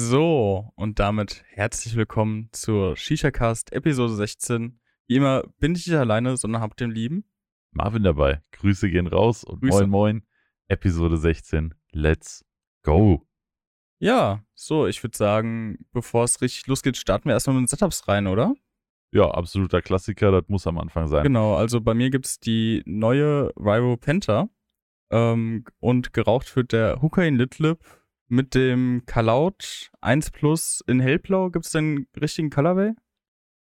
So, und damit herzlich willkommen zur Shisha-Cast Episode 16. Wie immer bin ich nicht alleine, sondern hab den lieben Marvin dabei. Grüße gehen raus und Grüße. moin moin. Episode 16. Let's go. Ja, so, ich würde sagen, bevor es richtig losgeht, starten wir erstmal mit den Setups rein, oder? Ja, absoluter Klassiker, das muss am Anfang sein. Genau, also bei mir gibt's die neue Ryro Penta ähm, und geraucht wird der Hooker in Litlip mit dem Kalaut 1 Plus in hellblau. Gibt's den richtigen Colorway?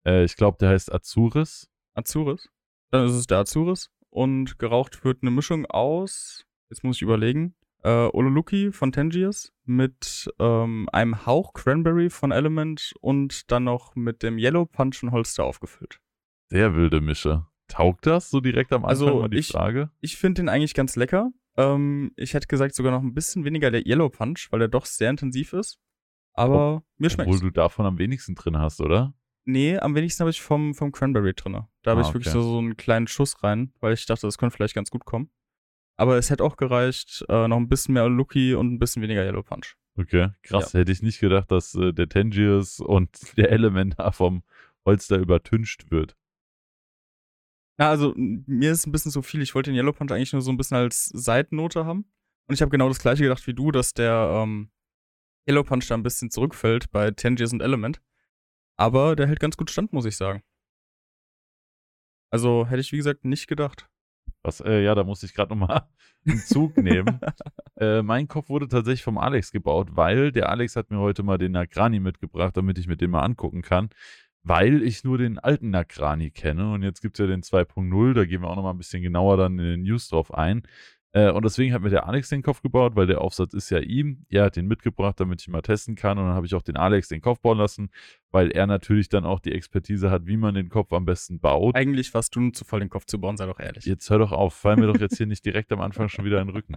Äh, ich glaube, der heißt Azuris. Azuris. Dann ist es der Azuris. Und geraucht wird eine Mischung aus, jetzt muss ich überlegen, äh, Ololuki von Tangiers mit ähm, einem Hauch Cranberry von Element und dann noch mit dem Yellow Punch von Holster aufgefüllt. Sehr wilde Mische. Taugt das so direkt am Anfang Also, mal die ich- Frage? Ich finde den eigentlich ganz lecker. Ähm, ich hätte gesagt sogar noch ein bisschen weniger der Yellow Punch, weil der doch sehr intensiv ist. Aber mir schmeckt's. Obwohl du davon am wenigsten drin hast, oder? Nee, am wenigsten habe ich vom, vom Cranberry drin. Da habe Ah, ich wirklich okay. so, so einen kleinen Schuss rein, weil ich dachte, das könnte vielleicht ganz gut kommen. Aber es hätte auch gereicht, äh, noch ein bisschen mehr Lucky und ein bisschen weniger Yellow Punch. Okay, krass. Hätte ich nicht gedacht, dass äh, der Tangiers und der Elementar vom Holster übertüncht wird. Na, also mir ist ein bisschen zu viel. Ich wollte den Yellow Punch eigentlich nur so ein bisschen als Seitennote haben. Und ich habe genau das gleiche gedacht wie du, dass der ähm, Yellow Punch da ein bisschen zurückfällt bei Tangiers und Element. Aber der hält ganz gut stand, muss ich sagen. Also hätte ich, wie gesagt, nicht gedacht. Was, äh, ja, da musste ich gerade nochmal einen Zug nehmen. Äh, mein Kopf wurde tatsächlich vom Alex gebaut, weil der Alex hat mir heute mal den Nagrani mitgebracht, damit ich mir den mal angucken kann. Weil ich nur den alten Nagrani kenne und jetzt gibt es ja den 2.0, da gehen wir auch nochmal ein bisschen genauer dann in den News drauf ein. Äh, und deswegen hat mir der Alex den Kopf gebaut, weil der Aufsatz ist ja ihm. Er hat den mitgebracht, damit ich ihn mal testen kann. Und dann habe ich auch den Alex den Kopf bauen lassen, weil er natürlich dann auch die Expertise hat, wie man den Kopf am besten baut. Eigentlich warst du nur zu voll, den Kopf zu bauen, sei doch ehrlich. Jetzt hör doch auf, fall mir doch jetzt hier nicht direkt am Anfang schon wieder in den Rücken.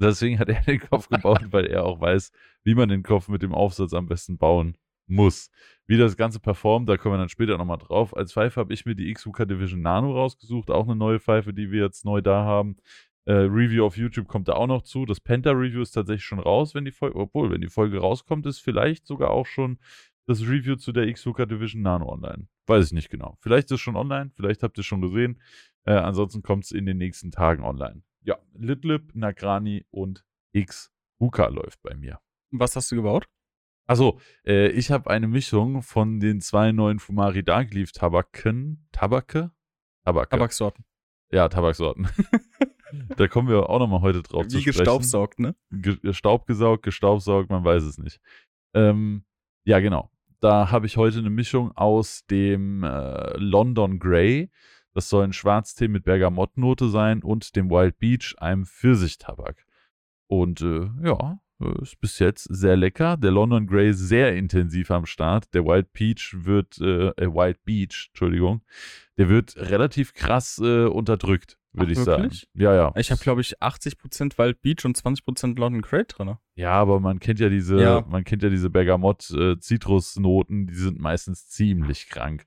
Deswegen hat er den Kopf gebaut, weil er auch weiß, wie man den Kopf mit dem Aufsatz am besten bauen muss. Wie das Ganze performt, da kommen wir dann später nochmal drauf. Als Pfeife habe ich mir die XUK Division Nano rausgesucht, auch eine neue Pfeife, die wir jetzt neu da haben. Äh, Review auf YouTube kommt da auch noch zu. Das Penta-Review ist tatsächlich schon raus, wenn die Folge, obwohl, wenn die Folge rauskommt, ist vielleicht sogar auch schon das Review zu der XUK Division Nano online. Weiß ich nicht genau. Vielleicht ist es schon online, vielleicht habt ihr es schon gesehen. Äh, ansonsten kommt es in den nächsten Tagen online. Ja, Litlip, Nagrani und XUK läuft bei mir. Was hast du gebaut? Also, äh, ich habe eine Mischung von den zwei neuen Fumari Dark Leaf Tabaken. Tabake? Tabake. Tabaksorten. Ja, Tabaksorten. da kommen wir auch nochmal heute drauf zu Wie sprechen. gestaubsaugt, ne? Ge Staubgesaugt, gestaubsaugt, man weiß es nicht. Ähm, ja, genau. Da habe ich heute eine Mischung aus dem äh, London Grey. Das soll ein Schwarztee mit Bergamottnote sein und dem Wild Beach, einem Pfirsichtabak. Und äh, ja, ist bis jetzt sehr lecker. Der London Grey sehr intensiv am Start. Der Wild Peach wird, äh, äh, Wild Beach, Entschuldigung, der wird relativ krass äh, unterdrückt, würde ich sagen. wirklich? Ja, ja. Ich habe, glaube ich, 80% Wild Beach und 20% London Crate drin. Ja, aber man kennt ja diese, Ja. man kennt ja diese Bergamott-Zitrusnoten, die sind meistens ziemlich krank.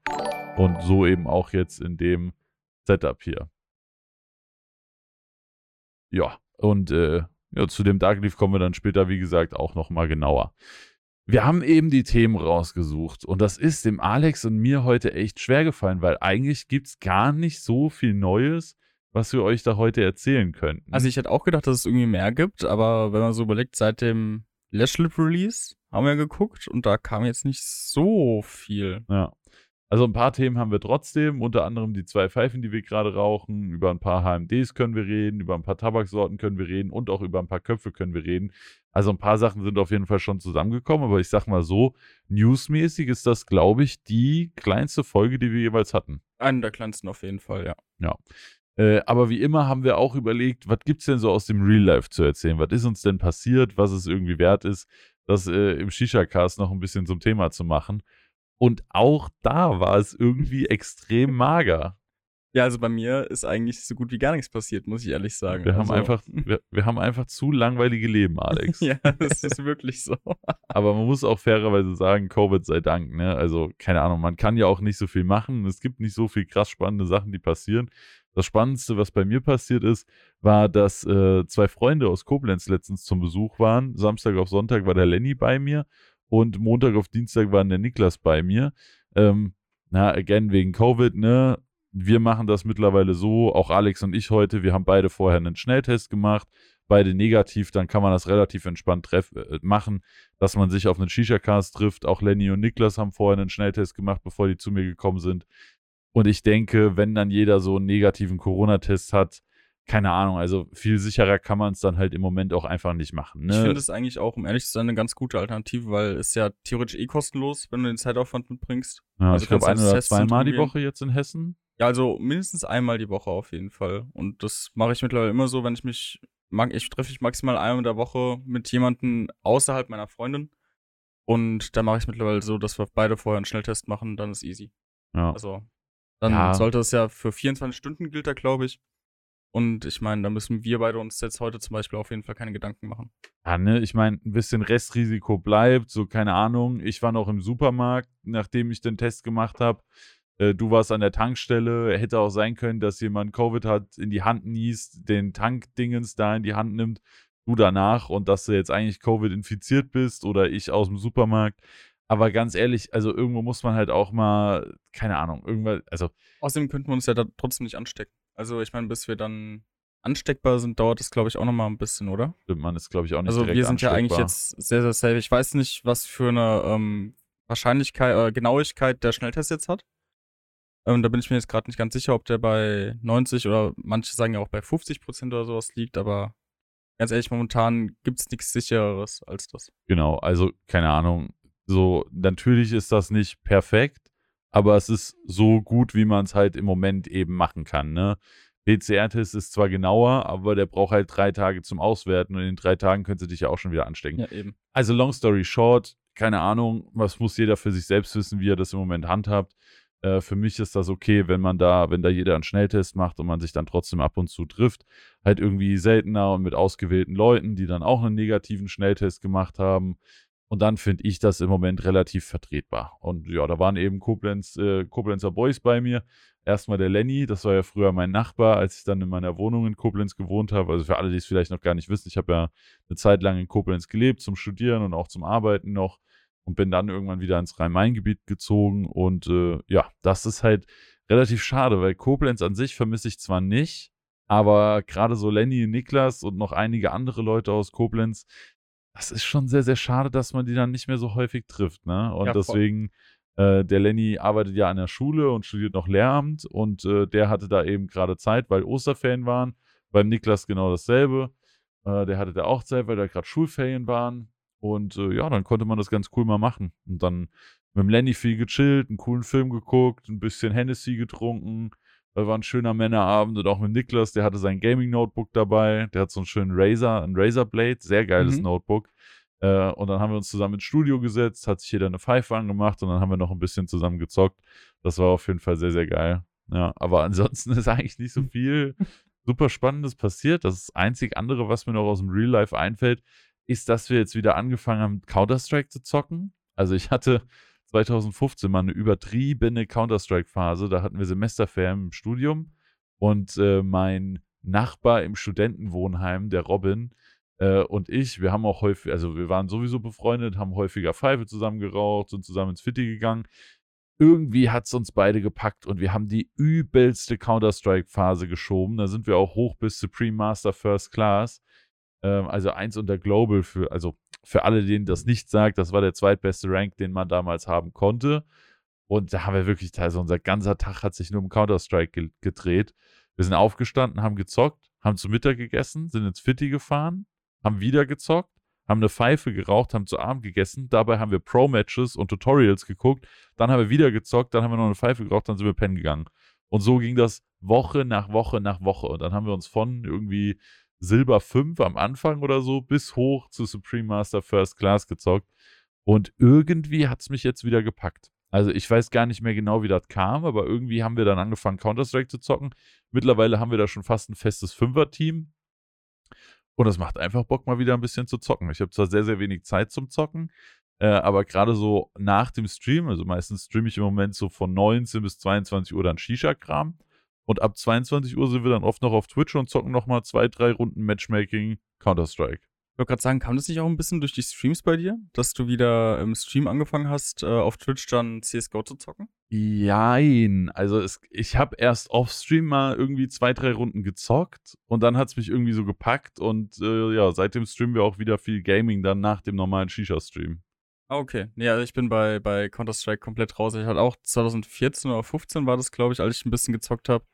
Und so eben auch jetzt in dem Setup hier. Ja, und äh, ja, zu dem Dark Leaf kommen wir dann später, wie gesagt, auch nochmal genauer. Wir haben eben die Themen rausgesucht und das ist dem Alex und mir heute echt schwer gefallen, weil eigentlich gibt es gar nicht so viel Neues, was wir euch da heute erzählen könnten. Also ich hätte auch gedacht, dass es irgendwie mehr gibt, aber wenn man so überlegt, seit dem Lashlip Release haben wir geguckt und da kam jetzt nicht so viel. Ja. Also ein paar Themen haben wir trotzdem, unter anderem die zwei Pfeifen, die wir gerade rauchen. Über ein paar HMDs können wir reden, über ein paar Tabaksorten können wir reden und auch über ein paar Köpfe können wir reden. Also ein paar Sachen sind auf jeden Fall schon zusammengekommen, aber ich sag mal so, newsmäßig ist das, glaube ich, die kleinste Folge, die wir jeweils hatten. Einen der kleinsten auf jeden Fall, ja. Äh, aber wie immer haben wir auch überlegt, was gibt es denn so aus dem Real Life zu erzählen? Was ist uns denn passiert, was es irgendwie wert ist, das äh, im Shisha-Cast noch ein bisschen zum Thema zu machen? Und auch da war es irgendwie extrem mager. Ja, also bei mir ist eigentlich so gut wie gar nichts passiert, muss ich ehrlich sagen. Wir haben also, einfach, wir, wir haben einfach zu langweilige Leben, Alex. ja, das ist wirklich so. Aber man muss auch fairerweise sagen, Covid sei Dank, ne? Also, keine Ahnung, man kann ja auch nicht so viel machen. Es gibt nicht so viel krass spannende Sachen, die passieren. Das Spannendste, was bei mir passiert ist, war, dass äh, zwei Freunde aus Koblenz letztens zum Besuch waren. Samstag auf Sonntag war der Lenny bei mir und Montag auf Dienstag war der Niklas bei mir. Ähm, na, again, wegen Covid, ne? Wir machen das mittlerweile so, auch Alex und ich heute, wir haben beide vorher einen Schnelltest gemacht, beide negativ, dann kann man das relativ entspannt äh, machen, dass man sich auf einen Shisha-Cast trifft. Auch Lenny und Niklas haben vorher einen Schnelltest gemacht, bevor die zu mir gekommen sind. Und ich denke, wenn dann jeder so einen negativen Corona-Test hat, keine Ahnung, also viel sicherer kann man es dann halt im Moment auch einfach nicht machen. Ne? Ich finde es eigentlich auch, um ehrlich zu sein, eine ganz gute Alternative, weil es ja theoretisch eh kostenlos, wenn du den Zeitaufwand mitbringst. Ja, also ich glaube, ein oder zweimal die. Woche jetzt in Hessen. Ja, also mindestens einmal die Woche auf jeden Fall. Und das mache ich mittlerweile immer so, wenn ich mich, mag, ich treffe mich maximal einmal in der Woche mit jemandem außerhalb meiner Freundin. Und da mache ich es mittlerweile so, dass wir beide vorher einen Schnelltest machen, dann ist easy. Ja. Also, dann Ja. sollte es ja für 24 Stunden gilt da, glaube ich. Und ich meine, da müssen wir beide uns jetzt heute zum Beispiel auf jeden Fall keine Gedanken machen. Ja, ne, ich meine, ein bisschen Restrisiko bleibt, so keine Ahnung. Ich war noch im Supermarkt, nachdem ich den Test gemacht habe. Äh, du warst an der Tankstelle. Hätte auch sein können, dass jemand Covid hat, in die Hand niest, den Tankdingens da in die Hand nimmt, du danach und dass du jetzt eigentlich Covid infiziert bist oder ich aus dem Supermarkt. Aber ganz ehrlich, also irgendwo muss man halt auch mal, keine Ahnung, irgendwann, also Außerdem könnten wir uns ja da trotzdem nicht anstecken. Also, ich meine, bis wir dann ansteckbar sind, dauert das, glaube ich, auch noch mal ein bisschen, oder? man ist, glaube ich, auch nicht Also, wir sind ja eigentlich jetzt sehr, sehr safe. Ich weiß nicht, was für eine ähm, Wahrscheinlichkeit, äh, Genauigkeit der Schnelltest jetzt hat. Ähm, da bin ich mir jetzt gerade nicht ganz sicher, ob der bei 90 oder manche sagen ja auch bei 50 Prozent oder sowas liegt, aber ganz ehrlich, momentan gibt es nichts sichereres als das. Genau, also keine Ahnung. So, natürlich ist das nicht perfekt, aber es ist so gut, wie man es halt im Moment eben machen kann. Ne? PCR-Test ist zwar genauer, aber der braucht halt drei Tage zum Auswerten und in den drei Tagen könntest du dich ja auch schon wieder anstecken. Ja, eben. Also, long story short, keine Ahnung, was muss jeder für sich selbst wissen, wie er das im Moment handhabt. Äh, für mich ist das okay, wenn man da, wenn da jeder einen Schnelltest macht und man sich dann trotzdem ab und zu trifft. Halt irgendwie seltener und mit ausgewählten Leuten, die dann auch einen negativen Schnelltest gemacht haben. Und dann finde ich das im Moment relativ vertretbar. Und ja, da waren eben Koblenz, äh, Koblenzer Boys bei mir. Erstmal der Lenny, das war ja früher mein Nachbar, als ich dann in meiner Wohnung in Koblenz gewohnt habe. Also für alle, die es vielleicht noch gar nicht wissen, ich habe ja eine Zeit lang in Koblenz gelebt, zum Studieren und auch zum Arbeiten noch. Und bin dann irgendwann wieder ins Rhein-Main-Gebiet gezogen. Und äh, ja, das ist halt relativ schade, weil Koblenz an sich vermisse ich zwar nicht, aber gerade so Lenny, Niklas und noch einige andere Leute aus Koblenz, das ist schon sehr, sehr schade, dass man die dann nicht mehr so häufig trifft. Ne? Und Ja, deswegen, äh, der Lenny arbeitet ja an der Schule und studiert noch Lehramt und äh, der hatte da eben gerade Zeit, weil Osterferien waren. Beim Niklas genau dasselbe. Äh, der hatte da auch Zeit, weil da gerade Schulferien waren. Und äh, ja, dann konnte man das ganz cool mal machen. Und dann mit dem Lenny viel gechillt, einen coolen Film geguckt, ein bisschen Hennessy getrunken. War ein schöner Männerabend und auch mit Niklas, der hatte sein Gaming-Notebook dabei. Der hat so einen schönen Razer, ein Razer Blade, sehr geiles Mhm. Notebook. Äh, und dann haben wir uns zusammen ins Studio gesetzt, hat sich jeder eine Pfeife angemacht und dann haben wir noch ein bisschen zusammen gezockt. Das war auf jeden Fall sehr, sehr geil. Ja, aber ansonsten ist eigentlich nicht so viel super Spannendes passiert. Das einzig andere, was mir noch aus dem Real Life einfällt, ist, dass wir jetzt wieder angefangen haben, Counter-Strike zu zocken. Also ich hatte 2015 mal eine übertriebene Counter-Strike-Phase. Da hatten wir Semesterferien im Studium und äh, mein Nachbar im Studentenwohnheim, der Robin, äh, und ich, wir haben auch häufig, also wir waren sowieso befreundet, haben häufiger Pfeife zusammen geraucht, sind zusammen ins Fitti gegangen. Irgendwie hat es uns beide gepackt und wir haben die übelste Counter-Strike-Phase geschoben. Da sind wir auch hoch bis Supreme Master First Class. Ähm, also eins unter Global für, also für alle, denen das nicht sagt, das war der zweitbeste Rank, den man damals haben konnte. Und da haben wir wirklich, also unser ganzer Tag hat sich nur um Counter-Strike ge gedreht. Wir sind aufgestanden, haben gezockt, haben zu Mittag gegessen, sind ins Fitti gefahren, haben wieder gezockt, haben eine Pfeife geraucht, haben zu Abend gegessen. Dabei haben wir Pro-Matches und Tutorials geguckt. Dann haben wir wieder gezockt, dann haben wir noch eine Pfeife geraucht, dann sind wir pennen gegangen. Und so ging das Woche nach Woche nach Woche. Und dann haben wir uns von irgendwie Silber 5 am Anfang oder so bis hoch zu Supreme Master First Class gezockt. Und irgendwie hat es mich jetzt wieder gepackt. Also ich weiß gar nicht mehr genau, wie das kam, aber irgendwie haben wir dann angefangen, Counter-Strike zu zocken. Mittlerweile haben wir da schon fast ein festes Fünfer-Team. Und es macht einfach Bock, mal wieder ein bisschen zu zocken. Ich habe zwar sehr, sehr wenig Zeit zum Zocken, äh, aber gerade so nach dem Stream, also meistens streame ich im Moment so von 19 bis 22 Uhr dann Shisha-Kram. Und ab 22 Uhr sind wir dann oft noch auf Twitch und zocken nochmal zwei, drei Runden Matchmaking Counter-Strike. Ich wollte gerade sagen, kam das nicht auch ein bisschen durch die Streams bei dir, dass du wieder im Stream angefangen hast, äh, auf Twitch dann CSGO zu zocken? Jein. Also es, ich habe erst off-Stream mal irgendwie zwei, drei Runden gezockt und dann hat es mich irgendwie so gepackt und äh, ja, seitdem streamen wir auch wieder viel Gaming dann nach dem normalen Shisha-Stream. Ah, okay. Nee, also ich bin bei, bei Counter-Strike komplett raus. Ich hatte auch 2014 oder 15 war das, glaube ich, als ich ein bisschen gezockt habe.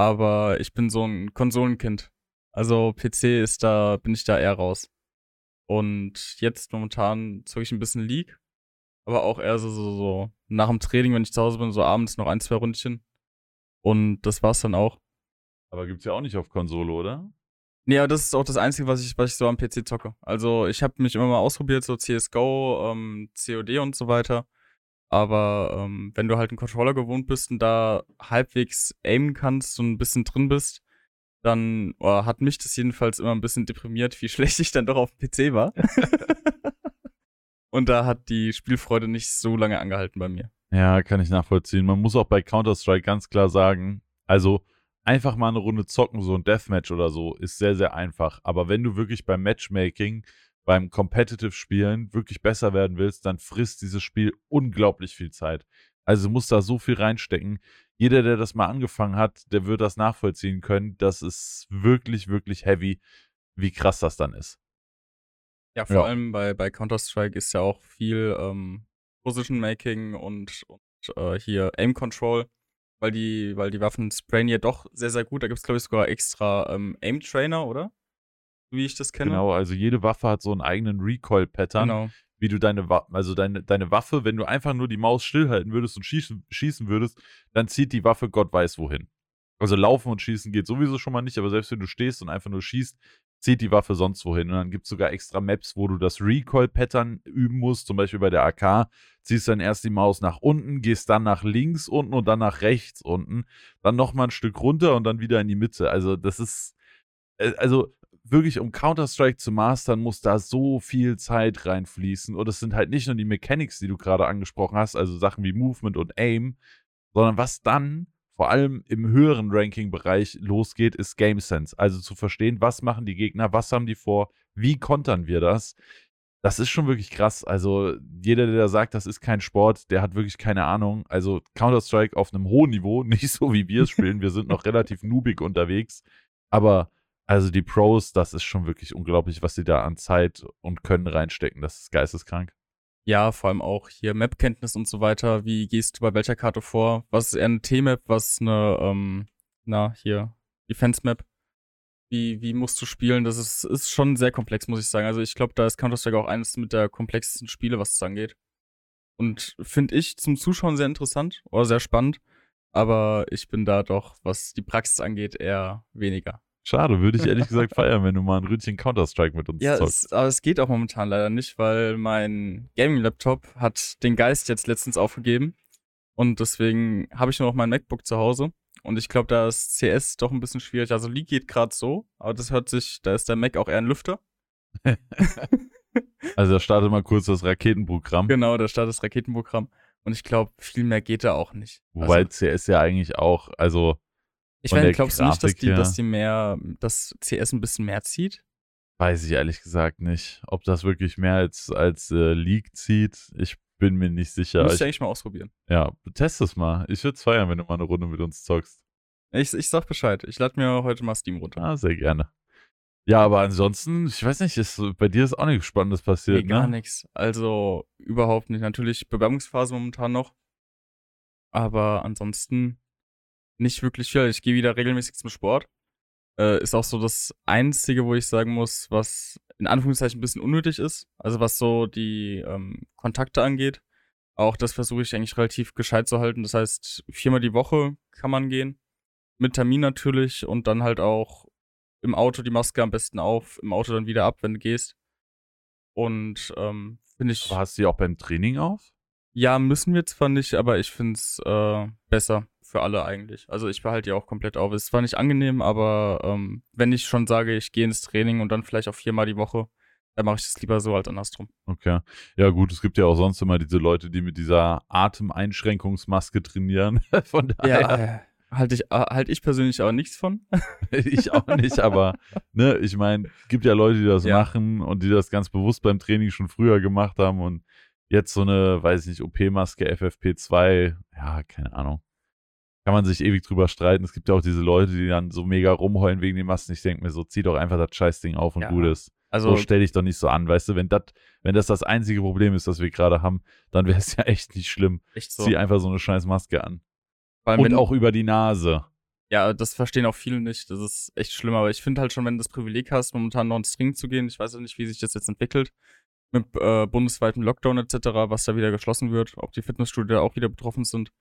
Aber ich bin so ein Konsolenkind. Also PC ist da, bin ich da eher raus. Und jetzt momentan zocke ich ein bisschen League. Aber auch eher so, so, so nach dem Training, wenn ich zu Hause bin, so abends noch ein, zwei Rundchen. Und das war's dann auch. Aber gibt's ja auch nicht auf Konsole, oder? Nee, aber das ist auch das Einzige, was ich, was ich so am PC zocke. Also ich habe mich immer mal ausprobiert, so CSGO, ähm, COD und so weiter. Aber ähm, wenn du halt einen Controller gewohnt bist und da halbwegs aimen kannst und ein bisschen drin bist, dann oh, hat mich das jedenfalls immer ein bisschen deprimiert, wie schlecht ich dann doch auf dem PC war. und da hat die Spielfreude nicht so lange angehalten bei mir. Ja, kann ich nachvollziehen. Man muss auch bei Counter-Strike ganz klar sagen, also einfach mal eine Runde zocken, so ein Deathmatch oder so, ist sehr, sehr einfach. Aber wenn du wirklich beim Matchmaking, beim Competitive-Spielen wirklich besser werden willst, dann frisst dieses Spiel unglaublich viel Zeit. Also du musst da so viel reinstecken jeder, der das mal angefangen hat, der wird das nachvollziehen können. Das ist wirklich, wirklich heavy, wie krass das dann ist. Ja, vor ja. allem bei, bei Counter-Strike ist ja auch viel ähm, Position Making und, und äh, hier Aim Control, weil die, weil die Waffen sprayen ja doch sehr, sehr gut. Da gibt es, glaube ich, sogar extra ähm, Aim Trainer, oder? Wie ich das kenne. Genau, also jede Waffe hat so einen eigenen Recoil-Pattern. Genau wie du deine, also deine, deine Waffe, wenn du einfach nur die Maus stillhalten würdest und schießen, schießen würdest, dann zieht die Waffe Gott weiß wohin. Also laufen und schießen geht sowieso schon mal nicht, aber selbst wenn du stehst und einfach nur schießt, zieht die Waffe sonst wohin. Und dann gibt es sogar extra Maps, wo du das Recoil-Pattern üben musst. Zum Beispiel bei der AK ziehst dann erst die Maus nach unten, gehst dann nach links unten und dann nach rechts unten, dann nochmal ein Stück runter und dann wieder in die Mitte. Also das ist, äh, also wirklich, um Counter-Strike zu mastern, muss da so viel Zeit reinfließen. Und es sind halt nicht nur die Mechanics, die du gerade angesprochen hast, also Sachen wie Movement und Aim, sondern was dann vor allem im höheren Ranking-Bereich losgeht, ist Game Sense. Also zu verstehen, was machen die Gegner, was haben die vor, wie kontern wir das. Das ist schon wirklich krass. Also jeder, der da sagt, das ist kein Sport, der hat wirklich keine Ahnung. Also Counter-Strike auf einem hohen Niveau, nicht so wie wir es spielen. Wir sind noch relativ noobig unterwegs. Aber also die Pros, das ist schon wirklich unglaublich, was sie da an Zeit und Können reinstecken. Das ist geisteskrank. Ja, vor allem auch hier Map-Kenntnis und so weiter. Wie gehst du bei welcher Karte vor? Was ist eher eine T-Map? Was ist eine, ähm, na, hier, Defense-Map? Wie, wie musst du spielen? Das ist, ist schon sehr komplex, muss ich sagen. Also ich glaube, da ist Counter-Strike auch eines mit der komplexesten Spiele, was es angeht. Und finde ich zum Zuschauen sehr interessant oder sehr spannend. Aber ich bin da doch, was die Praxis angeht, eher weniger. Schade, würde ich ehrlich gesagt feiern, wenn du mal ein Rütchen Counter-Strike mit uns ja, zockst. Ja, aber es geht auch momentan leider nicht, weil mein Gaming-Laptop hat den Geist jetzt letztens aufgegeben. Und deswegen habe ich nur noch mein MacBook zu Hause. Und ich glaube, da ist CS doch ein bisschen schwierig. Also League geht gerade so, aber das hört sich, da ist der Mac auch eher ein Lüfter. also da startet mal kurz das Raketenprogramm. Genau, da startet das Raketenprogramm. Und ich glaube, viel mehr geht da auch nicht. Wobei also, CS ja eigentlich auch, also ich meine, glaubst du nicht, dass die, dass die mehr, dass CS ein bisschen mehr zieht? Weiß ich ehrlich gesagt nicht. Ob das wirklich mehr als, als äh, League zieht, ich bin mir nicht sicher. Muss ich eigentlich mal ausprobieren. Ja, test es mal. Ich würde es feiern, wenn du mal eine Runde mit uns zockst. Ich, ich sag Bescheid. Ich lade mir heute mal Steam runter. Ah, sehr gerne. Ja, aber ansonsten, ich weiß nicht, ist, bei dir ist auch nichts Spannendes passiert, nee, gar ne? nichts. Also überhaupt nicht. Natürlich Bewerbungsphase momentan noch. Aber ansonsten nicht wirklich viel. Ich gehe wieder regelmäßig zum Sport. Äh, ist auch so das Einzige, wo ich sagen muss, was in Anführungszeichen ein bisschen unnötig ist. Also was so die ähm, Kontakte angeht. Auch das versuche ich eigentlich relativ gescheit zu halten. Das heißt, viermal die Woche kann man gehen. Mit Termin natürlich und dann halt auch im Auto die Maske am besten auf, im Auto dann wieder ab, wenn du gehst. Und ähm, finde ich. Aber hast du die auch beim Training auf? Ja, müssen wir zwar nicht, aber ich finde es äh, besser für alle eigentlich. Also ich behalte die auch komplett auf. Es ist zwar nicht angenehm, aber ähm, wenn ich schon sage, ich gehe ins Training und dann vielleicht auch viermal die Woche, dann mache ich das lieber so als andersrum. Okay. Ja, gut, es gibt ja auch sonst immer diese Leute, die mit dieser Atemeinschränkungsmaske trainieren. Von daher. Ja, Halte ich, äh, halt ich persönlich aber nichts von. ich auch nicht, aber ne, ich meine, gibt ja Leute, die das Ja. machen und die das ganz bewusst beim Training schon früher gemacht haben und jetzt so eine, weiß ich nicht, OP-Maske FFP2, ja, keine Ahnung. Kann man sich ewig drüber streiten. Es gibt ja auch diese Leute, die dann so mega rumheulen wegen den Masken. Ich denke mir so, zieh doch einfach das Scheißding auf und Ja. gut ist. Also, So stell dich doch nicht so an, weißt du, wenn das, wenn das das einzige Problem ist, das wir gerade haben, dann wäre es ja echt nicht schlimm. echt so. Zieh einfach so eine scheiß Maske an. Und wenn- auch über die Nase. Ja, das verstehen auch viele nicht. Das ist echt schlimm. Aber ich finde halt schon, wenn du das Privileg hast, momentan noch ins Training zu gehen, ich weiß ja nicht, wie sich das jetzt entwickelt, mit äh, bundesweitem Lockdown etc., was da wieder geschlossen wird, ob die Fitnessstudio da auch wieder betroffen sind.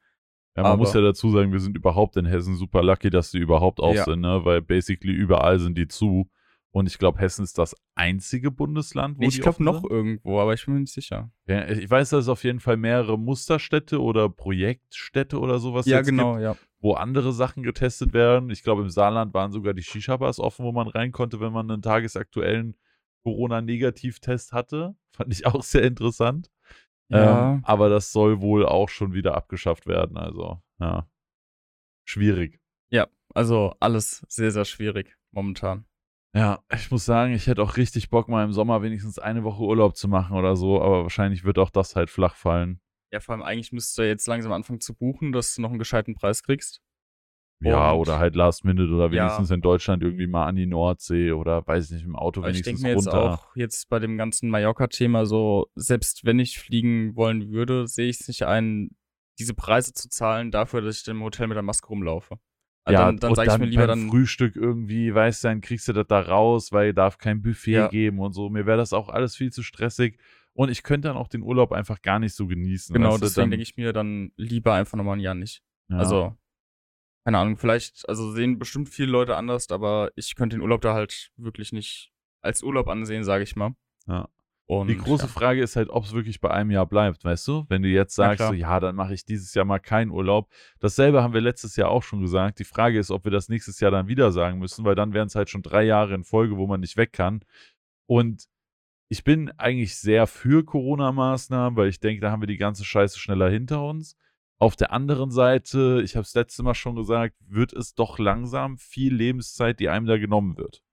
Ja, man Aber- muss ja dazu sagen, wir sind überhaupt in Hessen super lucky, dass die überhaupt auf Ja. sind, ne? Weil basically überall sind die zu. Und ich glaube, Hessen ist das einzige Bundesland, wo Nee, ich glaube noch sind. irgendwo, aber ich bin mir nicht sicher. Ja, ich weiß, dass es auf jeden Fall mehrere Musterstädte oder Projektstädte oder sowas ja, genau, gibt, ja. wo andere Sachen getestet werden. Ich glaube, im Saarland waren sogar die Shisha-Bars offen, wo man rein konnte, wenn man einen tagesaktuellen Corona-Negativtest hatte. Fand ich auch sehr interessant. Ja, Ähm, aber das soll wohl auch schon wieder abgeschafft werden. Also, ja. Schwierig. also alles sehr, sehr schwierig momentan. Ja, ich muss sagen, ich hätte auch richtig Bock, mal im Sommer wenigstens eine Woche Urlaub zu machen oder so, aber wahrscheinlich wird auch das halt flach fallen. Ja, vor allem eigentlich müsstest du jetzt langsam anfangen zu buchen, dass du noch einen gescheiten Preis kriegst. Ja, Und- oder halt Last Minute oder Ja. wenigstens in Deutschland irgendwie mal an die Nordsee oder weiß ich nicht, im Auto Aber ich wenigstens denke mir jetzt runter. auch jetzt bei dem ganzen Mallorca-Thema so, selbst wenn ich fliegen wollen würde, sehe ich es nicht ein, diese Preise zu zahlen dafür, dass ich im Hotel mit der Maske rumlaufe. Also ja, dann, dann sage ich mir lieber dann, Frühstück irgendwie, weißt du, dann kriegst du das da raus, weil darf kein Buffet Ja. geben und so. Mir wäre das auch alles viel zu stressig und ich könnte dann auch den Urlaub einfach gar nicht so genießen. genau, deswegen denke ich mir dann lieber einfach nochmal ein Jahr nicht. ja. Also, keine Ahnung, vielleicht, also sehen bestimmt viele Leute anders, aber ich könnte den Urlaub da halt wirklich nicht als Urlaub ansehen, sage ich mal. Ja. Und, Die große ja. Frage ist halt, ob es wirklich bei einem Jahr bleibt, weißt du? Wenn du jetzt sagst, so, ja, dann mache ich dieses Jahr mal keinen Urlaub. Dasselbe haben wir letztes Jahr auch schon gesagt. Die Frage ist, ob wir das nächstes Jahr dann wieder sagen müssen, weil dann wären es halt schon drei Jahre in Folge, wo man nicht weg kann. Und ich bin eigentlich sehr für Corona-Maßnahmen, weil ich denke, da haben wir die ganze Scheiße schneller hinter uns. Auf der anderen Seite, ich habe es letzte Mal schon gesagt, wird es doch langsam viel Lebenszeit, die einem da genommen wird.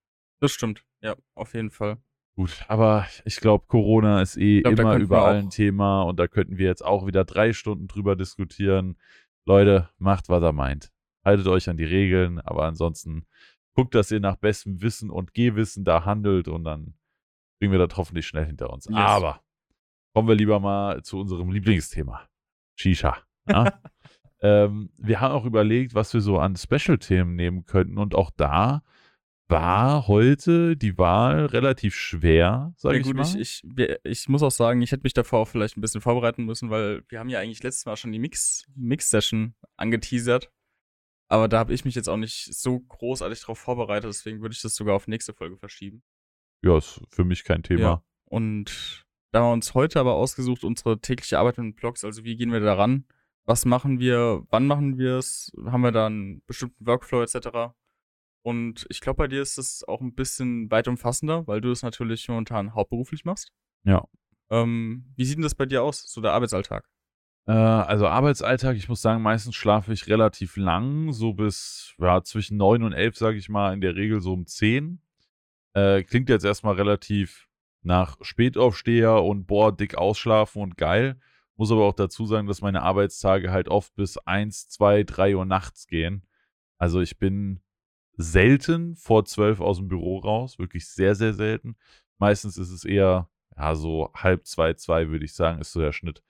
Das stimmt, ja, auf jeden Fall. Gut, aber ich glaube, Corona ist eh glaub, immer überall ein Thema und da könnten wir jetzt auch wieder drei Stunden drüber diskutieren. Leute, macht, was er meint. Haltet euch an die Regeln, aber ansonsten guckt, dass ihr nach bestem Wissen und Gehwissen da handelt und dann bringen wir das hoffentlich schnell hinter uns. Yes. Aber kommen wir lieber mal zu unserem Lieblingsthema. Shisha. Ja? ähm, wir haben auch überlegt, was wir so an Special-Themen nehmen könnten und auch da war heute die Wahl relativ schwer, sag ja, ich gut, mal. ich, ich, ich muss auch sagen, ich hätte mich davor auch vielleicht ein bisschen vorbereiten müssen, weil wir haben ja eigentlich letztes Mal schon die Mix- Mix-Session angeteasert. Aber da habe ich mich jetzt auch nicht so großartig drauf vorbereitet, deswegen würde ich das sogar auf nächste Folge verschieben. ja, ist für mich kein Thema. Ja. Und da haben wir uns heute aber ausgesucht, unsere tägliche Arbeit mit Blogs, also wie gehen wir da ran? Was machen wir? Wann machen wir es? Haben wir da einen bestimmten Workflow etc.? Und ich glaube, bei dir ist es auch ein bisschen weit umfassender, weil du es natürlich momentan hauptberuflich machst. Ja. Ähm, wie sieht denn das bei dir aus, so der Arbeitsalltag? Äh, also Arbeitsalltag, ich muss sagen, meistens schlafe ich relativ lang, so bis ja, zwischen 9 und 11, sage ich mal, in der Regel so um 10. Äh, klingt jetzt erstmal relativ nach Spätaufsteher und boah, dick ausschlafen und geil. Muss aber auch dazu sagen, dass meine Arbeitstage halt oft bis 1, 2, 3 Uhr nachts gehen. Also ich bin selten vor 12 aus dem Büro raus, wirklich sehr, sehr selten. Meistens ist es eher, ja, so halb zwei, zwei, würde ich sagen, ist so der Schnitt.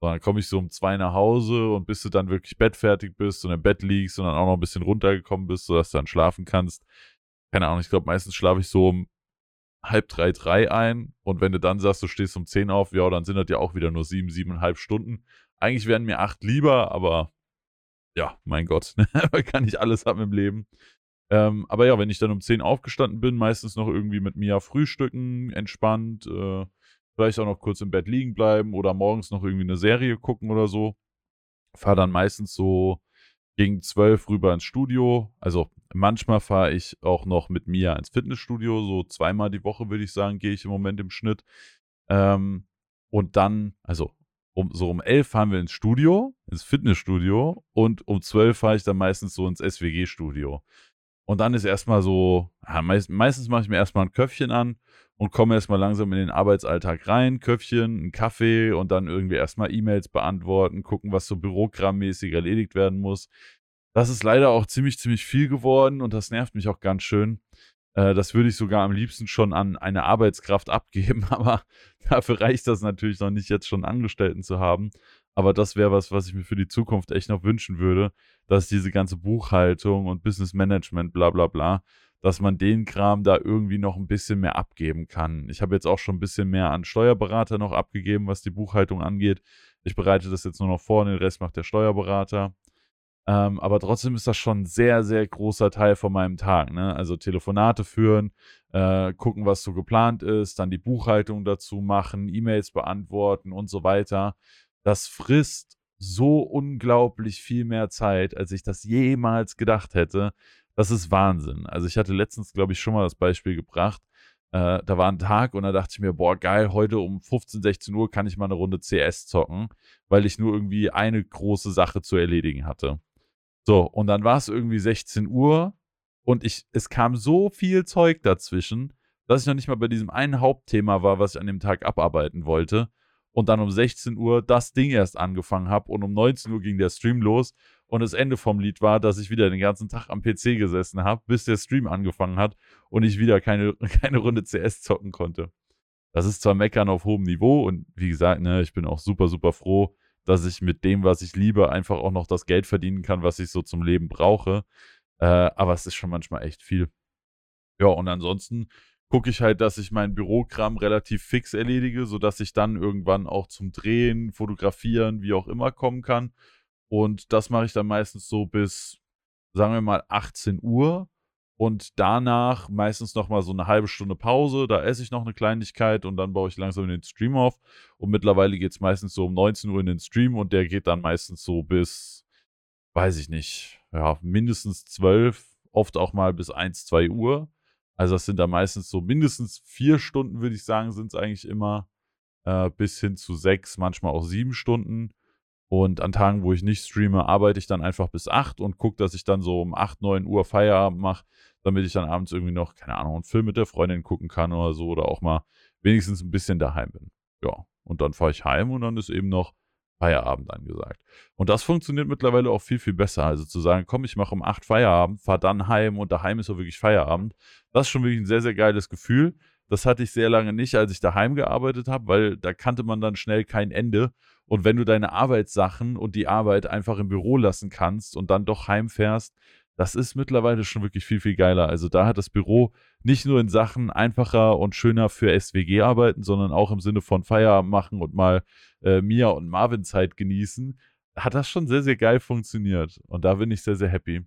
So, dann komme ich so um zwei nach Hause und bis du dann wirklich bettfertig bist und im Bett liegst und dann auch noch ein bisschen runtergekommen bist, sodass du dann schlafen kannst. Keine Ahnung, ich glaube, meistens schlafe ich so um halb drei, drei ein. Und wenn du dann sagst, du stehst um zehn auf, ja, dann sind das ja auch wieder nur sieben, siebeneinhalb Stunden. Eigentlich wären mir acht lieber, aber ja, mein Gott, kann ich alles haben im Leben. Ähm, aber ja, wenn ich dann um 10 aufgestanden bin, meistens noch irgendwie mit Mia frühstücken, entspannt, äh, vielleicht auch noch kurz im Bett liegen bleiben oder morgens noch irgendwie eine Serie gucken oder so. Fahre dann meistens so gegen 12 rüber ins Studio. Also manchmal fahre ich auch noch mit Mia ins Fitnessstudio, so zweimal die Woche würde ich sagen, gehe ich im Moment im Schnitt. Ähm, und dann, also um, so um elf fahren wir ins Studio, ins Fitnessstudio und um zwölf fahre ich dann meistens so ins SWG-Studio. Und dann ist erstmal so, ja, meist, meistens mache ich mir erstmal ein Köpfchen an und komme erstmal langsam in den Arbeitsalltag rein. Köpfchen, einen Kaffee und dann irgendwie erstmal E-Mails beantworten, gucken, was so bürogrammäßig erledigt werden muss. Das ist leider auch ziemlich, ziemlich viel geworden und das nervt mich auch ganz schön. Äh, das würde ich sogar am liebsten schon an eine Arbeitskraft abgeben, aber dafür reicht das natürlich noch nicht, jetzt schon Angestellten zu haben. Aber das wäre was, was ich mir für die Zukunft echt noch wünschen würde, dass diese ganze Buchhaltung und Business Management, bla bla bla, dass man den Kram da irgendwie noch ein bisschen mehr abgeben kann. Ich habe jetzt auch schon ein bisschen mehr an Steuerberater noch abgegeben, was die Buchhaltung angeht. Ich bereite das jetzt nur noch vor und den Rest macht der Steuerberater. Ähm, aber trotzdem ist das schon ein sehr, sehr großer Teil von meinem Tag. Ne? Also Telefonate führen, äh, gucken, was so geplant ist, dann die Buchhaltung dazu machen, E-Mails beantworten und so weiter. Das frisst so unglaublich viel mehr Zeit, als ich das jemals gedacht hätte. Das ist Wahnsinn. Also ich hatte letztens, glaube ich, schon mal das Beispiel gebracht. Äh, da war ein Tag und da dachte ich mir, boah, geil, heute um 15, 16 Uhr kann ich mal eine Runde CS zocken, weil ich nur irgendwie eine große Sache zu erledigen hatte. So, und dann war es irgendwie 16 Uhr und ich, es kam so viel Zeug dazwischen, dass ich noch nicht mal bei diesem einen Hauptthema war, was ich an dem Tag abarbeiten wollte. Und dann um 16 Uhr das Ding erst angefangen habe und um 19 Uhr ging der Stream los. Und das Ende vom Lied war, dass ich wieder den ganzen Tag am PC gesessen habe, bis der Stream angefangen hat und ich wieder keine, keine Runde CS zocken konnte. Das ist zwar Meckern auf hohem Niveau und wie gesagt, ne, ich bin auch super, super froh, dass ich mit dem, was ich liebe, einfach auch noch das Geld verdienen kann, was ich so zum Leben brauche. Äh, aber es ist schon manchmal echt viel. Ja, und ansonsten gucke ich halt, dass ich meinen Bürokram relativ fix erledige, sodass ich dann irgendwann auch zum Drehen, Fotografieren, wie auch immer kommen kann. Und das mache ich dann meistens so bis, sagen wir mal, 18 Uhr und danach meistens noch mal so eine halbe Stunde Pause. Da esse ich noch eine Kleinigkeit und dann baue ich langsam den Stream auf. Und mittlerweile geht es meistens so um 19 Uhr in den Stream und der geht dann meistens so bis, weiß ich nicht, ja, mindestens 12, oft auch mal bis 1, 2 Uhr. Also das sind da meistens so mindestens vier Stunden, würde ich sagen, sind es eigentlich immer, äh, bis hin zu sechs, manchmal auch sieben Stunden. Und an Tagen, wo ich nicht streame, arbeite ich dann einfach bis 8 und gucke, dass ich dann so um 8, 9 Uhr Feierabend mache, damit ich dann abends irgendwie noch, keine Ahnung, einen Film mit der Freundin gucken kann oder so oder auch mal wenigstens ein bisschen daheim bin. Ja, und dann fahre ich heim und dann ist eben noch Feierabend angesagt. Und das funktioniert mittlerweile auch viel, viel besser. Also zu sagen, komm, ich mache um 8 Feierabend, fahre dann heim und daheim ist auch wirklich Feierabend. Das ist schon wirklich ein sehr, sehr geiles Gefühl. Das hatte ich sehr lange nicht, als ich daheim gearbeitet habe, weil da kannte man dann schnell kein Ende. Und wenn du deine Arbeitssachen und die Arbeit einfach im Büro lassen kannst und dann doch heimfährst, das ist mittlerweile schon wirklich viel, viel geiler. Also da hat das Büro nicht nur in Sachen einfacher und schöner für SWG arbeiten, sondern auch im Sinne von Feierabend machen und mal äh, Mia und Marvin Zeit genießen, hat das schon sehr, sehr geil funktioniert. Und da bin ich sehr, sehr happy.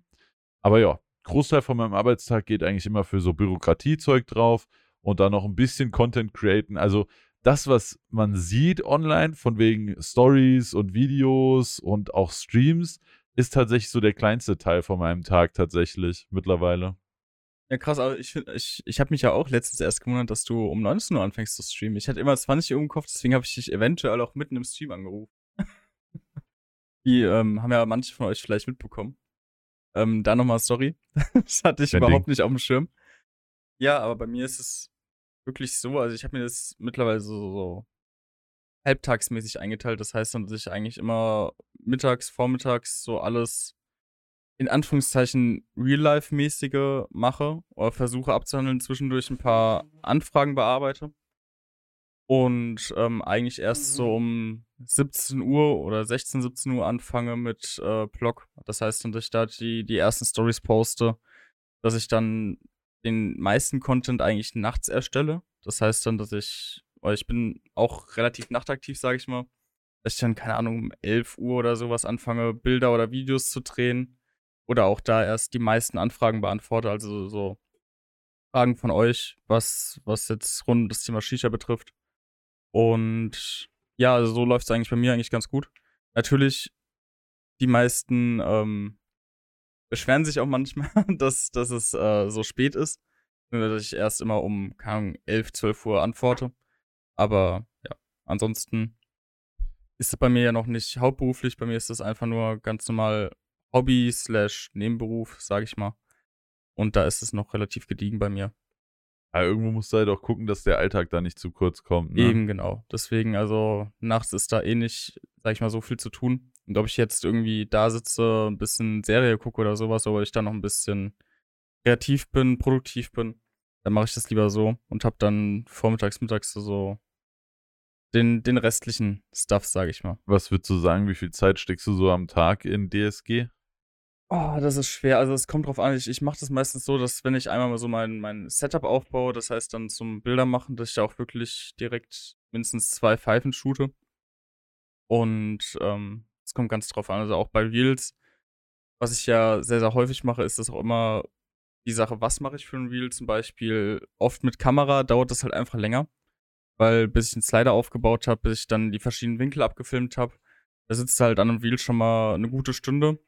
Aber ja, Großteil von meinem Arbeitstag geht eigentlich immer für so Bürokratiezeug drauf und dann noch ein bisschen Content createn. Also das, was man sieht online, von wegen Stories und Videos und auch Streams, ist tatsächlich so der kleinste Teil von meinem Tag tatsächlich mittlerweile. Ja, krass, aber ich, ich, ich habe mich ja auch letztens erst gewundert, dass du um 19 Uhr anfängst zu streamen. Ich hatte immer 20 Uhr im Kopf, deswegen habe ich dich eventuell auch mitten im Stream angerufen. Die ähm, haben ja manche von euch vielleicht mitbekommen. Ähm, da nochmal sorry. das hatte ich Kein überhaupt Ding. nicht auf dem Schirm. Ja, aber bei mir ist es wirklich so, also ich habe mir das mittlerweile so, so halbtagsmäßig eingeteilt. Das heißt dann, dass ich eigentlich immer mittags, vormittags so alles in Anführungszeichen Real-Life-mäßige mache oder versuche abzuhandeln, zwischendurch ein paar Anfragen bearbeite. Und ähm, eigentlich erst so um 17 Uhr oder 16, 17 Uhr anfange mit äh, Blog. Das heißt dann, dass ich da die, die ersten Stories poste, dass ich dann den meisten Content eigentlich nachts erstelle. Das heißt dann, dass ich, weil ich bin auch relativ nachtaktiv, sage ich mal, dass ich dann, keine Ahnung, um 11 Uhr oder sowas anfange, Bilder oder Videos zu drehen. Oder auch da erst die meisten Anfragen beantworte, also so Fragen von euch, was, was jetzt rund um das Thema Shisha betrifft. Und ja, also so läuft es eigentlich bei mir eigentlich ganz gut. Natürlich, die meisten ähm, beschweren sich auch manchmal, dass, dass es äh, so spät ist. Dass ich erst immer um, keine Ahnung, 11, 12 Uhr antworte. Aber ja, ansonsten ist bei mir ja noch nicht hauptberuflich. Bei mir ist das einfach nur ganz normal Hobby slash Nebenberuf, sage ich mal. Und da ist es noch relativ gediegen bei mir. Aber irgendwo musst du halt auch gucken, dass der Alltag da nicht zu kurz kommt. Ne? Eben, genau. Deswegen, also nachts ist da eh nicht, sag ich mal, so viel zu tun. Und ob ich jetzt irgendwie da sitze, ein bisschen Serie gucke oder sowas, oder ich da noch ein bisschen kreativ bin, produktiv bin, dann mache ich das lieber so und habe dann vormittags, mittags so den, den restlichen Stuff, sage ich mal. Was würdest du sagen, wie viel Zeit steckst du so am Tag in DSG? Oh, das ist schwer. Also es kommt drauf an. Ich, ich mache das meistens so, dass wenn ich einmal mal so mein, mein Setup aufbaue, das heißt dann zum Bilder machen, dass ich da auch wirklich direkt mindestens zwei Pfeifen shoote. Und ähm, es kommt ganz drauf an. Also auch bei Reels, was ich ja sehr, sehr häufig mache, ist das auch immer die Sache, was mache ich für ein Reel zum Beispiel. Oft mit Kamera dauert das halt einfach länger, weil bis ich einen Slider aufgebaut habe, bis ich dann die verschiedenen Winkel abgefilmt habe, da sitzt halt an einem Reel schon mal eine gute Stunde.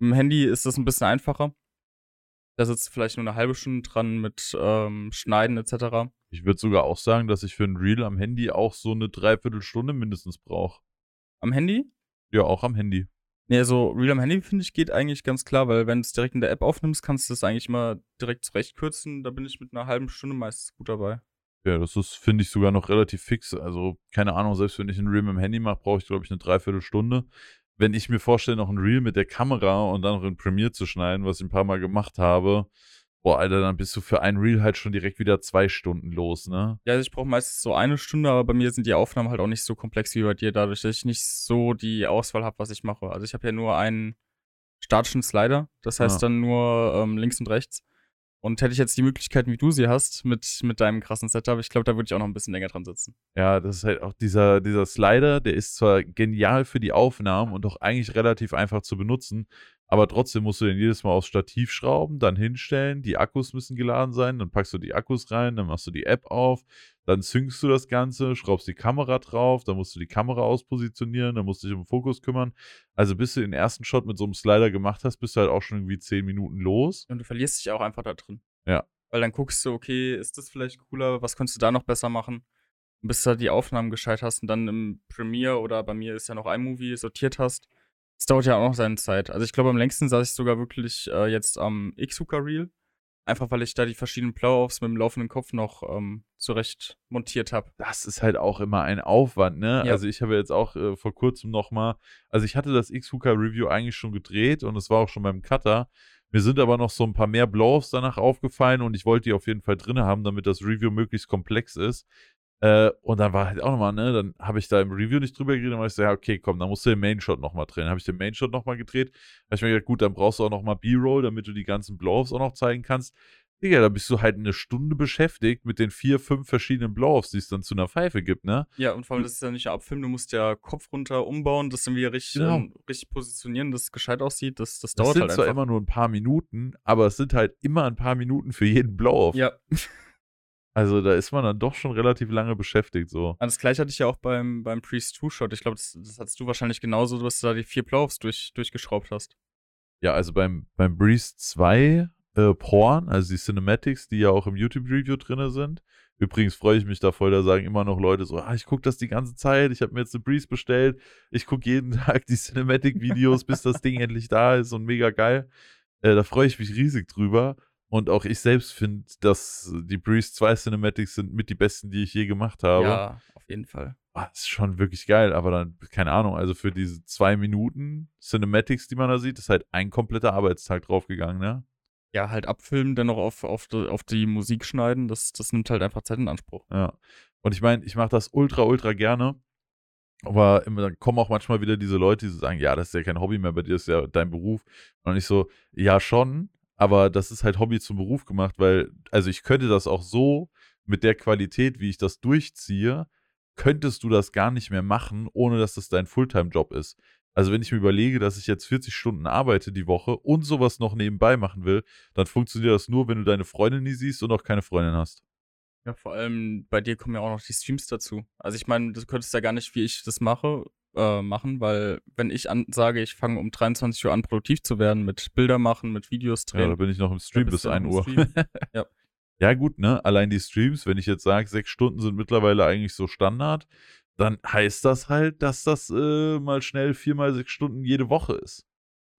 Im Handy ist das ein bisschen einfacher. Da sitzt vielleicht nur eine halbe Stunde dran mit ähm, Schneiden etc. Ich würde sogar auch sagen, dass ich für ein Reel am Handy auch so eine Dreiviertelstunde mindestens brauche. Am Handy? Ja, auch am Handy. Nee, also Reel am Handy finde ich geht eigentlich ganz klar, weil wenn du es direkt in der App aufnimmst, kannst du das eigentlich immer direkt zurechtkürzen. Da bin ich mit einer halben Stunde meistens gut dabei. Ja, das ist, finde ich, sogar noch relativ fix. Also, keine Ahnung, selbst wenn ich ein Reel mit dem Handy mache, brauche ich, glaube ich, eine Dreiviertelstunde wenn ich mir vorstelle, noch ein Reel mit der Kamera und dann noch in Premiere zu schneiden, was ich ein paar Mal gemacht habe, boah, Alter, dann bist du für ein Reel halt schon direkt wieder zwei Stunden los, ne? Ja, also ich brauche meistens so eine Stunde, aber bei mir sind die Aufnahmen halt auch nicht so komplex wie bei dir, dadurch, dass ich nicht so die Auswahl habe, was ich mache. Also ich habe ja nur einen statischen Slider, das heißt ja. dann nur ähm, links und rechts. Und hätte ich jetzt die Möglichkeiten, wie du sie hast, mit, mit deinem krassen Setup, ich glaube, da würde ich auch noch ein bisschen länger dran sitzen. Ja, das ist halt auch dieser, dieser Slider, der ist zwar genial für die Aufnahmen und auch eigentlich relativ einfach zu benutzen, aber trotzdem musst du den jedes Mal aufs Stativ schrauben, dann hinstellen, die Akkus müssen geladen sein, dann packst du die Akkus rein, dann machst du die App auf, dann synkst du das Ganze, schraubst die Kamera drauf, dann musst du die Kamera auspositionieren, dann musst du dich um den Fokus kümmern. Also bis du den ersten Shot mit so einem Slider gemacht hast, bist du halt auch schon irgendwie zehn Minuten los. Und du verlierst dich auch einfach da drin. Ja. Weil dann guckst du, okay, ist das vielleicht cooler, was könntest du da noch besser machen? bis du die Aufnahmen gescheit hast und dann im Premiere oder bei mir ist ja noch iMovie sortiert hast es dauert ja auch noch seine Zeit. Also ich glaube, am längsten saß ich sogar wirklich äh, jetzt am Xuka Reel. Einfach weil ich da die verschiedenen Blow-Offs mit dem laufenden Kopf noch ähm, zurecht montiert habe. Das ist halt auch immer ein Aufwand, ne? Ja. Also ich habe jetzt auch äh, vor kurzem nochmal, also ich hatte das Xuka Review eigentlich schon gedreht und es war auch schon beim Cutter. Mir sind aber noch so ein paar mehr Blow-Offs danach aufgefallen und ich wollte die auf jeden Fall drin haben, damit das Review möglichst komplex ist. Äh, und dann war halt auch nochmal, ne, dann habe ich da im Review nicht drüber geredet, dann war ich so, ja, okay, komm, dann musst du den Main-Shot nochmal drehen. Dann habe ich den Main-Shot nochmal gedreht. habe ich mir gedacht, gut, dann brauchst du auch nochmal B-Roll, damit du die ganzen Blow-Offs auch noch zeigen kannst. Digga, da bist du halt eine Stunde beschäftigt mit den vier, fünf verschiedenen Blow-Offs, die es dann zu einer Pfeife gibt, ne? Ja, und vor allem, das ist ja nicht abfilmen, du musst ja Kopf runter umbauen, das dann wieder richtig, genau. ähm, richtig positionieren, dass es gescheit aussieht, das, das dauert das sind halt zwar einfach. immer nur ein paar Minuten, aber es sind halt immer ein paar Minuten für jeden Blow-Off. Ja. Also da ist man dann doch schon relativ lange beschäftigt so. Das gleiche hatte ich ja auch beim, beim Priest 2-Shot. Ich glaube, das, das hattest du wahrscheinlich genauso, dass du da die vier Playoffs durch, durchgeschraubt hast. Ja, also beim, beim Breeze 2 äh, Porn, also die Cinematics, die ja auch im YouTube-Review drin sind. Übrigens freue ich mich da voll, da sagen immer noch Leute so, ah, ich gucke das die ganze Zeit, ich habe mir jetzt eine Breeze bestellt, ich gucke jeden Tag die Cinematic-Videos, bis das Ding endlich da ist und mega geil. Äh, da freue ich mich riesig drüber. Und auch ich selbst finde, dass die Breeze 2 Cinematics sind mit die besten, die ich je gemacht habe. Ja, auf jeden Fall. Das ist schon wirklich geil, aber dann, keine Ahnung, also für diese zwei Minuten Cinematics, die man da sieht, ist halt ein kompletter Arbeitstag draufgegangen, ne? Ja, halt abfilmen, dann noch auf, auf, die, auf die Musik schneiden, das, das nimmt halt einfach Zeit in Anspruch. Ja. Und ich meine, ich mache das ultra, ultra gerne. Aber dann kommen auch manchmal wieder diese Leute, die so sagen, ja, das ist ja kein Hobby mehr, bei dir ist ja dein Beruf. Und ich so, ja schon, aber das ist halt Hobby zum Beruf gemacht, weil, also ich könnte das auch so mit der Qualität, wie ich das durchziehe, könntest du das gar nicht mehr machen, ohne dass das dein Fulltime-Job ist. Also wenn ich mir überlege, dass ich jetzt 40 Stunden arbeite die Woche und sowas noch nebenbei machen will, dann funktioniert das nur, wenn du deine Freundin nie siehst und auch keine Freundin hast. Ja, vor allem bei dir kommen ja auch noch die Streams dazu. Also ich meine, du könntest ja gar nicht, wie ich das mache, äh, machen, weil wenn ich an, sage, ich fange um 23 Uhr an, produktiv zu werden, mit Bilder machen, mit Videos drehen. Ja, da bin ich noch im Stream bis 1 Uhr. ja. ja, gut, ne? Allein die Streams, wenn ich jetzt sage, sechs Stunden sind mittlerweile eigentlich so Standard, dann heißt das halt, dass das äh, mal schnell viermal sechs Stunden jede Woche ist.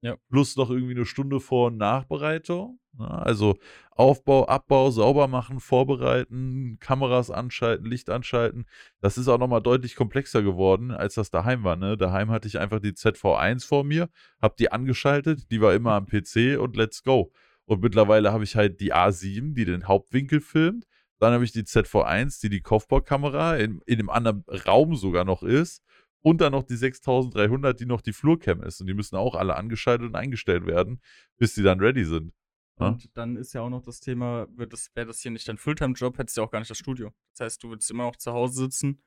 Ja. Plus noch irgendwie eine Stunde Vor- und Nachbereitung. Ja, also Aufbau, Abbau, sauber machen, vorbereiten, Kameras anschalten, Licht anschalten. Das ist auch nochmal deutlich komplexer geworden, als das daheim war. Ne? Daheim hatte ich einfach die ZV1 vor mir, habe die angeschaltet, die war immer am PC und let's go. Und mittlerweile habe ich halt die A7, die den Hauptwinkel filmt. Dann habe ich die ZV1, die die Kopfbaukamera in, in einem anderen Raum sogar noch ist. Und dann noch die 6300, die noch die Flurcam ist. Und die müssen auch alle angeschaltet und eingestellt werden, bis die dann ready sind. Ja? Und dann ist ja auch noch das Thema, wäre das hier nicht dein Fulltime-Job, hättest du ja auch gar nicht das Studio. Das heißt, du würdest immer noch zu Hause sitzen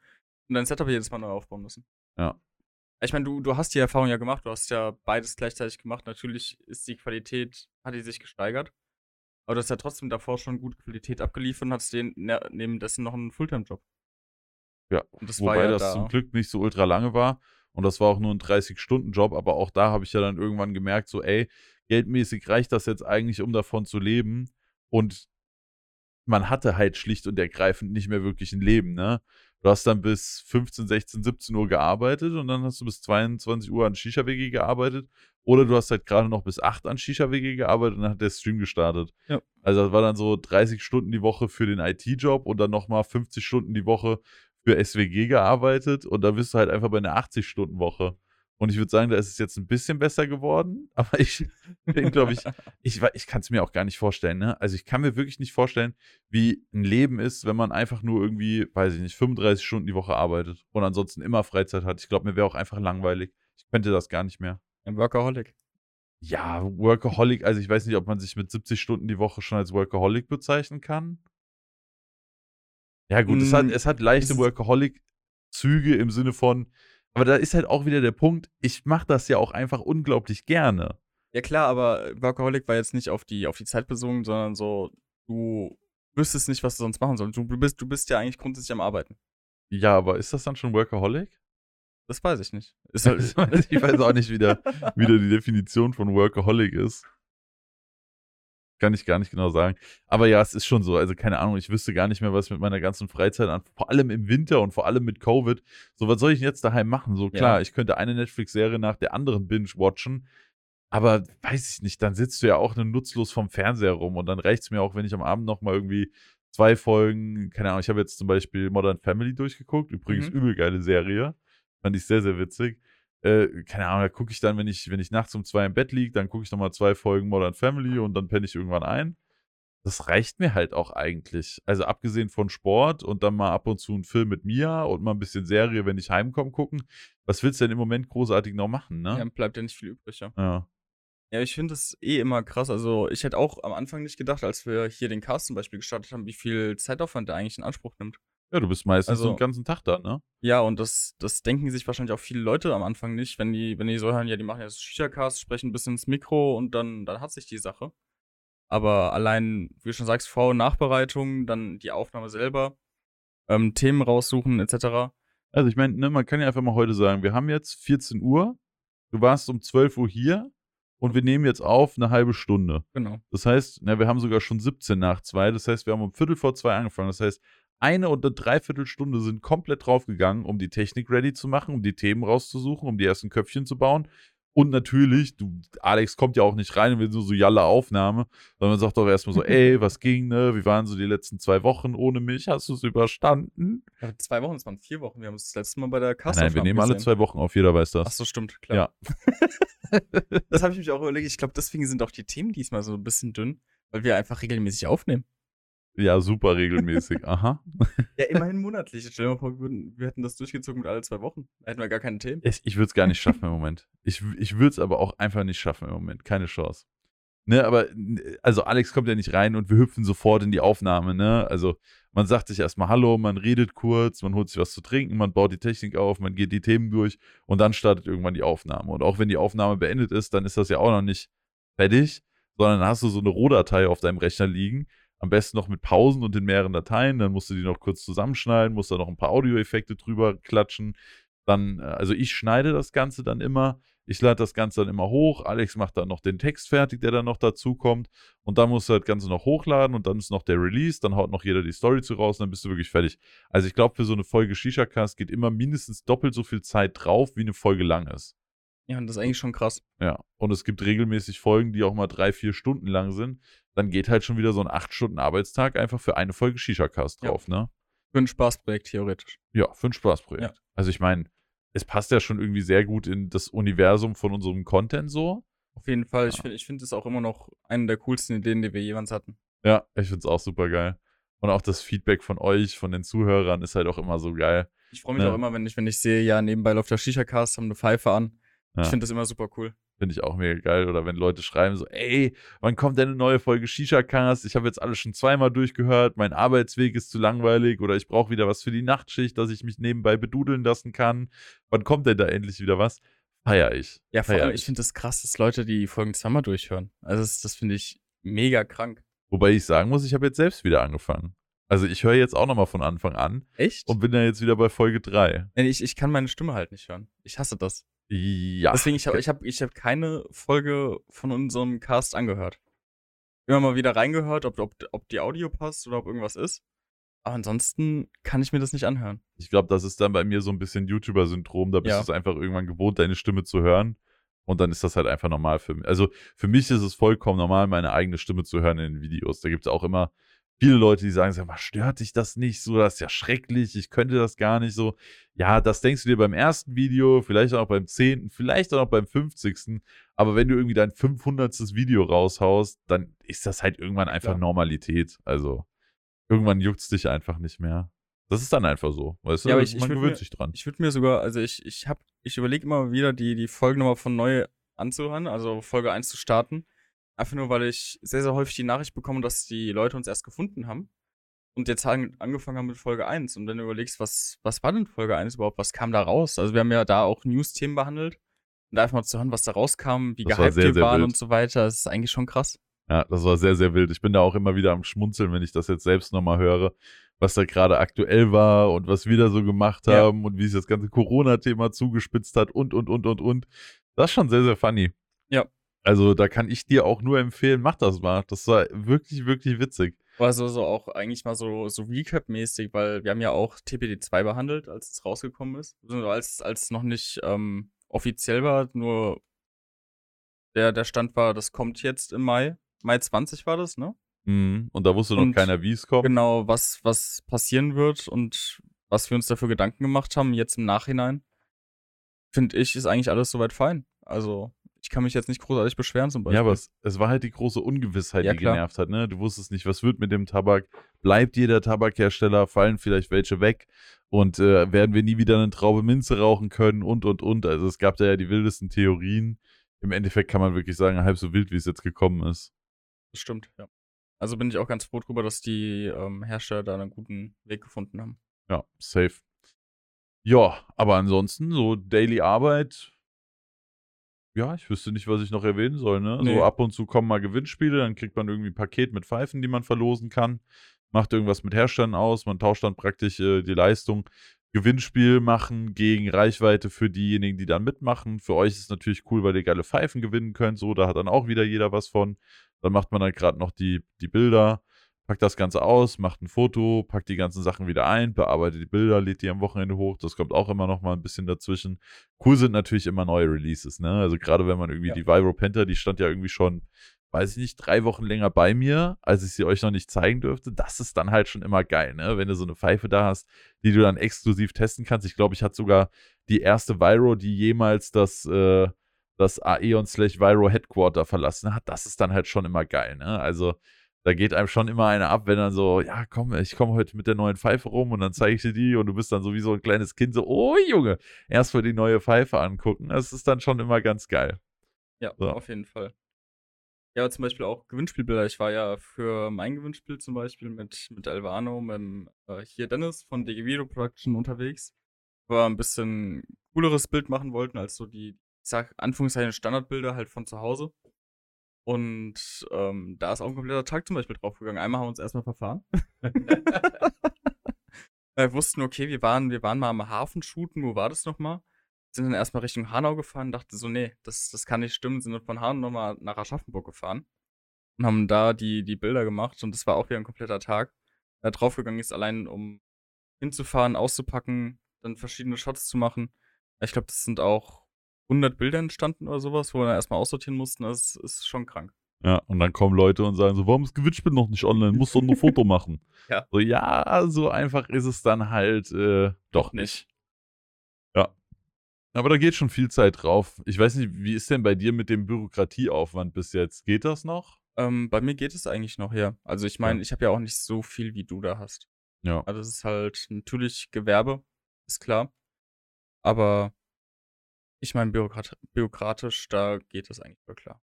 und dein Setup jedes Mal neu aufbauen müssen. Ja. Ich meine, du, du hast die Erfahrung ja gemacht, du hast ja beides gleichzeitig gemacht. Natürlich ist die Qualität, hat die sich gesteigert. Aber du hast ja trotzdem davor schon gute Qualität abgeliefert und hattest den, ne, neben dessen noch einen Fulltime-Job. Ja, Und das wobei war ja das da. zum Glück nicht so ultra lange war. Und das war auch nur ein 30-Stunden-Job, aber auch da habe ich ja dann irgendwann gemerkt, so, ey, geldmäßig reicht das jetzt eigentlich, um davon zu leben. Und man hatte halt schlicht und ergreifend nicht mehr wirklich ein Leben, ne? Du hast dann bis 15, 16, 17 Uhr gearbeitet und dann hast du bis 22 Uhr an Shisha-WG gearbeitet. Oder du hast halt gerade noch bis 8 an Shisha-WG gearbeitet und dann hat der Stream gestartet. Ja. Also das war dann so 30 Stunden die Woche für den IT-Job und dann nochmal 50 Stunden die Woche für SWG gearbeitet und da bist du halt einfach bei einer 80-Stunden-Woche. Und ich würde sagen, da ist es jetzt ein bisschen besser geworden, aber ich bin, glaube ich, ich, ich kann es mir auch gar nicht vorstellen. Ne? Also ich kann mir wirklich nicht vorstellen, wie ein Leben ist, wenn man einfach nur irgendwie, weiß ich nicht, 35 Stunden die Woche arbeitet und ansonsten immer Freizeit hat. Ich glaube, mir wäre auch einfach langweilig. Ich könnte das gar nicht mehr. Ein Workaholic. Ja, Workaholic, also ich weiß nicht, ob man sich mit 70 Stunden die Woche schon als Workaholic bezeichnen kann. Ja, gut, es, hat, Mm, es hat leichte Workaholic-Züge im Sinne von, aber da ist halt auch wieder der Punkt, ich mache das ja auch einfach unglaublich gerne. Ja klar, aber Workaholic war jetzt nicht auf die, auf die Zeit bezogen, sondern so, du wüsstest nicht, was du sonst machen sollst. Du bist, du bist ja eigentlich grundsätzlich am Arbeiten. Ja, aber ist das dann schon Workaholic? Das weiß ich nicht. Halt, ich weiß auch nicht, wie, der, wie da die Definition von Workaholic ist. Kann ich gar nicht genau sagen. Aber ja, es ist schon so. Also keine Ahnung, ich wüsste gar nicht mehr, was mit meiner ganzen Freizeit an, vor allem im Winter und vor allem mit Covid. So, was soll ich jetzt daheim machen? So klar, Ja. ich könnte eine Netflix-Serie nach der anderen binge-watchen. Aber weiß ich nicht, dann sitzt du ja auch nur nutzlos vom Fernseher rum und dann reicht es mir auch, wenn ich am Abend nochmal irgendwie zwei Folgen, keine Ahnung, ich habe jetzt zum Beispiel Modern Family durchgeguckt, übrigens Mhm. übel geile Serie, fand ich sehr, sehr witzig. Äh, keine Ahnung, da gucke ich dann, wenn ich, wenn ich nachts um zwei im Bett liege, dann gucke ich nochmal zwei Folgen Modern Family und dann penne ich irgendwann ein. Das reicht mir halt auch eigentlich. Also abgesehen von Sport und dann mal ab und zu einen Film mit Mia und mal ein bisschen Serie, wenn ich heimkomme, gucken. Was willst du denn im Moment großartig noch machen, ne? ja, bleibt ja nicht viel übrig, ja. Ja. Ja, ich finde das eh immer krass. Also, ich hätte auch am Anfang nicht gedacht, als wir hier den Cast zum Beispiel gestartet haben, wie viel Zeitaufwand der eigentlich in Anspruch nimmt. Ja, du bist meistens Also- den ganzen Tag da, ne? Ja, und das, das denken sich wahrscheinlich auch viele Leute am Anfang nicht, wenn die, wenn die so hören, ja, die machen jetzt Shisha-Cast, sprechen ein bisschen ins Mikro und dann, dann hat sich die Sache. Aber allein, wie du schon sagst, Vor- und Nachbereitung, dann die Aufnahme selber, ähm, Themen raussuchen, etc. Also ich meine, ne, man kann ja einfach mal heute sagen, wir haben jetzt 14 Uhr, du warst um 12 Uhr hier und wir nehmen jetzt auf eine halbe Stunde. Genau. Das heißt, na, wir haben sogar schon 17 nach zwei. Das heißt, wir haben um Viertel vor zwei angefangen. Das heißt, eine und eine Dreiviertelstunde sind komplett draufgegangen, um die Technik ready zu machen, um die Themen rauszusuchen, um die ersten Köpfchen zu bauen. Und natürlich, du, Alex kommt ja auch nicht rein und will so, so jalle Aufnahme, sondern man sagt doch erstmal so, ey, was ging, ne? Wie waren so die letzten zwei Wochen ohne mich? Hast du es überstanden? Ja, zwei Wochen, es waren vier Wochen. Wir haben uns das letzte Mal bei der Cast nein, wir nehmen alle zwei Wochen auf, jeder weiß das. Ach so, stimmt, klar. Ja. Das habe ich mich auch überlegt. Ich glaube, deswegen sind auch die Themen diesmal so ein bisschen dünn, weil wir einfach regelmäßig aufnehmen. Ja, super regelmäßig. Aha. Ja, immerhin monatlich. Stell dir mal vor, wir, hätten das durchgezogen mit alle zwei Wochen. Da hätten wir gar keine Themen. Ich, ich würde es gar nicht schaffen im Moment. Ich, ich würde es aber auch einfach nicht schaffen im Moment. Keine Chance. Ne, aber, also Alex kommt ja nicht rein und wir hüpfen sofort in die Aufnahme, ne? Also man sagt sich erstmal Hallo, man redet kurz, man holt sich was zu trinken, man baut die Technik auf, man geht die Themen durch und dann startet irgendwann die Aufnahme. Und auch wenn die Aufnahme beendet ist, dann ist das ja auch noch nicht fertig, sondern dann hast du so eine Rohdatei auf deinem Rechner liegen. Am besten noch mit Pausen und in mehreren Dateien. Dann musst du die noch kurz zusammenschneiden, musst da noch ein paar Audioeffekte drüber klatschen. Dann, äh, also ich schneide das Ganze dann immer. Ich lade das Ganze dann immer hoch. Alex macht dann noch den Text fertig, der dann noch dazu kommt. Und dann musst du das Ganze noch hochladen und dann ist noch der Release. Dann haut noch jeder die Story zu raus und dann bist du wirklich fertig. Also ich glaube, für so eine Folge Shisha-Cast geht immer mindestens doppelt so viel Zeit drauf, wie eine Folge lang ist. Ja, und das ist eigentlich schon krass. Ja, und es gibt regelmäßig Folgen, die auch mal drei, vier Stunden lang sind. Dann geht halt schon wieder so ein acht Stunden Arbeitstag einfach für eine Folge Shisha-Cast Ja. drauf, ne? Für ein Spaßprojekt theoretisch. Ja, für ein Spaßprojekt. Ja. Also ich meine, es passt ja schon irgendwie sehr gut in das Universum von unserem Content so. Auf jeden Fall. Ich Ja. finde ich find auch immer noch eine der coolsten Ideen, die wir jemals hatten. Ja, ich find's auch super geil. Und auch das Feedback von euch, von den Zuhörern, ist halt auch immer so geil. Ich freue mich Ja. auch immer, wenn ich, wenn ich sehe, ja, nebenbei läuft der Shisha-Cast, haben eine Pfeife an. Ja. Ich finde das immer super cool. Finde ich auch mega geil. Oder wenn Leute schreiben so, ey, wann kommt denn eine neue Folge Shisha-Cast? Ich habe jetzt alles schon zweimal durchgehört, mein Arbeitsweg ist zu langweilig oder ich brauche wieder was für die Nachtschicht, dass ich mich nebenbei bedudeln lassen kann. Wann kommt denn da endlich wieder was? Feier ich. Ja, vor Feier allem, ich finde das krass, dass Leute die Folgen zweimal durchhören. Also, das, das finde ich mega krank. Wobei ich sagen muss, ich habe jetzt selbst wieder angefangen. Also ich höre jetzt auch nochmal von Anfang an Echt? und bin da jetzt wieder bei Folge 3. ich, ich kann meine Stimme halt nicht hören. Ich hasse das. Ja. Deswegen, ich habe ich hab, ich hab keine Folge von unserem Cast angehört. Immer mal wieder reingehört, ob, ob, ob die Audio passt oder ob irgendwas ist. Aber ansonsten kann ich mir das nicht anhören. Ich glaube, das ist dann bei mir so ein bisschen YouTuber-Syndrom. Da bist Ja. du es einfach irgendwann gewohnt, deine Stimme zu hören. Und dann ist das halt einfach normal für mich. Also für mich ist es vollkommen normal, meine eigene Stimme zu hören in den Videos. Da gibt es auch immer viele Leute, die sagen, sag mal, stört dich das nicht so? Das ist ja schrecklich, ich könnte das gar nicht so. Ja, das denkst du dir beim ersten Video, vielleicht auch beim zehnten, vielleicht auch noch beim fünfzigsten. Aber wenn du irgendwie dein 500. Video raushaust, dann ist das halt irgendwann einfach Klar. Normalität. Also irgendwann juckt's dich einfach nicht mehr. Das ist dann einfach so, weißt du? Ja, aber ich- ich man würd gewöhnt mir- sich dran. Ich würde mir sogar, also ich, ich ich überlege immer wieder, die, die Folgen nochmal von neu anzuhören, also Folge 1 zu starten. Einfach nur, weil ich sehr, sehr häufig die Nachricht bekomme, dass die Leute uns erst gefunden haben und jetzt an, angefangen haben mit Folge 1. Und wenn du überlegst, was, was war denn Folge 1 überhaupt, was kam da raus? Also wir haben ja da auch News-Themen behandelt. Und da einfach mal zu hören, was da rauskam, wie Das war gehypt sehr, wir waren wild. und so weiter, das ist eigentlich schon krass. Ja, das war sehr, sehr wild. Ich bin da auch immer wieder am Schmunzeln, wenn ich das jetzt selbst nochmal höre, was da gerade aktuell war und was wir da so gemacht Ja. haben und wie sich das ganze Corona-Thema zugespitzt hat und, und, und, und, und. Das ist schon sehr, sehr funny. Ja. Also da kann ich dir auch nur empfehlen, mach das mal. Das war wirklich, wirklich witzig. Also so auch eigentlich mal so, so Recap-mäßig, weil wir haben ja auch TPD2 behandelt, als es rausgekommen ist. Also als, als es noch nicht ähm, offiziell war, nur der, der Stand war, das kommt jetzt im Mai. Mai 20 war das, ne? Mhm. Und da wusste noch Und keiner, wie es kommt. Genau, was, was passieren wird und was wir uns dafür Gedanken gemacht haben, jetzt im Nachhinein. Finde ich, ist eigentlich alles soweit fein. Also, ich kann mich jetzt nicht großartig beschweren zum Beispiel. Ja, aber es, es war halt die große Ungewissheit, Ja, die klar. genervt hat. Ne? Du wusstest nicht, was wird mit dem Tabak? Bleibt jeder Tabakhersteller? Fallen vielleicht welche weg? Und äh, werden wir nie wieder eine Traube Minze rauchen können? Und, und, und. Also es gab da ja die wildesten Theorien. Im Endeffekt kann man wirklich sagen, halb so wild, wie es jetzt gekommen ist. Das stimmt, ja. Also bin ich auch ganz froh drüber, dass die ähm, Hersteller da einen guten Weg gefunden haben. Ja, safe. Ja, aber ansonsten, so Daily Arbeit, ja, ich wüsste nicht, was ich noch erwähnen soll, ne? Nee. So ab und zu kommen mal Gewinnspiele, dann kriegt man irgendwie ein Paket mit Pfeifen, die man verlosen kann. Macht irgendwas mit Herstellern aus, man tauscht dann praktisch äh, die Leistung. Gewinnspiel machen gegen Reichweite für diejenigen, die dann mitmachen. Für euch ist es natürlich cool, weil ihr geile Pfeifen gewinnen könnt. So, da hat dann auch wieder jeder was von. Dann macht man dann gerade noch die, die Bilder, packt das Ganze aus, macht ein Foto, packt die ganzen Sachen wieder ein, bearbeitet die Bilder, lädt die am Wochenende hoch. Das kommt auch immer noch mal ein bisschen dazwischen. Cool sind natürlich immer neue Releases, ne? Also gerade wenn man irgendwie Ja. die Vibro Penta, die stand ja irgendwie schon, weiß ich nicht, drei Wochen länger bei mir, als ich sie euch noch nicht zeigen dürfte. Das ist dann halt schon immer geil, ne? Wenn du so eine Pfeife da hast, die du dann exklusiv testen kannst. Ich glaube, ich hatte sogar die erste Viro, die jemals das, äh, das Aeon slash Viro Headquarter verlassen hat. Das ist dann halt schon immer geil, ne? Also da geht einem schon immer einer ab, wenn dann so, ja, komm, ich komme heute mit der neuen Pfeife rum und dann zeige ich dir die und du bist dann so wie so ein kleines Kind, so, oh Junge, erst mal die neue Pfeife angucken. Das ist dann schon immer ganz geil. Ja, So. auf jeden Fall. Ja, zum Beispiel auch Gewinnspielbilder. Ich war ja für mein Gewinnspiel zum Beispiel mit, mit Alvano, mit äh, hier Dennis von DG Video Production unterwegs. Wo wir ein bisschen cooleres Bild machen wollten, als so die, ich sag, Anführungszeichen Standardbilder halt von zu Hause. Und ähm, da ist auch ein kompletter Tag zum Beispiel draufgegangen. Einmal haben wir uns erstmal verfahren. wir wussten, okay, wir waren, wir waren mal am Hafen shooten, wo war das nochmal? sind dann erstmal Richtung Hanau gefahren, dachte so, nee, das, das kann nicht stimmen, sind dann von Hanau nochmal nach Aschaffenburg gefahren und haben da die, die Bilder gemacht und das war auch wieder ein kompletter Tag. Da draufgegangen ist, allein um hinzufahren, auszupacken, dann verschiedene Shots zu machen. Ich glaube, das sind auch 100 Bilder entstanden oder sowas, wo wir dann erstmal aussortieren mussten. Das ist schon krank. Ja, und dann kommen Leute und sagen so, warum ist Gewinnspiel noch nicht online? Muss doch nur Foto machen. Ja. So, ja, so einfach ist es dann halt äh, doch nicht. Ja. Aber da geht schon viel Zeit drauf. Ich weiß nicht, wie ist denn bei dir mit dem Bürokratieaufwand bis jetzt? Geht das noch? Ähm, bei mir geht es eigentlich noch, ja. Also ich meine, Ja. ich habe ja auch nicht so viel, wie du da hast. Ja. Also es ist halt natürlich Gewerbe, ist klar. Aber ich meine, bürokrat bürokratisch, da geht das eigentlich voll klar.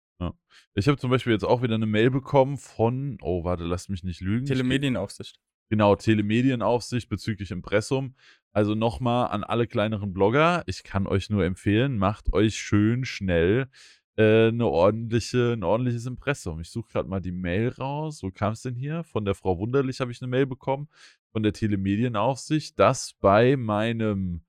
Ich habe zum Beispiel jetzt auch wieder eine Mail bekommen von, oh, warte, lass mich nicht lügen. Ich- Telemedienaufsicht. Genau, Telemedienaufsicht bezüglich Impressum. Also nochmal an alle kleineren Blogger, ich kann euch nur empfehlen, macht euch schön schnell äh, eine ordentliche, ein ordentliches Impressum. Ich suche gerade mal die Mail raus. Wo kam es denn hier? Von der Frau Wunderlich habe ich eine Mail bekommen, von der Telemedienaufsicht, dass bei meinem,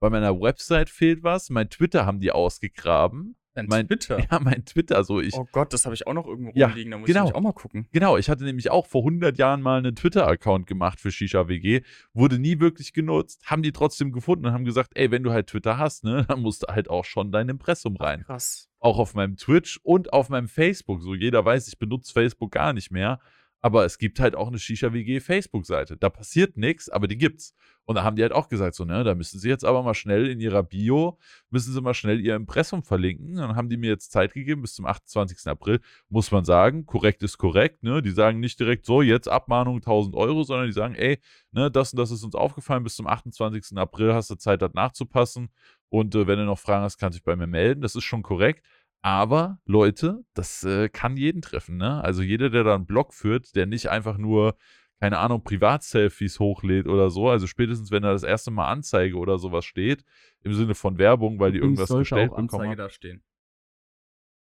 bei meiner Website fehlt was. Mein Twitter haben die ausgegraben. Dein Mein- Twitter. Ja, mein Twitter, so ich. Oh Gott, das habe ich auch noch irgendwo Ja, rumliegen, da muss genau. ich auch mal gucken. Genau, ich hatte nämlich auch vor 100 Jahren mal einen Twitter-Account gemacht für Shisha WG, wurde nie wirklich genutzt, haben die trotzdem gefunden und haben gesagt, ey, wenn du halt Twitter hast, ne, dann musst du halt auch schon dein Impressum rein. Krass. Auch auf meinem Twitch und auf meinem Facebook. So jeder weiß, ich benutze Facebook gar nicht mehr, aber es gibt halt auch eine Shisha WG Facebook-Seite. Da passiert nichts, aber die gibt's. Und da haben die halt auch gesagt, so, ne, da müssen sie jetzt aber mal schnell in ihrer Bio, müssen sie mal schnell ihr Impressum verlinken. Dann haben die mir jetzt Zeit gegeben bis zum 28. April. Muss man sagen, korrekt ist korrekt, ne? Die sagen nicht direkt so, jetzt Abmahnung 1000 Euro, sondern die sagen, ey, ne, das und das ist uns aufgefallen, bis zum 28. April hast du Zeit, das nachzupassen. Und äh, wenn du noch Fragen hast, kannst du dich bei mir melden. Das ist schon korrekt. Aber Leute, das äh, kann jeden treffen, ne? Also jeder, der da einen Blog führt, der nicht einfach nur, keine Ahnung, Privatselfies hochlädt oder so, also spätestens, wenn da das erste Mal Anzeige oder sowas steht, im Sinne von Werbung, weil die Übrigens irgendwas gestellt auch bekommen Anzeige haben. da stehen.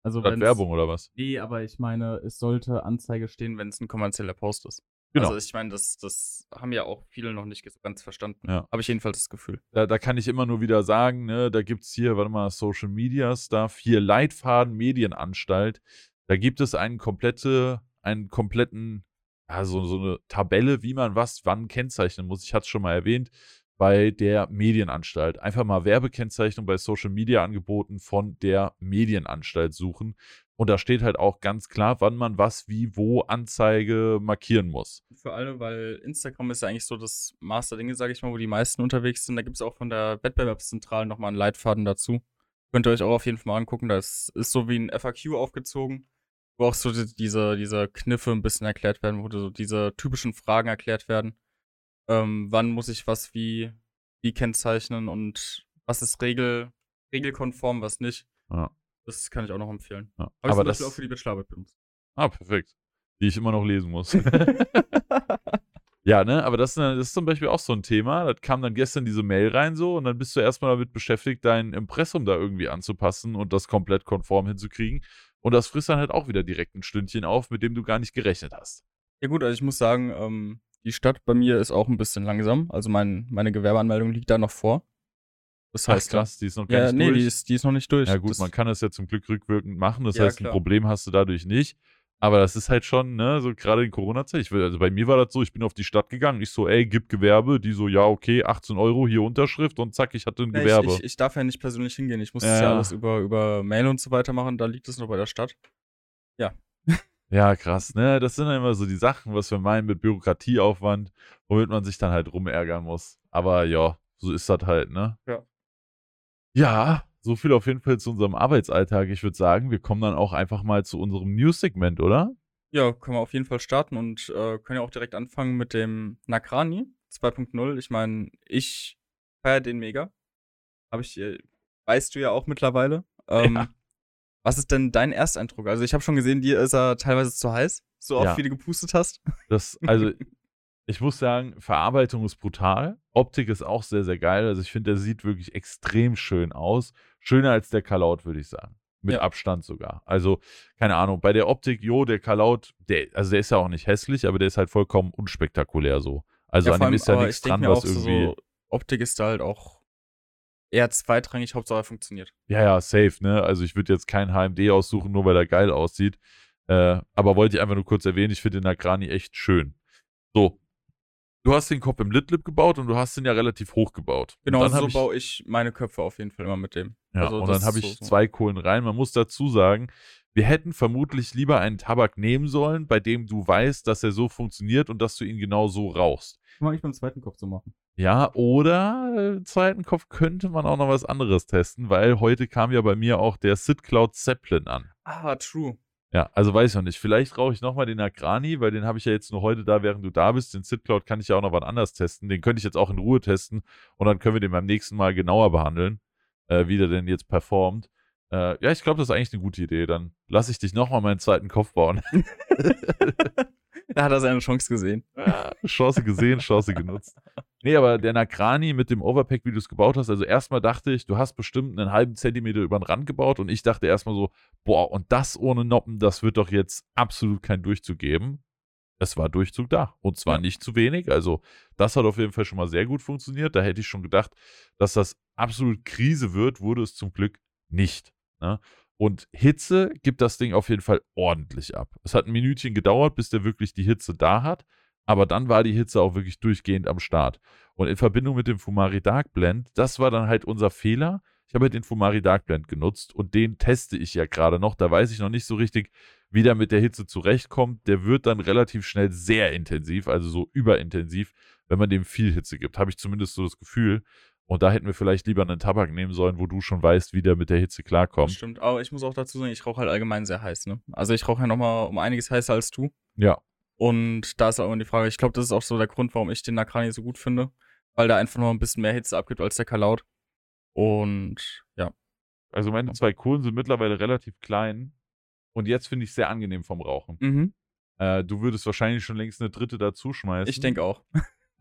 Also Statt Werbung oder was? Nee, aber ich meine, es sollte Anzeige. Stehen, wenn es ein kommerzieller Post ist. Genau. Also ich meine, das, das haben ja auch viele noch nicht ganz verstanden. Ja. Habe ich jedenfalls das Gefühl. Da, da kann ich immer nur wieder sagen, ne, da gibt es hier, warte mal, Social Media Stuff, hier Leitfaden Medienanstalt. Da gibt es einen komplette, einen kompletten, ja, so, so eine Tabelle, wie man was wann kennzeichnen muss. Ich hatte es schon mal erwähnt, bei der Medienanstalt. Einfach mal Werbekennzeichnung bei Social Media Angeboten von der Medienanstalt suchen. Und da steht halt auch ganz klar, wann man was, wie, wo Anzeige markieren muss. Für alle, weil Instagram ist ja eigentlich so das Master-Ding, sage ich mal, wo die meisten unterwegs sind. Da gibt es auch von der Wettbewerbszentrale nochmal einen Leitfaden dazu. Könnt ihr euch auch auf jeden Fall mal angucken. Das ist so wie ein FAQ aufgezogen, wo auch so die- diese, diese Kniffe ein bisschen erklärt werden, wo so diese typischen Fragen erklärt werden. Ähm, wann muss ich was wie, wie kennzeichnen und was ist regel, regelkonform, was nicht. Ja. Das kann ich auch noch empfehlen. Ja. Habe ich Aber zum das, Beispiel auch für die Bachelorarbeit benutzt. ah, perfekt. Die ich immer noch lesen muss. Ja, ne, aber das, das ist zum Beispiel auch so ein Thema. Das kam dann gestern diese Mail rein so und dann bist du erstmal damit beschäftigt, dein Impressum da irgendwie anzupassen und das komplett konform hinzukriegen. Und das frisst dann halt auch wieder direkt ein Stündchen auf, mit dem du gar nicht gerechnet hast. Ja gut, also ich muss sagen, ähm, die Stadt bei mir ist auch ein bisschen langsam. Also mein, meine Gewerbeanmeldung liegt da noch vor. Das Ach, heißt, krass, die ist noch gar ja, nicht nee, durch. die ist, die ist noch nicht durch. ja gut, das, man kann das ja zum Glück rückwirkend machen. Das Ja, heißt, ein klar. Problem hast du dadurch nicht. Aber das ist halt schon, ne, so gerade in Corona-Zeit. Also bei mir war das so, ich bin auf die Stadt gegangen. Ich so, ey, gib Gewerbe. Die so, ja, okay, 18 Euro, hier Unterschrift und zack, ich hatte ein Ja, Gewerbe. Ich, ich, ich darf ja nicht persönlich hingehen. Ich muss Ja, das ja ja. alles über, über Mail und so weiter machen. Da liegt es noch bei der Stadt. Ja, krass, ne? Das sind dann immer so die Sachen, was wir meinen mit Bürokratieaufwand, womit man sich dann halt rumärgern muss. Aber ja, so ist das halt, ne? Ja. Ja, so viel auf jeden Fall zu unserem Arbeitsalltag. Ich würde sagen, wir kommen dann auch einfach mal zu unserem News-Segment, oder? Ja, können wir auf jeden Fall starten und äh, können ja auch direkt anfangen mit dem Nakrani 2.0. Ich meine, ich feiere den mega. Habe ich, äh, weißt du ja auch mittlerweile. Ähm, Ja. Was ist denn dein Ersteindruck? Also ich habe schon gesehen, dir ist er teilweise zu heiß, so oft Ja. wie du gepustet hast. Das, also, ich muss sagen, Verarbeitung ist brutal. Optik ist auch sehr, sehr geil. Also, ich finde, der sieht wirklich extrem schön aus. Schöner als der Kalaut, würde ich sagen. Mit Ja. Abstand sogar. Also, keine Ahnung. Bei der Optik, jo, der Kalaut, der, also der ist ja auch nicht hässlich, aber der ist halt vollkommen unspektakulär so. Also, Ja, an dem allem, ist ja nichts dran, was irgendwie. so, Optik ist da halt auch eher zweitrangig, Hauptsache er funktioniert. Ja, ja, safe, ne? Also ich würde jetzt kein HMD aussuchen, nur weil er geil aussieht. Äh, aber wollte ich einfach nur kurz erwähnen, ich finde den Nagrani echt schön. So. Du hast den Kopf im Litlip gebaut und du hast den ja relativ hoch gebaut. Genau, so ich, baue ich meine Köpfe auf jeden Fall immer mit dem. Ja, Also und dann habe ich so- so. zwei Kohlen rein. Man muss dazu sagen, wir hätten vermutlich lieber einen Tabak nehmen sollen, bei dem du weißt, dass er so funktioniert und dass du ihn genau so rauchst. Kann man eigentlich beim zweiten Kopf so machen. Ja, oder äh, im zweiten Kopf könnte man auch noch was anderes testen, weil heute kam ja bei mir auch der Sid Cloud Zeppelin an. Ah, true. Ja, also weiß ich noch nicht. Vielleicht rauche ich nochmal den Agrani, weil den habe ich ja jetzt nur heute da, während du da bist. Den Sid Cloud kann ich ja auch noch wann anders testen. Den könnte ich jetzt auch in Ruhe testen und dann können wir den beim nächsten Mal genauer behandeln, äh, wie der denn jetzt performt. Äh, ja, ich glaube, das ist eigentlich eine gute Idee. Dann lasse ich dich nochmal meinen zweiten Kopf bauen. Da hat er seine Chance gesehen. Chance gesehen, Chance genutzt. Nee, aber der Nakrani mit dem Overpack, wie du es gebaut hast, also erstmal dachte ich, du hast bestimmt einen halben Zentimeter über den Rand gebaut und ich dachte erstmal so, boah, und das ohne Noppen, das wird doch jetzt absolut kein Durchzug geben. Es war Durchzug da und zwar Ja. nicht zu wenig. Also das hat auf jeden Fall schon mal sehr gut funktioniert. Da hätte ich schon gedacht, dass das absolut Krise wird, wurde es zum Glück nicht. Ne? Und Hitze gibt das Ding auf jeden Fall ordentlich ab. Es hat ein Minütchen gedauert, bis der wirklich die Hitze da hat. Aber dann war die Hitze auch wirklich durchgehend am Start. Und in Verbindung mit dem Fumari Dark Blend, das war dann halt unser Fehler. Ich habe halt den Fumari Dark Blend genutzt und den teste ich ja gerade noch. Da weiß ich noch nicht so richtig, wie der mit der Hitze zurechtkommt. Der wird dann relativ schnell sehr intensiv, also so überintensiv, wenn man dem viel Hitze gibt. Habe ich zumindest so das Gefühl. Und da hätten wir vielleicht lieber einen Tabak nehmen sollen, wo du schon weißt, wie der mit der Hitze klarkommt. stimmt. Aber ich muss auch dazu sagen, ich rauche halt allgemein sehr heiß, ne? Also ich rauche ja nochmal um einiges heißer als du. Ja, Und da ist auch immer die Frage, ich glaube, das ist auch so der Grund, warum ich den Nakrani so gut finde. Weil der einfach noch ein bisschen mehr Hitze abgibt als der Kalaut. Und ja. also meine zwei Kohlen sind mittlerweile relativ klein. Und jetzt finde ich sehr angenehm vom Rauchen. Mhm. Äh, du würdest wahrscheinlich schon längst eine dritte dazu schmeißen. Ich denke auch.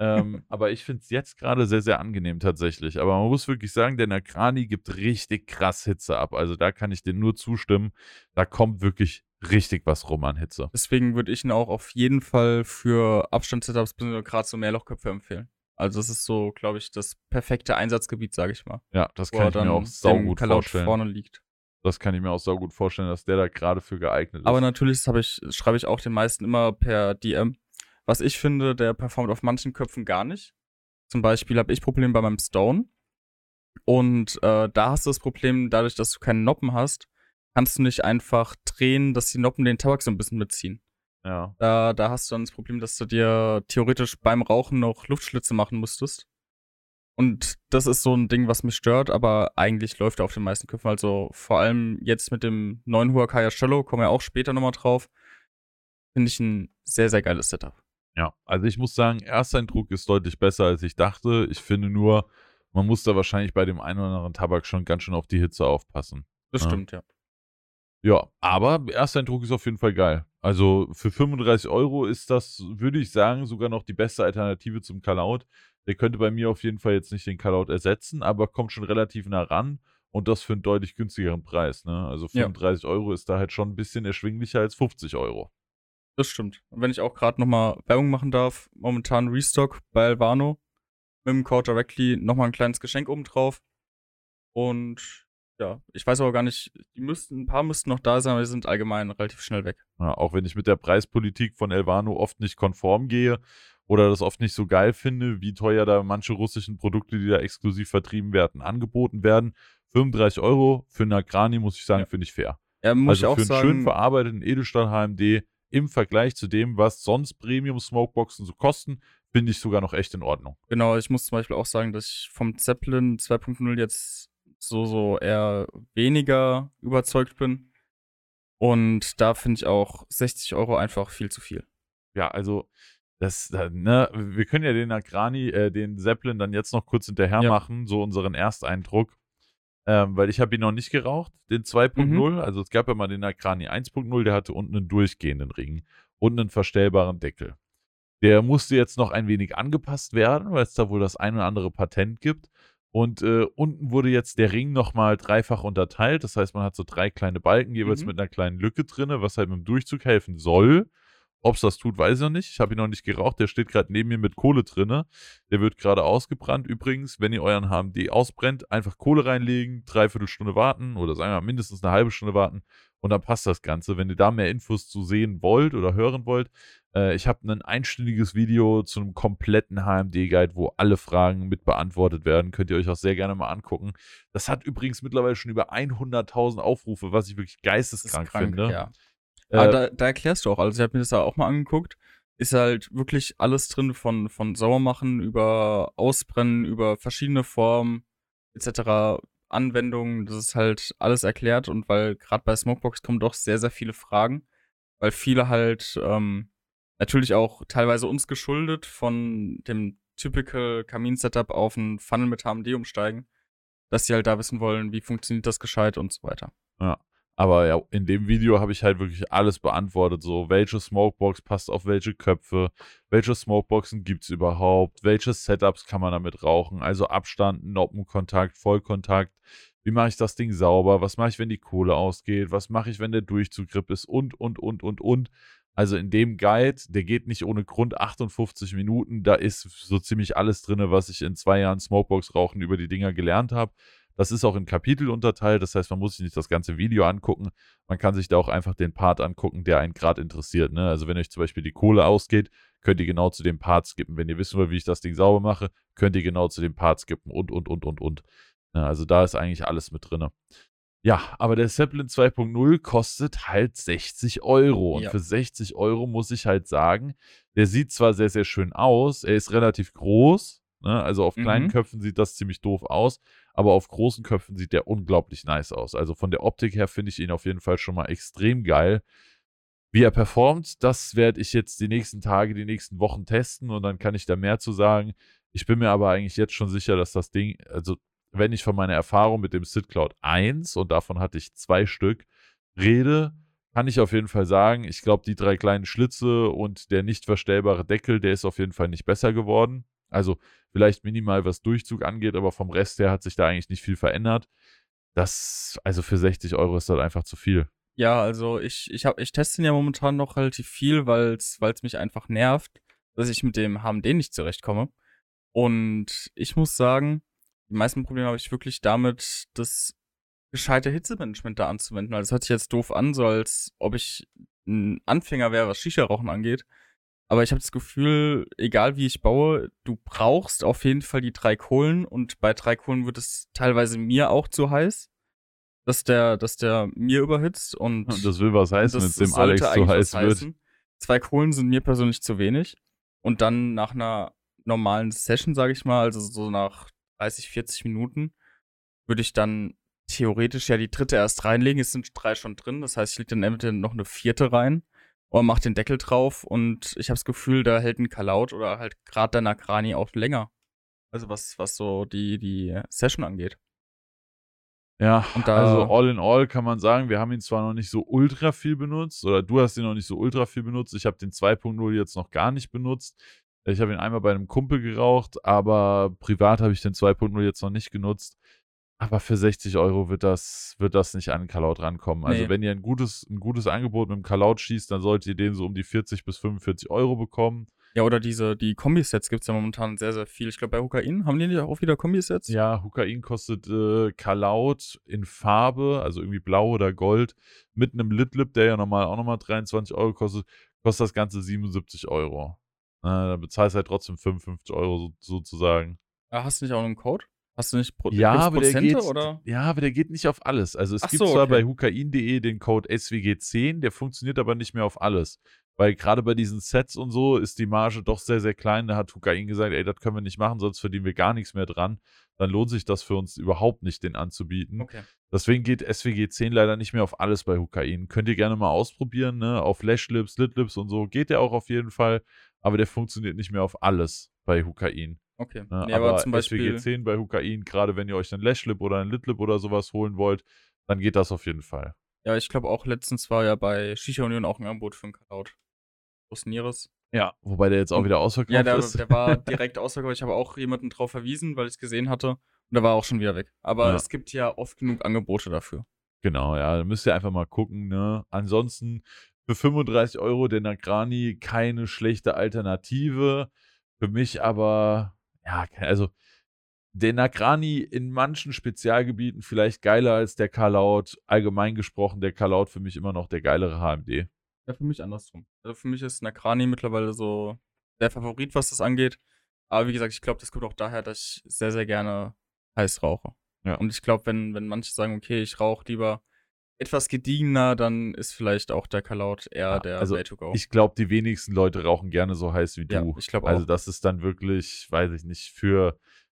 Ähm, aber ich finde es jetzt gerade sehr, sehr angenehm tatsächlich. Aber man muss wirklich sagen, der Nakrani gibt richtig krass Hitze ab. Also da kann ich dir nur zustimmen. Da kommt wirklich richtig was rum an Hitze. Deswegen würde ich ihn auch auf jeden Fall für Abstandssetups, beziehungsweise gerade so Mehrlochköpfe empfehlen. Also das ist so, glaube ich, das perfekte Einsatzgebiet, sage ich mal. Ja, das kann ich mir auch saugut vorstellen. vorne liegt. Das kann ich mir auch saugut vorstellen, dass der da gerade für geeignet ist. Aber natürlich ich, schreibe ich auch den meisten immer per DM. Was ich finde, der performt auf manchen Köpfen gar nicht. Zum Beispiel habe ich Probleme bei meinem Stone. Und äh, da hast du das Problem, dadurch, dass du keine Noppen hast, kannst du nicht einfach drehen, dass die Noppen den Tabak so ein bisschen mitziehen. ja. Da, da hast du dann das Problem, dass du dir theoretisch beim Rauchen noch Luftschlitze machen müsstest. Und das ist so ein Ding, was mich stört, aber eigentlich läuft er auf den meisten Köpfen. Also vor allem jetzt mit dem neuen Huacaya Cello, kommen wir auch später nochmal drauf, finde ich ein sehr, sehr geiles Setup. Ja, also ich muss sagen, Ersteindruck ist deutlich besser, als ich dachte. Ich finde nur, man muss da wahrscheinlich bei dem einen oder anderen Tabak schon ganz schön auf die Hitze aufpassen. Das Ja. stimmt, ja. Ja, aber Ersteindruck ist auf jeden Fall geil. Also für 35 Euro ist das, würde ich sagen, sogar noch die beste Alternative zum Kalaut. Der könnte bei mir auf jeden Fall jetzt nicht den Kalaut ersetzen, aber kommt schon relativ nah ran und das für einen deutlich günstigeren Preis. Ne? Also Ja. 35 Euro ist da halt schon ein bisschen erschwinglicher als 50 Euro. Das stimmt. Und wenn ich auch gerade nochmal Werbung machen darf, momentan Restock bei Alvano mit dem Code Directly nochmal ein kleines Geschenk obendrauf. Und ja, ich weiß aber gar nicht, die müssten, ein paar müssten noch da sein, aber die sind allgemein relativ schnell weg. Ja, auch wenn ich mit der Preispolitik von Elvano oft nicht konform gehe oder das oft nicht so geil finde, wie teuer da manche russischen Produkte, die da exklusiv vertrieben werden, angeboten werden. 35 Euro für einen Agrani, muss ich sagen, Ja. finde ich fair. Ja, muss ich also auch für einen schön sagen. verarbeiteten Edelstahl HMD im Vergleich zu dem, was sonst Premium Smokeboxen so kosten, finde ich sogar noch echt in Ordnung. Genau, ich muss zum Beispiel auch sagen, dass ich vom Zeppelin 2.0 jetzt so, so eher weniger überzeugt bin. Und da finde ich auch 60 Euro einfach viel zu viel. Ja, also das, ne, wir können ja den Agrani, äh, den Zeppelin dann jetzt noch kurz hinterher Ja. machen, so unseren Ersteindruck. Ähm, weil ich habe ihn noch nicht geraucht, den 2.0. Also es gab ja mal den Agrani 1.0, der hatte unten einen durchgehenden Ring und einen verstellbaren Deckel. Der musste jetzt noch ein wenig angepasst werden, weil es da wohl das ein oder andere Patent gibt. Und äh, unten wurde jetzt der Ring nochmal dreifach unterteilt. Das heißt, man hat so drei kleine Balken, jeweils Mhm. mit einer kleinen Lücke drinne, was halt mit dem Durchzug helfen soll. Ob es das tut, weiß ich noch nicht. Ich habe ihn noch nicht geraucht. Der steht gerade neben mir mit Kohle drinne. Der wird gerade ausgebrannt. Übrigens, wenn ihr euren HMD ausbrennt, einfach Kohle reinlegen, dreiviertel Stunde warten oder sagen wir mal mindestens eine halbe Stunde warten und dann passt das Ganze. Wenn ihr da mehr Infos zu sehen wollt oder hören wollt, äh, ich habe ein einstündiges Video zu einem kompletten HMD-Guide, wo alle Fragen mit beantwortet werden. Könnt ihr euch auch sehr gerne mal angucken. Das hat übrigens mittlerweile schon über 100.000 Aufrufe, was ich wirklich geisteskrank krank, finde. Ja. Äh, Aber da, da erklärst du auch, also ich habe mir das da auch mal angeguckt, ist halt wirklich alles drin von, von Sauermachen über Ausbrennen, über verschiedene Formen etc. Anwendungen, das ist halt alles erklärt und weil gerade bei Smokebox kommen doch sehr, sehr viele Fragen, weil viele halt ähm, natürlich auch teilweise uns geschuldet von dem typical Kamin-Setup auf ein Funnel mit HMD umsteigen, dass sie halt da wissen wollen, wie funktioniert das gescheit und so weiter. Ja. Aber ja, in dem Video habe ich halt wirklich alles beantwortet. So, welche Smokebox passt auf welche Köpfe, welche Smokeboxen gibt es überhaupt, welche Setups kann man damit rauchen, also Abstand, Noppenkontakt, Vollkontakt, wie mache ich das Ding sauber, was mache ich, wenn die Kohle ausgeht, was mache ich, wenn der Durchzugriff ist und, und, und, und, und. Also in dem Guide, der geht nicht ohne Grund 58 Minuten, da ist so ziemlich alles drin, was ich in zwei Jahren Smokebox rauchen über die Dinger gelernt habe. Das ist auch in Kapitel unterteilt, das heißt, man muss sich nicht das ganze Video angucken. Man kann sich da auch einfach den Part angucken, der einen gerade interessiert. Ne? Also wenn euch zum Beispiel die Kohle ausgeht, könnt ihr genau zu dem Part skippen. Wenn ihr wissen wollt, wie ich das Ding sauber mache, könnt ihr genau zu dem Part skippen und, und, und, und, und. Ja, also da ist eigentlich alles mit drin. Ja, aber der Zeppelin 2.0 kostet halt 60 Euro. Und Ja. für 60 Euro muss ich halt sagen, der sieht zwar sehr, sehr schön aus, er ist relativ groß. Ne? Also auf kleinen Mhm. Köpfen sieht das ziemlich doof aus, aber auf großen Köpfen sieht der unglaublich nice aus. Also von der Optik her finde ich ihn auf jeden Fall schon mal extrem geil. Wie er performt, das werde ich jetzt die nächsten Tage, die nächsten Wochen testen und dann kann ich da mehr zu sagen. Ich bin mir aber eigentlich jetzt schon sicher, dass das Ding, also wenn ich von meiner Erfahrung mit dem Sid Cloud 1 und davon hatte ich zwei Stück rede, kann ich auf jeden Fall sagen, ich glaube, die drei kleinen Schlitze und der nicht verstellbare Deckel, der ist auf jeden Fall nicht besser geworden. Also vielleicht minimal, was Durchzug angeht, aber vom Rest her hat sich da eigentlich nicht viel verändert. Das, also für 60 Euro ist das einfach zu viel. Ja, also ich, ich, hab, ich teste ihn ja momentan noch relativ viel, weil es mich einfach nervt, dass ich mit dem HMD nicht zurechtkomme. Und ich muss sagen, die meisten Probleme habe ich wirklich damit, das gescheite Hitzemanagement da anzuwenden. Also das hört sich jetzt doof an, so als ob ich ein Anfänger wäre, was Shisha-Rauchen angeht. Aber ich habe das Gefühl, egal wie ich baue, du brauchst auf jeden Fall die drei Kohlen und bei drei Kohlen wird es teilweise mir auch zu heiß, dass der, dass der mir überhitzt und das will was heißen, wenn es dem Alex zu heiß wird. heißen. Zwei Kohlen sind mir persönlich zu wenig. Und dann nach einer normalen Session, sage ich mal, also so nach 30, 40 Minuten, würde ich dann theoretisch ja die dritte erst reinlegen. Es sind drei schon drin. Das heißt, ich lege dann entweder noch eine vierte rein oder mach den Deckel drauf. Und ich habe das Gefühl, da hält ein Kalaut oder halt gerade der Nakrani auch länger. Also was, was so die, die Session angeht. Ja, Und da- also all in all kann man sagen, wir haben ihn zwar noch nicht so ultra viel benutzt, oder du hast ihn noch nicht so ultra viel benutzt. Ich habe den 2.0 jetzt noch gar nicht benutzt. Ich habe ihn einmal bei einem Kumpel geraucht, aber privat habe ich den 2.0 jetzt noch nicht genutzt. Aber für 60 Euro wird das, wird das nicht an Kalaut rankommen. Also Nee. wenn ihr ein gutes, ein gutes Angebot mit dem Kalaut schießt, dann solltet ihr den so um die 40 bis 45 Euro bekommen. Ja, oder diese, die Kombisets gibt's ja momentan sehr, sehr viel. Ich glaube, bei Hukain haben die nicht auch wieder Kombisets? Ja, Hukain kostet äh, Kalaut in Farbe, also irgendwie blau oder gold, mit einem Litlip, der ja normal auch nochmal 23 Euro kostet, kostet das Ganze 77 Euro. Äh, da bezahlst du halt trotzdem 55 Euro so, sozusagen. Ah, hast du nicht auch einen Code? Hast du nicht Pro Ja, aber der geht, oder? ja, aber der geht nicht auf alles. Also es Ach gibt so, zwar okay. bei hukain.de den Code SWG10, der funktioniert aber nicht mehr auf alles. Weil gerade bei diesen Sets und so ist die Marge doch sehr, sehr klein. Da hat Hukain gesagt, ey, das können wir nicht machen, sonst verdienen wir gar nichts mehr dran. Dann lohnt sich das für uns überhaupt nicht, den anzubieten. Okay. Deswegen geht SWG 10 leider nicht mehr auf alles bei Hukain. Könnt ihr gerne mal ausprobieren, ne? Auf Lashlips, Litlips und so geht der auch auf jeden Fall, aber der funktioniert nicht mehr auf alles bei Hukain. Okay. Ne? Nee, aber aber zum Beispiel, SWG 10 bei Hukain, gerade wenn ihr euch einen Lashlip oder einen Litlip oder sowas holen wollt, dann geht das auf jeden Fall. ja, ich glaube auch letztens war ja bei Shisha Union auch ein Angebot für einen Cloud. Osniris. Ja, wobei der jetzt auch wieder ausverkauft Ja, der, ist. der war direkt ausverkauft. Ich habe auch jemanden drauf verwiesen, weil ich es gesehen hatte. Und der war auch schon wieder weg. Aber Ja. es gibt ja oft genug Angebote dafür. Genau, ja, da müsst ihr einfach mal gucken, ne? Ansonsten, Für 35 Euro der Nagrani keine schlechte Alternative. Für mich aber, ja, also der Nagrani in manchen Spezialgebieten vielleicht geiler als der Kalaut. Allgemein gesprochen, der Kalaut für mich immer noch der geilere HMD. Ja, für mich andersrum. Also für mich ist Nakrani mittlerweile so der Favorit, was das angeht. Aber wie gesagt, ich glaube, das kommt auch daher, dass ich sehr, sehr gerne heiß rauche. Ja. Und ich glaube, wenn, wenn manche sagen, okay, ich rauche lieber etwas gediegener, dann ist vielleicht auch der Kalaut eher Ja, der also Way to go. Ich glaube, die wenigsten Leute rauchen gerne so heiß wie Ja, du. ich glaub Also das ist dann wirklich, weiß ich nicht, für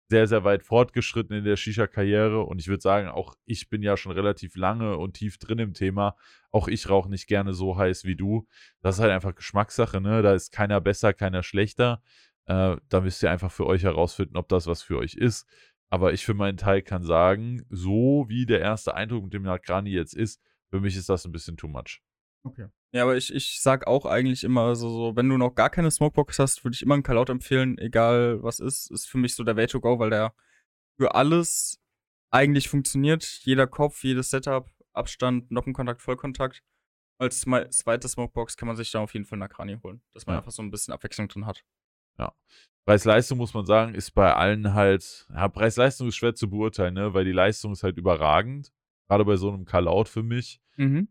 sehr, sehr weit fortgeschritten in der Shisha-Karriere. Und ich würde sagen, auch ich bin ja schon relativ lange und tief drin im Thema. Auch ich rauche nicht gerne so heiß wie du. Das ist halt einfach Geschmackssache, ne? Da ist keiner besser, keiner schlechter. Äh, da müsst ihr einfach für euch herausfinden, ob das was für euch ist. Aber ich für meinen Teil kann sagen, so wie der erste Eindruck mit dem Nagrani jetzt ist, für mich ist das ein bisschen too much. Okay. Ja, aber ich, ich sag auch eigentlich immer so, so, wenn du noch gar keine Smokebox hast, würde ich immer einen Kalaut empfehlen, egal was ist. Ist für mich so der Way to go, weil der für alles eigentlich funktioniert. Jeder Kopf, jedes Setup, Abstand, Noppenkontakt, Vollkontakt. Als zweite Smokebox kann man sich da auf jeden Fall Nakrani holen, dass man Ja. einfach so ein bisschen Abwechslung drin hat. Preis-Leistung muss man sagen, ist bei allen halt, ja, Preis-Leistung ist schwer zu beurteilen, ne? weil die Leistung ist halt überragend. Gerade bei so einem Call-Out für mich. Mhm.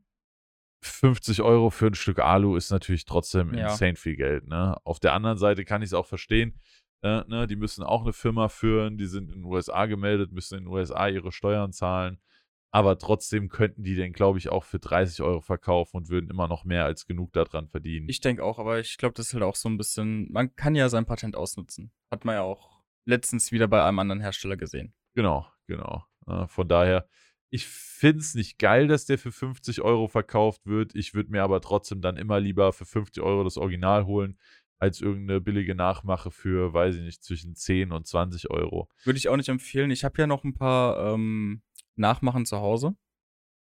50 Euro für ein Stück Alu ist natürlich trotzdem Ja. insane viel Geld. Ne? Auf der anderen Seite kann ich es auch verstehen. Äh, ne? Die müssen auch eine Firma führen, die sind in den USA gemeldet, müssen in den USA ihre Steuern zahlen. Aber trotzdem könnten die den, glaube ich, auch für 30 Euro verkaufen und würden immer noch mehr als genug daran verdienen. Ich denke auch, aber ich glaube, das ist halt auch so ein bisschen, man kann ja sein Patent ausnutzen. Hat man ja auch letztens wieder bei einem anderen Hersteller gesehen. Genau, genau. Äh, von daher, ich finde es nicht geil, dass der für 50 Euro verkauft wird. Ich würde mir aber trotzdem dann immer lieber für 50 Euro das Original holen, als irgendeine billige Nachmache für, weiß ich nicht, zwischen 10 und 20 Euro. Würde ich auch nicht empfehlen. Ich habe ja noch ein paar ähm, Nachmachen zu Hause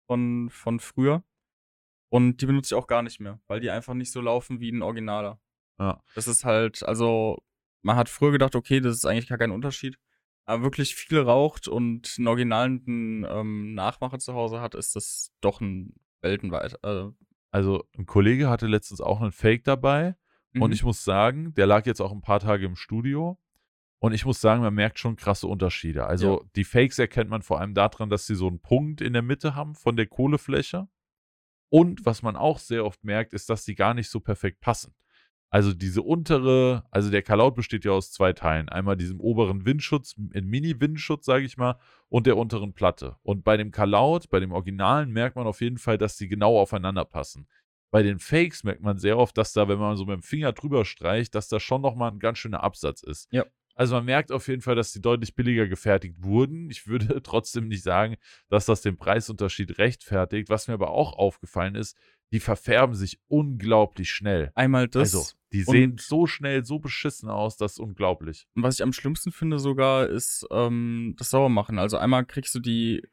von, von früher. Und die benutze ich auch gar nicht mehr, weil die einfach nicht so laufen wie ein Originaler. Ja. Das ist halt, also, man hat früher gedacht, okay, das ist eigentlich gar kein Unterschied. Aber wirklich viel raucht und einen originalen ähm, Nachmacher zu Hause hat, ist das doch ein weltenweit. Äh, Also, ein Kollege hatte letztens auch einen Fake dabei. Und mhm. ich muss sagen, der lag jetzt auch ein paar Tage im Studio. Und ich muss sagen, man merkt schon krasse Unterschiede. Also, die Fakes erkennt man vor allem daran, dass sie so einen Punkt in der Mitte haben von der Kohlefläche. Und was man auch sehr oft merkt, ist, dass die gar nicht so perfekt passen. Also diese untere, also der Kalaut besteht ja aus zwei Teilen. Einmal diesem oberen Windschutz, ein Mini-Windschutz, sage ich mal, und der unteren Platte. Und bei dem Kalaut, bei dem Originalen, merkt man auf jeden Fall, dass die genau aufeinander passen. Bei den Fakes merkt man sehr oft, dass da, wenn man so mit dem Finger drüber streicht, dass da schon nochmal ein ganz schöner Absatz ist. Ja. Also man merkt auf jeden Fall, dass die deutlich billiger gefertigt wurden. Ich würde trotzdem nicht sagen, dass das den Preisunterschied rechtfertigt. Was mir aber auch aufgefallen ist, die verfärben sich unglaublich schnell. Einmal das. also, die sehen so schnell, so beschissen aus, das ist unglaublich. Und was ich am schlimmsten finde sogar, ist ähm, das Saubermachen. Also einmal kriegst du die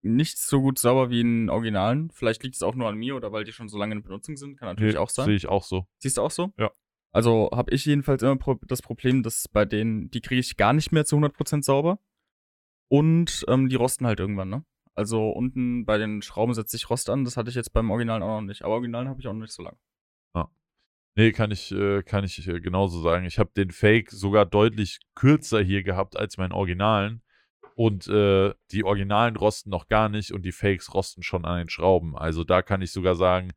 nicht so gut sauber wie in Originalen. Vielleicht liegt es auch nur an mir oder weil die schon so lange in Benutzung sind. Kann natürlich Nee, auch sein. Sehe ich auch so. Siehst du auch so? Ja. Also habe ich jedenfalls immer das Problem, dass bei denen, die kriege ich gar nicht mehr zu 100% sauber. Und ähm, die rosten halt irgendwann, ne? Also unten bei den Schrauben setzt sich Rost an. Das hatte ich jetzt beim Originalen auch noch nicht. Aber Originalen habe ich auch noch nicht so lange. Nee, kann ich, äh, kann ich äh, genauso sagen. Ich habe den Fake sogar deutlich kürzer hier gehabt als meinen Originalen. Und äh, die Originalen rosten noch gar nicht und die Fakes rosten schon an den Schrauben. Also da kann ich sogar sagen,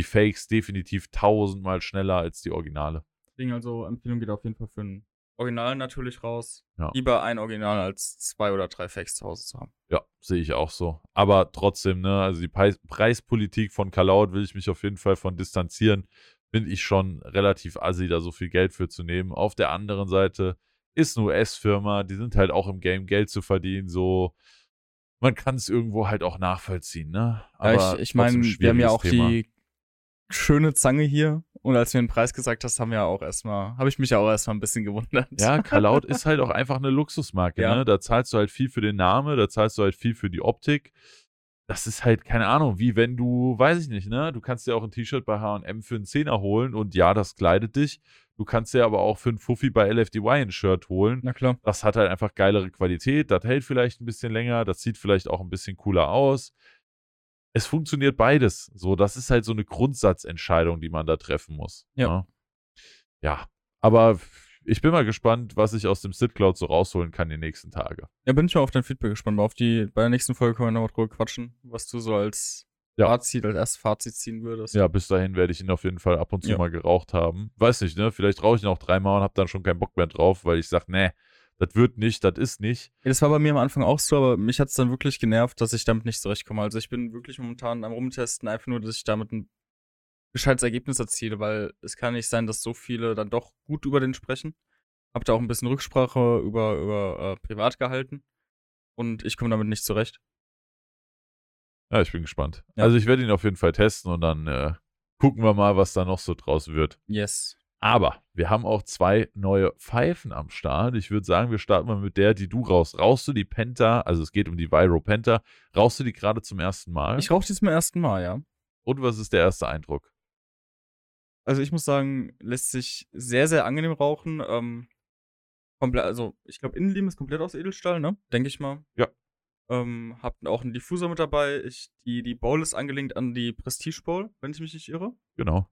die Fakes definitiv tausendmal schneller als die Originale. Deswegen also Empfehlung geht auf jeden Fall für ein Original natürlich raus. Ja. Lieber ein Original als zwei oder drei Fakes zu Hause zu haben. Ja, sehe ich auch so. Aber trotzdem, ne, also die Preis Preispolitik von Kalaut will ich mich auf jeden Fall von distanzieren. Finde ich schon relativ assi, da so viel Geld für zu nehmen. Auf der anderen Seite ist eine US-Firma, die sind halt auch im Game, Geld zu verdienen, so. Man kann es irgendwo halt auch nachvollziehen, ne? Ja, ich, ich meine, wir haben ja auch Thema. die schöne Zange hier. Und als du mir den Preis gesagt hast, haben wir auch erstmal, habe ich mich ja auch erstmal ein bisschen gewundert. Ja, Kalaut ist halt auch einfach eine Luxusmarke, Ja. ne? Da zahlst du halt viel für den Namen, da zahlst du halt viel für die Optik. Das ist halt, keine Ahnung, wie wenn du, weiß ich nicht, ne? Du kannst dir auch ein T-Shirt bei H&M für einen Zehner holen und ja, das kleidet dich. Du kannst dir aber auch für einen Fuffi bei LFDY ein Shirt holen. Na klar. Das hat halt einfach geilere Qualität, das hält vielleicht ein bisschen länger, das sieht vielleicht auch ein bisschen cooler aus. Es funktioniert beides. So, das ist halt so eine Grundsatzentscheidung, die man da treffen muss. Ja. ne? Ja, aber ich bin mal gespannt, was ich aus dem Sid Cloud so rausholen kann die nächsten Tage. Ja, bin ich mal auf dein Feedback gespannt. Auf die, bei der nächsten Folge können wir nochmal drüber quatschen, was du so als Ja. Fazit, als erstes Fazit ziehen würdest. Ja, bis dahin werde ich ihn auf jeden Fall ab und zu Ja. mal geraucht haben. Weiß nicht, ne? Vielleicht rauche ich ihn auch dreimal und habe dann schon keinen Bock mehr drauf, weil ich sage, nee, das wird nicht, das ist nicht. Das war bei mir am Anfang auch so, aber mich hat es dann wirklich genervt, dass ich damit nicht zurechtkomme. Also ich bin wirklich momentan am Rumtesten, einfach nur, dass ich damit ein gescheites Ergebnis erziele, weil es kann nicht sein, dass so viele dann doch gut über den sprechen. Hab da auch ein bisschen Rücksprache über, über äh, privat gehalten und ich komme damit nicht zurecht. Ja, ich bin gespannt. Ja. Also ich werde ihn auf jeden Fall testen und dann äh, gucken wir mal, was da noch so draus wird. Yes. Aber wir haben auch zwei neue Pfeifen am Start. Ich würde sagen, wir starten mal mit der, die du raus. Rauchst du die Penta, also es geht um die Viro Penta, rauchst du die gerade zum ersten Mal? Ich rauche die zum ersten Mal, ja. und was ist der erste Eindruck? Also ich muss sagen, lässt sich sehr, sehr angenehm rauchen. Ähm, komplett, also ich glaube, Innenleben ist komplett aus Edelstahl, ne? Denke ich mal. Ja. Ähm, hab auch einen Diffuser mit dabei. Ich, die, die Bowl ist angelehnt an die Prestige Bowl, wenn ich mich nicht irre. Genau.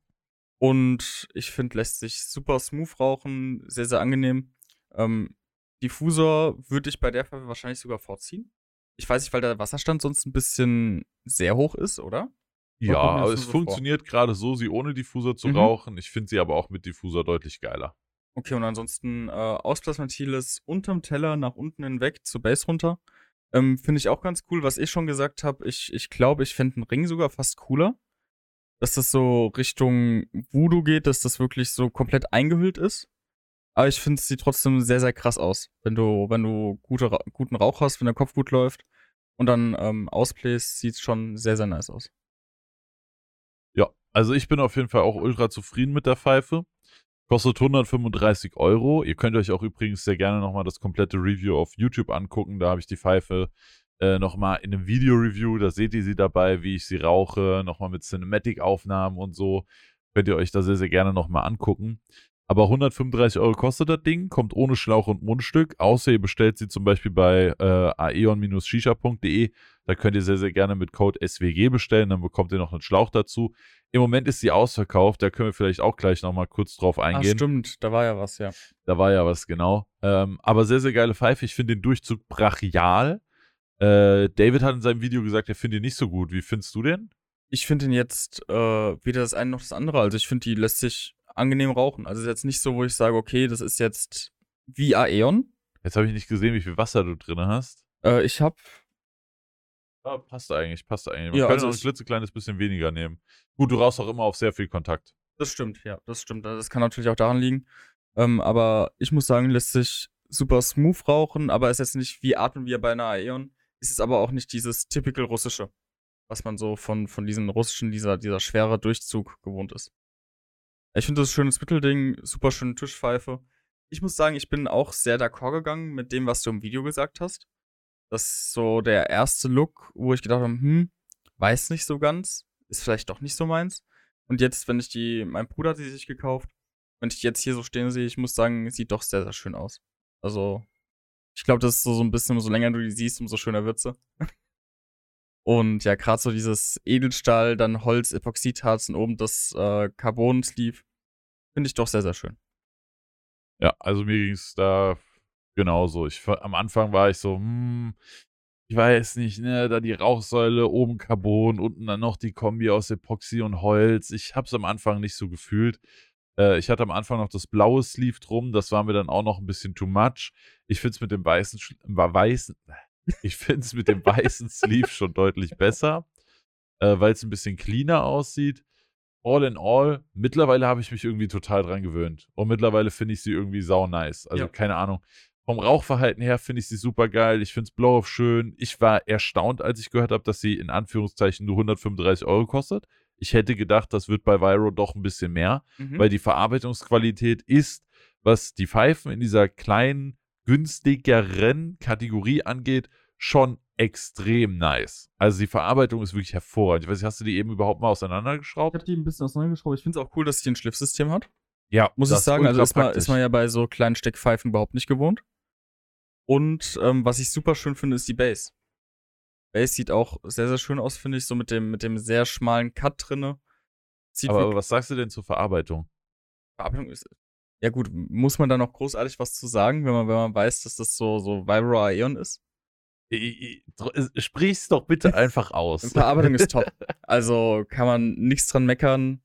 Und ich finde, lässt sich super smooth rauchen, sehr, sehr angenehm. Ähm, Diffusor würde ich bei der Pfeife wahrscheinlich sogar vorziehen. Ich weiß nicht, weil der Wasserstand sonst ein bisschen sehr hoch ist, oder? Ja, aber es so vor. funktioniert gerade so, sie ohne Diffuser zu Mhm. rauchen. Ich finde sie aber auch mit Diffuser deutlich geiler. Okay, und ansonsten äh, Ausplasventil ist unterm Teller nach unten hinweg zur Base runter. Ähm, Finde ich auch ganz cool. Was ich schon gesagt habe, ich, ich glaube, ich fände einen Ring sogar fast cooler. Dass das so Richtung Voodoo geht, dass das wirklich so komplett eingehüllt ist. Aber ich finde, es sieht trotzdem sehr, sehr krass aus. Wenn du, wenn du gute, guten Rauch hast, wenn der Kopf gut läuft und dann ähm, ausplayst, sieht schon sehr, sehr nice aus. Ja, also ich bin auf jeden Fall auch ultra zufrieden mit der Pfeife. Kostet 135 Euro. Ihr könnt euch auch übrigens sehr gerne nochmal das komplette Review auf YouTube angucken. Da habe ich die Pfeife äh, nochmal in einem Video-Review. Da seht ihr sie dabei, wie ich sie rauche. Nochmal mit Cinematic-Aufnahmen und so. Könnt ihr euch da sehr, sehr gerne nochmal angucken. Aber 135 Euro kostet das Ding, kommt ohne Schlauch und Mundstück. Außer ihr bestellt sie zum Beispiel bei äh, aeon-shisha.de. Da könnt ihr sehr, sehr gerne mit Code SWG bestellen. Dann bekommt ihr noch einen Schlauch dazu. Im Moment ist sie ausverkauft. Da können wir vielleicht auch gleich nochmal kurz drauf eingehen. stimmt, da war ja was, ja. Da war ja was, genau. Ähm, aber sehr, sehr geile Pfeife. Ich finde den Durchzug brachial. Äh, David hat in seinem Video gesagt, er findet ihn nicht so gut. Wie findest du den? Ich finde ihn jetzt äh, weder das eine noch das andere. Also ich finde, die lässt sich angenehm rauchen. Also ist jetzt nicht so, wo ich sage, okay, das ist jetzt wie Aeon. Jetzt habe ich nicht gesehen, wie viel Wasser du drin hast. Äh, ich habe Ja, passt eigentlich, passt eigentlich. Man Ja, kann also auch ein klitzekleines bisschen weniger nehmen. Gut, du rauchst auch immer auf sehr viel Kontakt. Das stimmt, ja, das stimmt. Das kann natürlich auch daran liegen. Ähm, aber ich muss sagen, lässt sich super smooth rauchen, aber ist jetzt nicht wie atmen wir bei einer Aeon. Ist es aber auch nicht dieses typical russische, was man so von, von diesen russischen, dieser, dieser schwere Durchzug gewohnt ist. Ich finde das ein schönes Mittelding, super schöne Tischpfeife. Ich muss sagen, ich bin auch sehr d'accord gegangen mit dem, was du im Video gesagt hast. Das ist so der erste Look, wo ich gedacht habe, hm, weiß nicht so ganz, ist vielleicht doch nicht so meins. Und jetzt, wenn ich die, mein Bruder hat die sich gekauft, wenn ich die jetzt hier so stehen sehe, ich muss sagen, sieht doch sehr, sehr schön aus. Also, ich glaube, das ist so, so ein bisschen, umso länger du die siehst, umso schöner wird sie. Und ja, gerade so dieses Edelstahl, dann Holz, Epoxidharz und oben das äh, Carbon-Sleeve, finde ich doch sehr, sehr schön. Ja, also mir ging es da genauso. Ich, am Anfang war ich so, hm, ich weiß nicht, ne, da die Rauchsäule, oben Carbon, unten dann noch die Kombi aus Epoxy und Holz. Ich habe es am Anfang nicht so gefühlt. Äh, ich hatte am Anfang noch das blaue Sleeve drum, das war mir dann auch noch ein bisschen too much. Ich finde es mit dem weißen, wa- weißen, ich finde es mit dem weißen Sleeve schon deutlich besser, äh, weil es ein bisschen cleaner aussieht. All in all, mittlerweile habe ich mich irgendwie total dran gewöhnt. Und mittlerweile finde ich sie irgendwie sau nice. Also Ja. keine Ahnung. Vom Rauchverhalten her finde ich sie super geil. Ich finde es Blow-Off schön. Ich war erstaunt, als ich gehört habe, dass sie in Anführungszeichen nur 135 Euro kostet. Ich hätte gedacht, das wird bei Viro doch ein bisschen mehr, Mhm. weil die Verarbeitungsqualität ist, was die Pfeifen in dieser kleinen, günstigeren Kategorie angeht, schon extrem nice. Also die Verarbeitung ist wirklich hervorragend. Ich weiß nicht, hast du die eben überhaupt mal Ich auseinandergeschraubt? habe die ein bisschen auseinandergeschraubt. Ich finde es auch cool, dass sie ein Schliffsystem hat. Ja, Muss ich sagen. Also ist man, ist man ja bei so kleinen Steckpfeifen überhaupt nicht gewohnt. Und ähm, was ich super schön finde, ist die Base. Bass sieht auch sehr, sehr schön aus, finde ich, so mit dem, mit dem sehr schmalen Cut drinne. Sieht Aber, aber was sagst du denn zur Verarbeitung? Verarbeitung ist. Ja, gut, muss man da noch großartig was zu sagen, wenn man, wenn man weiß, dass das so, so Vibro Aeon ist? Dr- Sprich's doch bitte einfach aus. Verarbeitung ist top. Also kann man nichts dran meckern.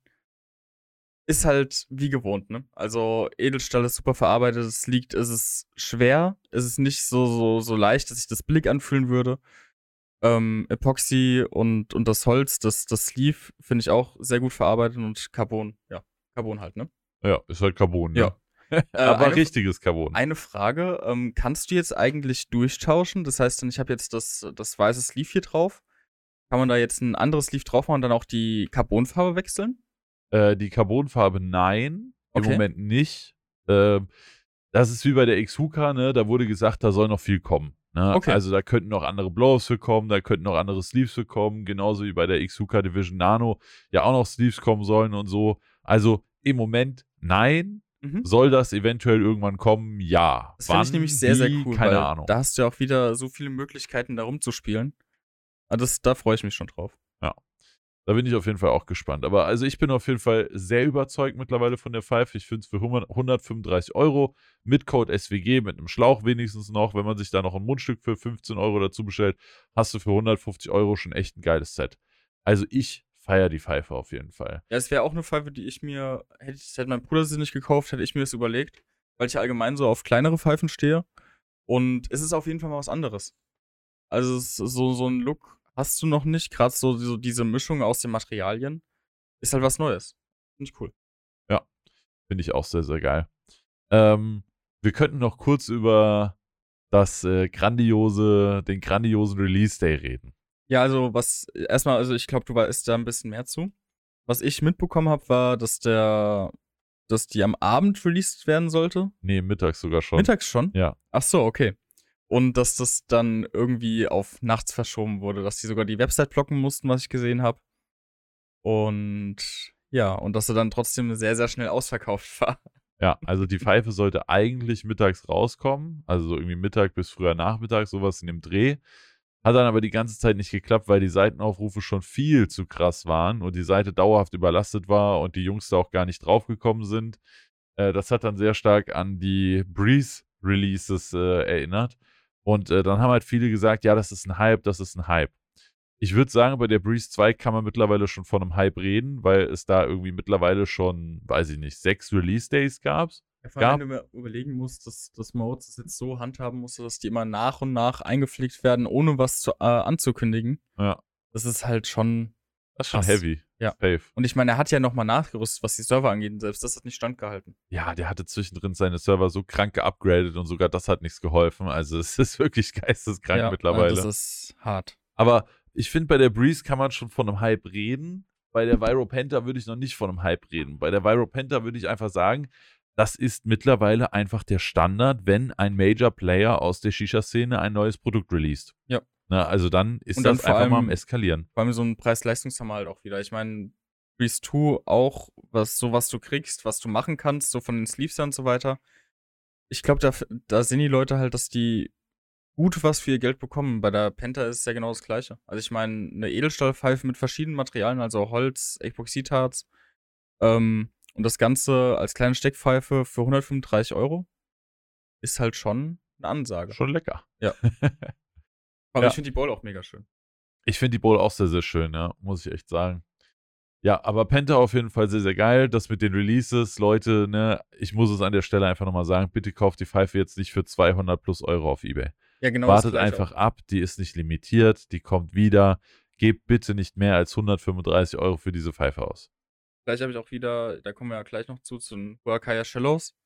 Ist halt wie gewohnt, ne? Also Edelstahl ist super verarbeitet, es liegt, es ist schwer, es ist nicht so, so, so leicht, dass sich das Blick anfühlen würde. Ähm, Epoxy und, und das Holz, das, das Sleeve finde ich auch sehr gut verarbeitet und Carbon, ja, Carbon halt, ne? Ja, ist halt Carbon. Ne? Ja. Äh, Aber eine- richtiges Carbon. Eine Frage, ähm, kannst du jetzt eigentlich durchtauschen? Das heißt dann, ich habe jetzt das, das weiße Sleeve hier drauf. Kann man da jetzt ein anderes Sleeve drauf machen und dann auch die Carbonfarbe wechseln? Äh, die Carbonfarbe nein, im Okay. Moment nicht. Ähm, das ist wie bei der Xuka, ne? Da wurde gesagt, da soll noch viel kommen. Ne? Okay. Also da könnten noch andere Blows für kommen, da könnten noch andere Sleeves für kommen, genauso wie bei der Xuka Division Nano ja auch noch Sleeves kommen sollen und so. Also im Moment nein. Mhm. Soll das eventuell irgendwann kommen? Ja. Das finde ich nämlich sehr, sehr cool. Keine Ahnung. Da hast du ja auch wieder so viele Möglichkeiten, da rumzuspielen. Ah, Das, da freue ich mich schon drauf. Da bin ich auf jeden Fall auch gespannt. Aber also ich bin auf jeden Fall sehr überzeugt mittlerweile von der Pfeife. Ich finde es für 100 135 Euro mit Code SWG, mit einem Schlauch wenigstens noch. Wenn man sich da noch ein Mundstück für 15 Euro dazu bestellt, hast du für 150 Euro schon echt ein geiles Set. Also ich feiere die Pfeife auf jeden Fall. Ja, es wäre auch eine Pfeife, die ich mir, hätte, ich, hätte mein Bruder sie nicht gekauft, hätte ich mir das überlegt, weil ich allgemein so auf kleinere Pfeifen stehe. Und es ist auf jeden Fall mal was anderes. Also es ist so, so ein Look hast du noch nicht, gerade so, so diese Mischung aus den Materialien. Ist halt was Neues. Finde ich cool. Finde ich auch sehr, sehr geil. Ähm, wir könnten noch kurz über das äh, grandiose, den grandiosen Release Day reden. Ja, also was, erstmal, also ich glaube, du weißt da ein bisschen mehr zu. Was ich mitbekommen habe, war, dass der, dass die am Abend released werden sollte. Nee, mittags sogar schon. Mittags schon? Ja. Ach so, okay. Und dass das dann irgendwie auf nachts verschoben wurde, dass die sogar die Website blocken mussten, was ich gesehen habe. Und ja, und dass sie dann trotzdem sehr, sehr schnell ausverkauft war. Ja, also die Pfeife sollte eigentlich mittags rauskommen, also so irgendwie Mittag bis früher Nachmittag, sowas in dem Dreh. Hat dann aber die ganze Zeit nicht geklappt, weil die Seitenaufrufe schon viel zu krass waren und die Seite dauerhaft überlastet war und die Jungs da auch gar nicht draufgekommen sind. Äh, das hat dann sehr stark an die Breeze-Releases äh, erinnert. Und äh, dann haben halt viele gesagt, ja, das ist ein Hype, das ist ein Hype. Ich würde sagen, bei der Breeze 2 kann man mittlerweile schon von einem Hype reden, weil es da irgendwie mittlerweile schon, weiß ich nicht, sechs Release-Days gab. Ja, vor Gab- allem, wenn du mir überlegen musst, dass, dass Modes das jetzt so handhaben musste, dass die immer nach und nach eingepflegt werden, ohne was zu, äh, anzukündigen. Ja. Das ist halt schon. Das ist schon Krass. heavy. Ja. Safe. Und ich meine, er hat ja nochmal nachgerüstet, was die Server angeht. Selbst das hat nicht standgehalten. Ja, der hatte zwischendrin seine Server so krank geupgradet und sogar das hat nichts geholfen. Also es ist wirklich geisteskrank ja, mittlerweile. Das ist hart. Aber ich finde, bei der Breeze kann man schon von einem Hype reden. Bei der Viro Penta würde ich noch nicht von einem Hype reden. Bei der Viro Penta würde ich einfach sagen, das ist mittlerweile einfach der Standard, wenn ein Major Player aus der Shisha-Szene ein neues Produkt released. Ja. Na, also dann ist Und dann das vor einfach mal allem- am Eskalieren. Vor allem so ein Preis-Leistungshammer halt auch wieder. Ich meine, Breeze 2 auch, was, so was du kriegst, was du machen kannst, so von den Sleeves und so weiter. Ich glaube, da, da sehen die Leute halt, dass die gut was für ihr Geld bekommen. Bei der Penta ist es ja genau das Gleiche. Also ich meine, eine Edelstahlpfeife mit verschiedenen Materialien, also Holz, Epoxidharz, ähm, und das Ganze als kleine Steckpfeife für 135 Euro ist halt schon eine Ansage. Schon lecker. Aber Ja. ich finde die Bowl auch mega schön. Ich finde die Bowl auch sehr, sehr schön, ja, muss ich echt sagen. Ja, aber Penta auf jeden Fall sehr, sehr geil. Das mit den Releases, Leute, ne, ich muss es an der Stelle einfach nochmal sagen, bitte kauft die Pfeife jetzt nicht für 200 plus Euro auf Ebay. Ja, genau. Wartet einfach auch. ab, die ist nicht limitiert, die kommt wieder. Gebt bitte nicht mehr als 135 Euro für diese Pfeife aus. Gleich habe ich auch wieder, da kommen wir ja gleich noch zu, zu den Huacaya Shallows.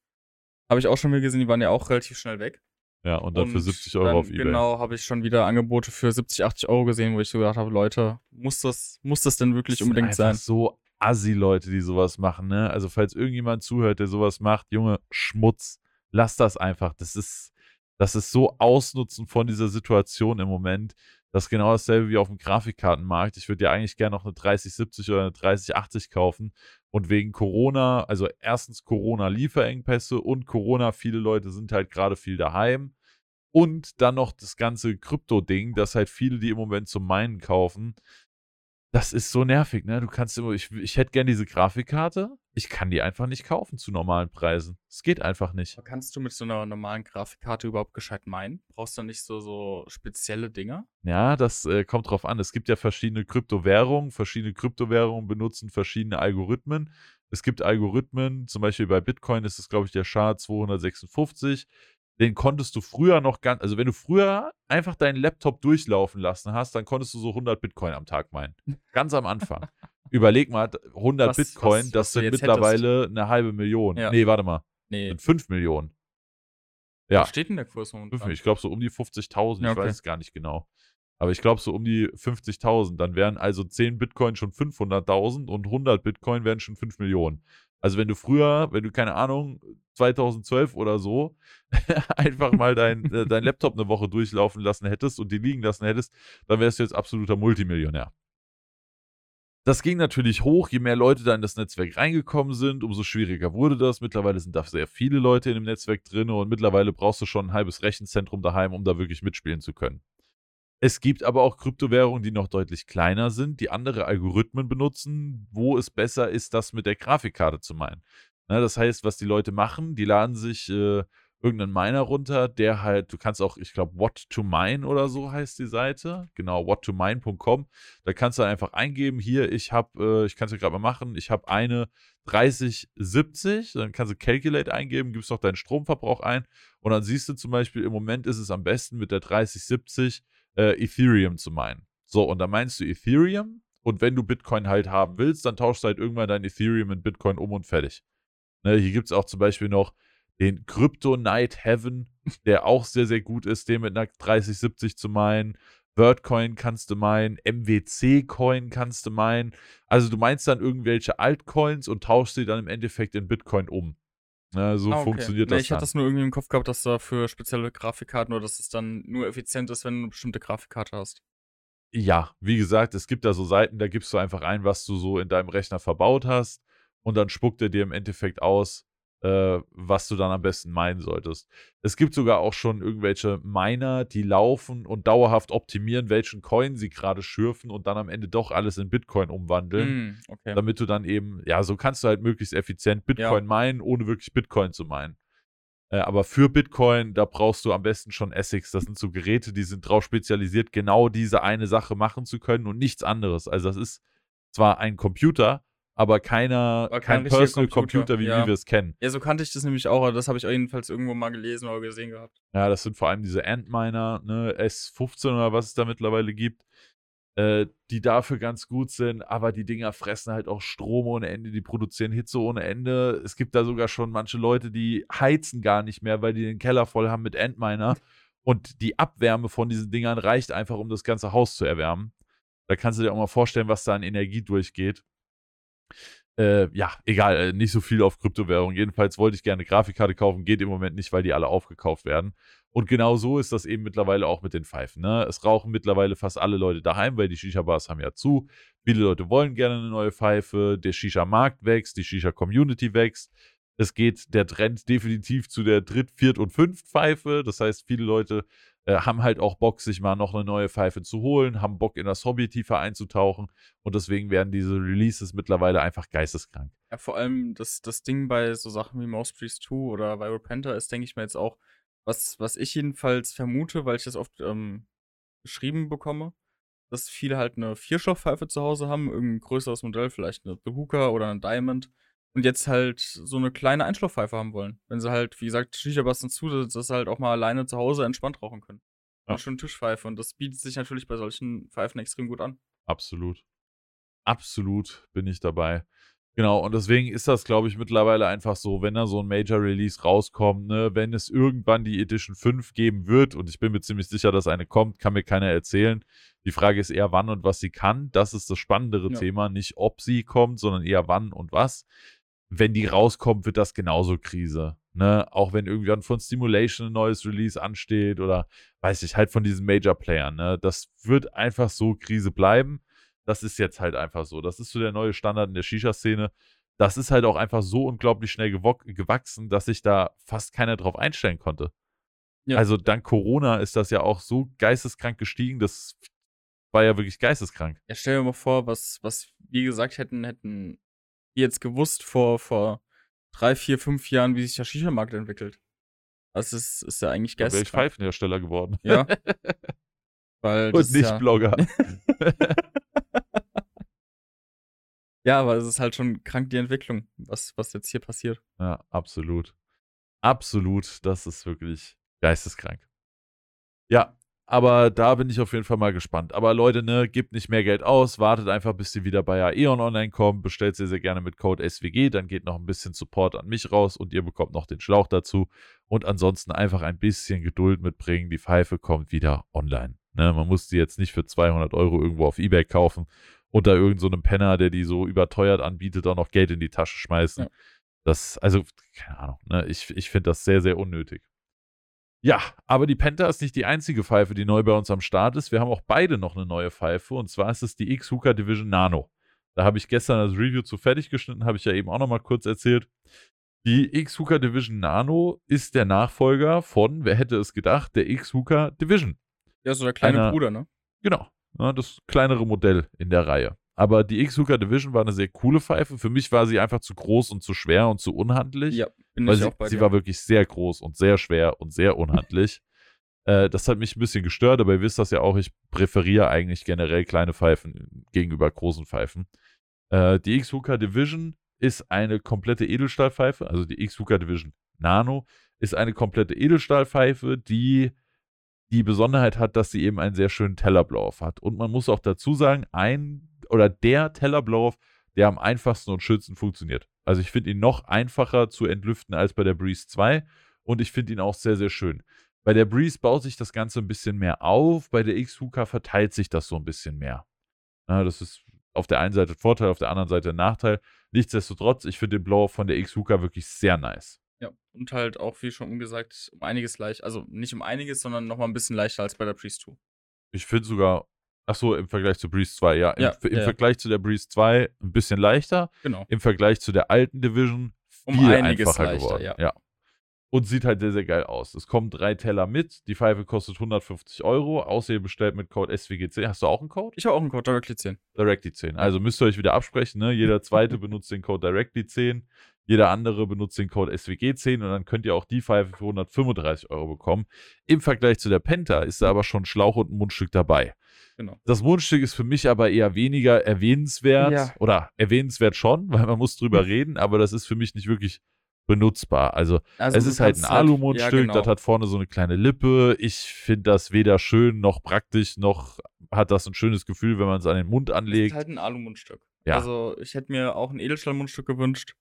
Habe ich auch schon mal gesehen, die waren ja auch relativ schnell weg. Ja, und dann für 70 Euro dann, auf Ebay. Genau, habe ich schon wieder Angebote für 70, 80 Euro gesehen, wo ich so gedacht habe, Leute, muss das, muss das denn wirklich Das sind unbedingt sein? so Assi-Leute, die sowas machen, ne? Also, falls irgendjemand zuhört, der sowas macht, Junge, Schmutz, lass das einfach. Das ist, das ist so Ausnutzen von dieser Situation im Moment. Das ist genau dasselbe wie auf dem Grafikkartenmarkt. Ich würde ja eigentlich gerne noch eine 3070 oder eine 3080 kaufen. Und wegen Corona, also erstens Corona-Lieferengpässe und Corona, viele Leute sind halt gerade viel daheim. Und dann noch das ganze Krypto-Ding, das halt viele, die im Moment zum Meinen kaufen, das ist so nervig, ne? Du kannst immer, ich, ich hätte gern diese Grafikkarte, ich kann die einfach nicht kaufen zu normalen Preisen. Es geht einfach nicht. Kannst du mit so einer normalen Grafikkarte überhaupt gescheit meinen? Brauchst du nicht so, so spezielle Dinger? Ja, das äh, kommt drauf an. Es gibt ja verschiedene Kryptowährungen. Verschiedene Kryptowährungen benutzen verschiedene Algorithmen. Es gibt Algorithmen, zum Beispiel bei Bitcoin ist es, glaube ich, der SHA-256 den konntest du früher noch ganz, also wenn du früher einfach deinen Laptop durchlaufen lassen hast, dann konntest du so 100 Bitcoin am Tag meinen. Ganz am Anfang. Überleg mal, 100 Was- Bitcoin, was- das was sind mittlerweile eine halbe Million. Ja. Nee, warte mal, Nee. sind 5 Millionen. Ja, Was steht denn der Kurs momentan? ich glaube so um die 50.000, Ja, ich okay. weiß es gar nicht genau. Aber ich glaube so um die 50.000. Dann wären also 10 Bitcoin schon 500.000 und 100 Bitcoin wären schon 5 Millionen. Also wenn du früher, wenn du keine Ahnung, 2012 oder so, einfach mal dein, äh, dein Laptop eine Woche durchlaufen lassen hättest und die liegen lassen hättest, dann wärst du jetzt absoluter Multimillionär. Das ging natürlich hoch, je mehr Leute da in das Netzwerk reingekommen sind, umso schwieriger wurde das. Mittlerweile sind da sehr viele Leute in dem Netzwerk drin und mittlerweile brauchst du schon ein halbes Rechenzentrum daheim, um da wirklich mitspielen zu können. Es gibt aber auch Kryptowährungen, die noch deutlich kleiner sind, die andere Algorithmen benutzen, wo es besser ist, das mit der Grafikkarte zu meinen. Ne, das heißt, was die Leute machen, die laden sich äh, irgendeinen Miner runter, der halt, du kannst auch, ich glaube, What to Mine oder so heißt die Seite. Genau, whattomine.com. Da kannst du einfach eingeben, hier, ich habe, äh, ich kann es ja gerade mal machen, ich habe eine 3070, dann kannst du Calculate eingeben, gibst noch deinen Stromverbrauch ein und dann siehst du zum Beispiel, im Moment ist es am besten mit der 3070 äh, Ethereum zu meinen. So, und dann meinst du Ethereum und wenn du Bitcoin halt haben willst, dann tauschst du halt irgendwann dein Ethereum in Bitcoin um und fertig. Ne, hier gibt es auch zum Beispiel noch den Crypto Night Heaven, der auch sehr, sehr gut ist, den mit einer 3070 zu meinen. Wordcoin kannst du meinen, MWC-Coin kannst du meinen. Also du meinst dann irgendwelche Altcoins und tauschst sie dann im Endeffekt in Bitcoin um. Ne, so Ah, okay. funktioniert nee, das Ich hatte dann. das nur irgendwie im Kopf gehabt, dass da für spezielle Grafikkarten oder dass es dann nur effizient ist, wenn du eine bestimmte Grafikkarte hast. Ja, wie gesagt, es gibt da so Seiten, da gibst du einfach ein, was du so in deinem Rechner verbaut hast und dann spuckt er dir im Endeffekt aus, äh, was du dann am besten meinen solltest. Es gibt sogar auch schon irgendwelche Miner, die laufen und dauerhaft optimieren, welchen Coin sie gerade schürfen und dann am Ende doch alles in Bitcoin umwandeln, Hm, okay. damit du dann eben, ja, so kannst du halt möglichst effizient Bitcoin meinen, ohne wirklich Bitcoin zu meinen. Äh, aber für Bitcoin, da brauchst du am besten schon ASICs. Das sind so Geräte, die sind darauf spezialisiert, genau diese eine Sache machen zu können und nichts anderes. Also das ist zwar ein Computer, aber keiner, Aber kein kein Personal Computer, Computer, wie ja. wir es kennen. Ja, so kannte ich das nämlich auch, aber das habe ich jedenfalls irgendwo mal gelesen oder gesehen gehabt. Ja, das sind vor allem diese Antminer, ne, S15 oder was es da mittlerweile gibt, äh, die dafür ganz gut sind, aber die Dinger fressen halt auch Strom ohne Ende, die produzieren Hitze ohne Ende. Es gibt da sogar schon manche Leute, die heizen gar nicht mehr, weil die den Keller voll haben mit Antminer und die Abwärme von diesen Dingern reicht einfach, um das ganze Haus zu erwärmen. Da kannst du dir auch mal vorstellen, was da an Energie durchgeht. Äh, ja, egal, äh, nicht so viel auf Kryptowährung. Jedenfalls wollte ich gerne eine Grafikkarte kaufen, geht im Moment nicht, weil die alle aufgekauft werden. Und genau so ist das eben mittlerweile auch mit den Pfeifen. Ne? Es rauchen mittlerweile fast alle Leute daheim, weil die Shisha-Bars haben ja zu. Viele Leute wollen gerne eine neue Pfeife. Der Shisha-Markt wächst, die Shisha-Community wächst. Es geht der Trend definitiv zu der Dritt-, Viert- und Fünft-Pfeife. Das heißt, viele Leute äh, haben halt auch Bock, sich mal noch eine neue Pfeife zu holen, haben Bock, in das Hobby tiefer einzutauchen. Und deswegen werden diese Releases mittlerweile einfach geisteskrank. Ja, vor allem das, das Ding bei so Sachen wie Mouse Priest 2 oder Viral Panther ist, denke ich mir jetzt auch, was, was ich jedenfalls vermute, weil ich das oft ähm, geschrieben bekomme, dass viele halt eine Vierstoffpfeife zu Hause haben, irgendein größeres Modell, vielleicht eine The Hooker oder eine Diamond und jetzt halt so eine kleine Einschlafpfeife haben wollen. Wenn sie halt, wie gesagt, Shisha-Basten zu, dass sie halt auch mal alleine zu Hause entspannt rauchen können. Ja. Eine schöne Tischpfeife und das bietet sich natürlich bei solchen Pfeifen extrem gut an. Absolut. Absolut bin ich dabei. Genau, und deswegen ist das, glaube ich, mittlerweile einfach so, wenn da so ein Major Release rauskommt, ne, wenn es irgendwann die Edition 5 geben wird, und ich bin mir ziemlich sicher, dass eine kommt, kann mir keiner erzählen. Die Frage ist eher, wann und was sie kann. Das ist das spannendere Ja. Thema. Nicht, ob sie kommt, sondern eher wann und was. Wenn die rauskommt, wird das genauso Krise. Ne? Auch wenn irgendwann von Stimulation ein neues Release ansteht oder weiß ich, halt von diesen Major-Playern. Ne? Das wird einfach so Krise bleiben. Das ist jetzt halt einfach so. Das ist so der neue Standard in der Shisha-Szene. Das ist halt auch einfach so unglaublich schnell gewachsen, dass sich da fast keiner drauf einstellen konnte. Ja. Also dank Corona ist das ja auch so geisteskrank gestiegen, das war ja wirklich geisteskrank. Ja, stell dir mal vor, was, was wir gesagt hätten, hätten jetzt gewusst vor, vor drei, vier, fünf Jahren, wie sich der Shisha-Markt entwickelt. Das ist, ist ja eigentlich Da wäre ich. Pfeifenhersteller geworden. Ja. Weil Und nicht ja, Blogger. ja, aber es ist halt schon krank die Entwicklung, was, was jetzt hier passiert. Ja, absolut. Absolut. Das ist wirklich geisteskrank. Ja, aber da bin ich auf jeden Fall mal gespannt. Aber Leute, ne, gebt nicht mehr Geld aus, wartet einfach, bis die wieder bei Aeon online kommen, bestellt sehr, sehr gerne mit Code SWG, dann geht noch ein bisschen Support an mich raus und ihr bekommt noch den Schlauch dazu. Und ansonsten einfach ein bisschen Geduld mitbringen, die Pfeife kommt wieder online. Ne, man muss die jetzt nicht für 200 Euro irgendwo auf Ebay kaufen und da irgend so einem Penner, der die so überteuert anbietet, auch noch Geld in die Tasche schmeißen. Ja. Das, also, keine Ahnung, ne? ich, ich finde das sehr, sehr unnötig. Ja, aber die Penta ist nicht die einzige Pfeife, die neu bei uns am Start ist. Wir haben auch beide noch eine neue Pfeife und zwar ist es die X-Hooker Division Nano. Da habe ich gestern das Review zu fertig geschnitten, habe ich ja eben auch noch mal kurz erzählt. Die X-Hooker Division Nano ist der Nachfolger von, wer hätte es gedacht, der X-Hooker Division. Ja, so der kleine Einer- Bruder, ne? Genau, ja, das kleinere Modell in der Reihe. Aber die X-Hooker Division war eine sehr coole Pfeife. Für mich war sie einfach zu groß und zu schwer und zu unhandlich. Ja, bin Weil ich sie, auch bei sie war wirklich sehr groß und sehr schwer und sehr unhandlich. äh, das hat mich ein bisschen gestört, aber ihr wisst das ja auch, ich präferiere eigentlich generell kleine Pfeifen gegenüber großen Pfeifen. Äh, die X-Hooker Division ist eine komplette Edelstahlpfeife, also die X-Hooker Division Nano ist eine komplette Edelstahlpfeife, die die Besonderheit hat, dass sie eben einen sehr schönen Tellerblauf hat. Und man muss auch dazu sagen, ein oder der Tellerblauf, der am einfachsten und schönsten funktioniert. Also ich finde ihn noch einfacher zu entlüften als bei der Breeze 2 und ich finde ihn auch sehr, sehr schön. Bei der Breeze baut sich das Ganze ein bisschen mehr auf, bei der X-Hooker verteilt sich das so ein bisschen mehr. Ja, das ist auf der einen Seite Vorteil, auf der anderen Seite Nachteil. Nichtsdestotrotz, ich finde den Blow von der X-Hooker wirklich sehr nice. Ja, und halt auch, wie schon gesagt, um einiges leicht, also nicht um einiges, sondern nochmal ein bisschen leichter als bei der Priest 2. Ich finde sogar, ach so, im Vergleich zu Breeze 2, ja. Im, Ja, im ja, ja. Vergleich zu der Breeze 2 ein bisschen leichter. Genau. Im Vergleich zu der alten Division Um viel einiges einfacher leichter, geworden. ja. Und sieht halt sehr, sehr geil aus. Es kommen drei Teller mit. Die Pfeife kostet 150 Euro. Außer ihr bestellt mit Code SWG10. Hast du auch einen Code? Ich habe auch einen Code Directly 10. Directly10. Also müsst ihr euch wieder absprechen. Ne? Jeder zweite benutzt den Code Directly10. Jeder andere benutzt den Code SWG10 und dann könnt ihr auch die Pfeife für 135 Euro bekommen. Im Vergleich zu der Penta ist da aber schon Schlauch und ein Mundstück dabei. Genau. Das Mundstück ist für mich aber eher weniger erwähnenswert. Ja. Oder erwähnenswert schon, weil man muss drüber reden, aber das ist für mich nicht wirklich benutzbar. Also Also es ist halt ein kannst Alu-Mundstück, ja, genau. das hat vorne so eine kleine Lippe. Ich finde das weder schön noch praktisch, noch hat das ein schönes Gefühl, wenn man es an den Mund anlegt. ist halt ein Alu-Mundstück. Ja. Also ich hätte mir auch ein Edelstahl-Mundstück gewünscht.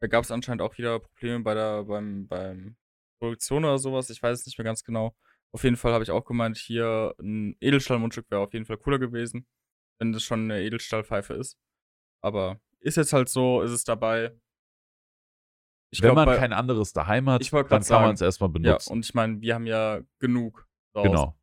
Da gab es anscheinend auch wieder Probleme bei der beim, beim Produktion oder sowas. Ich weiß es nicht mehr ganz genau. Auf jeden Fall habe ich auch gemeint, hier ein Edelstahl-Mundstück wäre auf jeden Fall cooler gewesen, wenn das schon eine Edelstahlpfeife ist. Aber ist jetzt halt so, ist es dabei. Ich wenn glaub, man bei- kein anderes daheim hat, dann kann man es erstmal Ja, benutzen. und ich meine, wir haben ja genug. Hause. genau.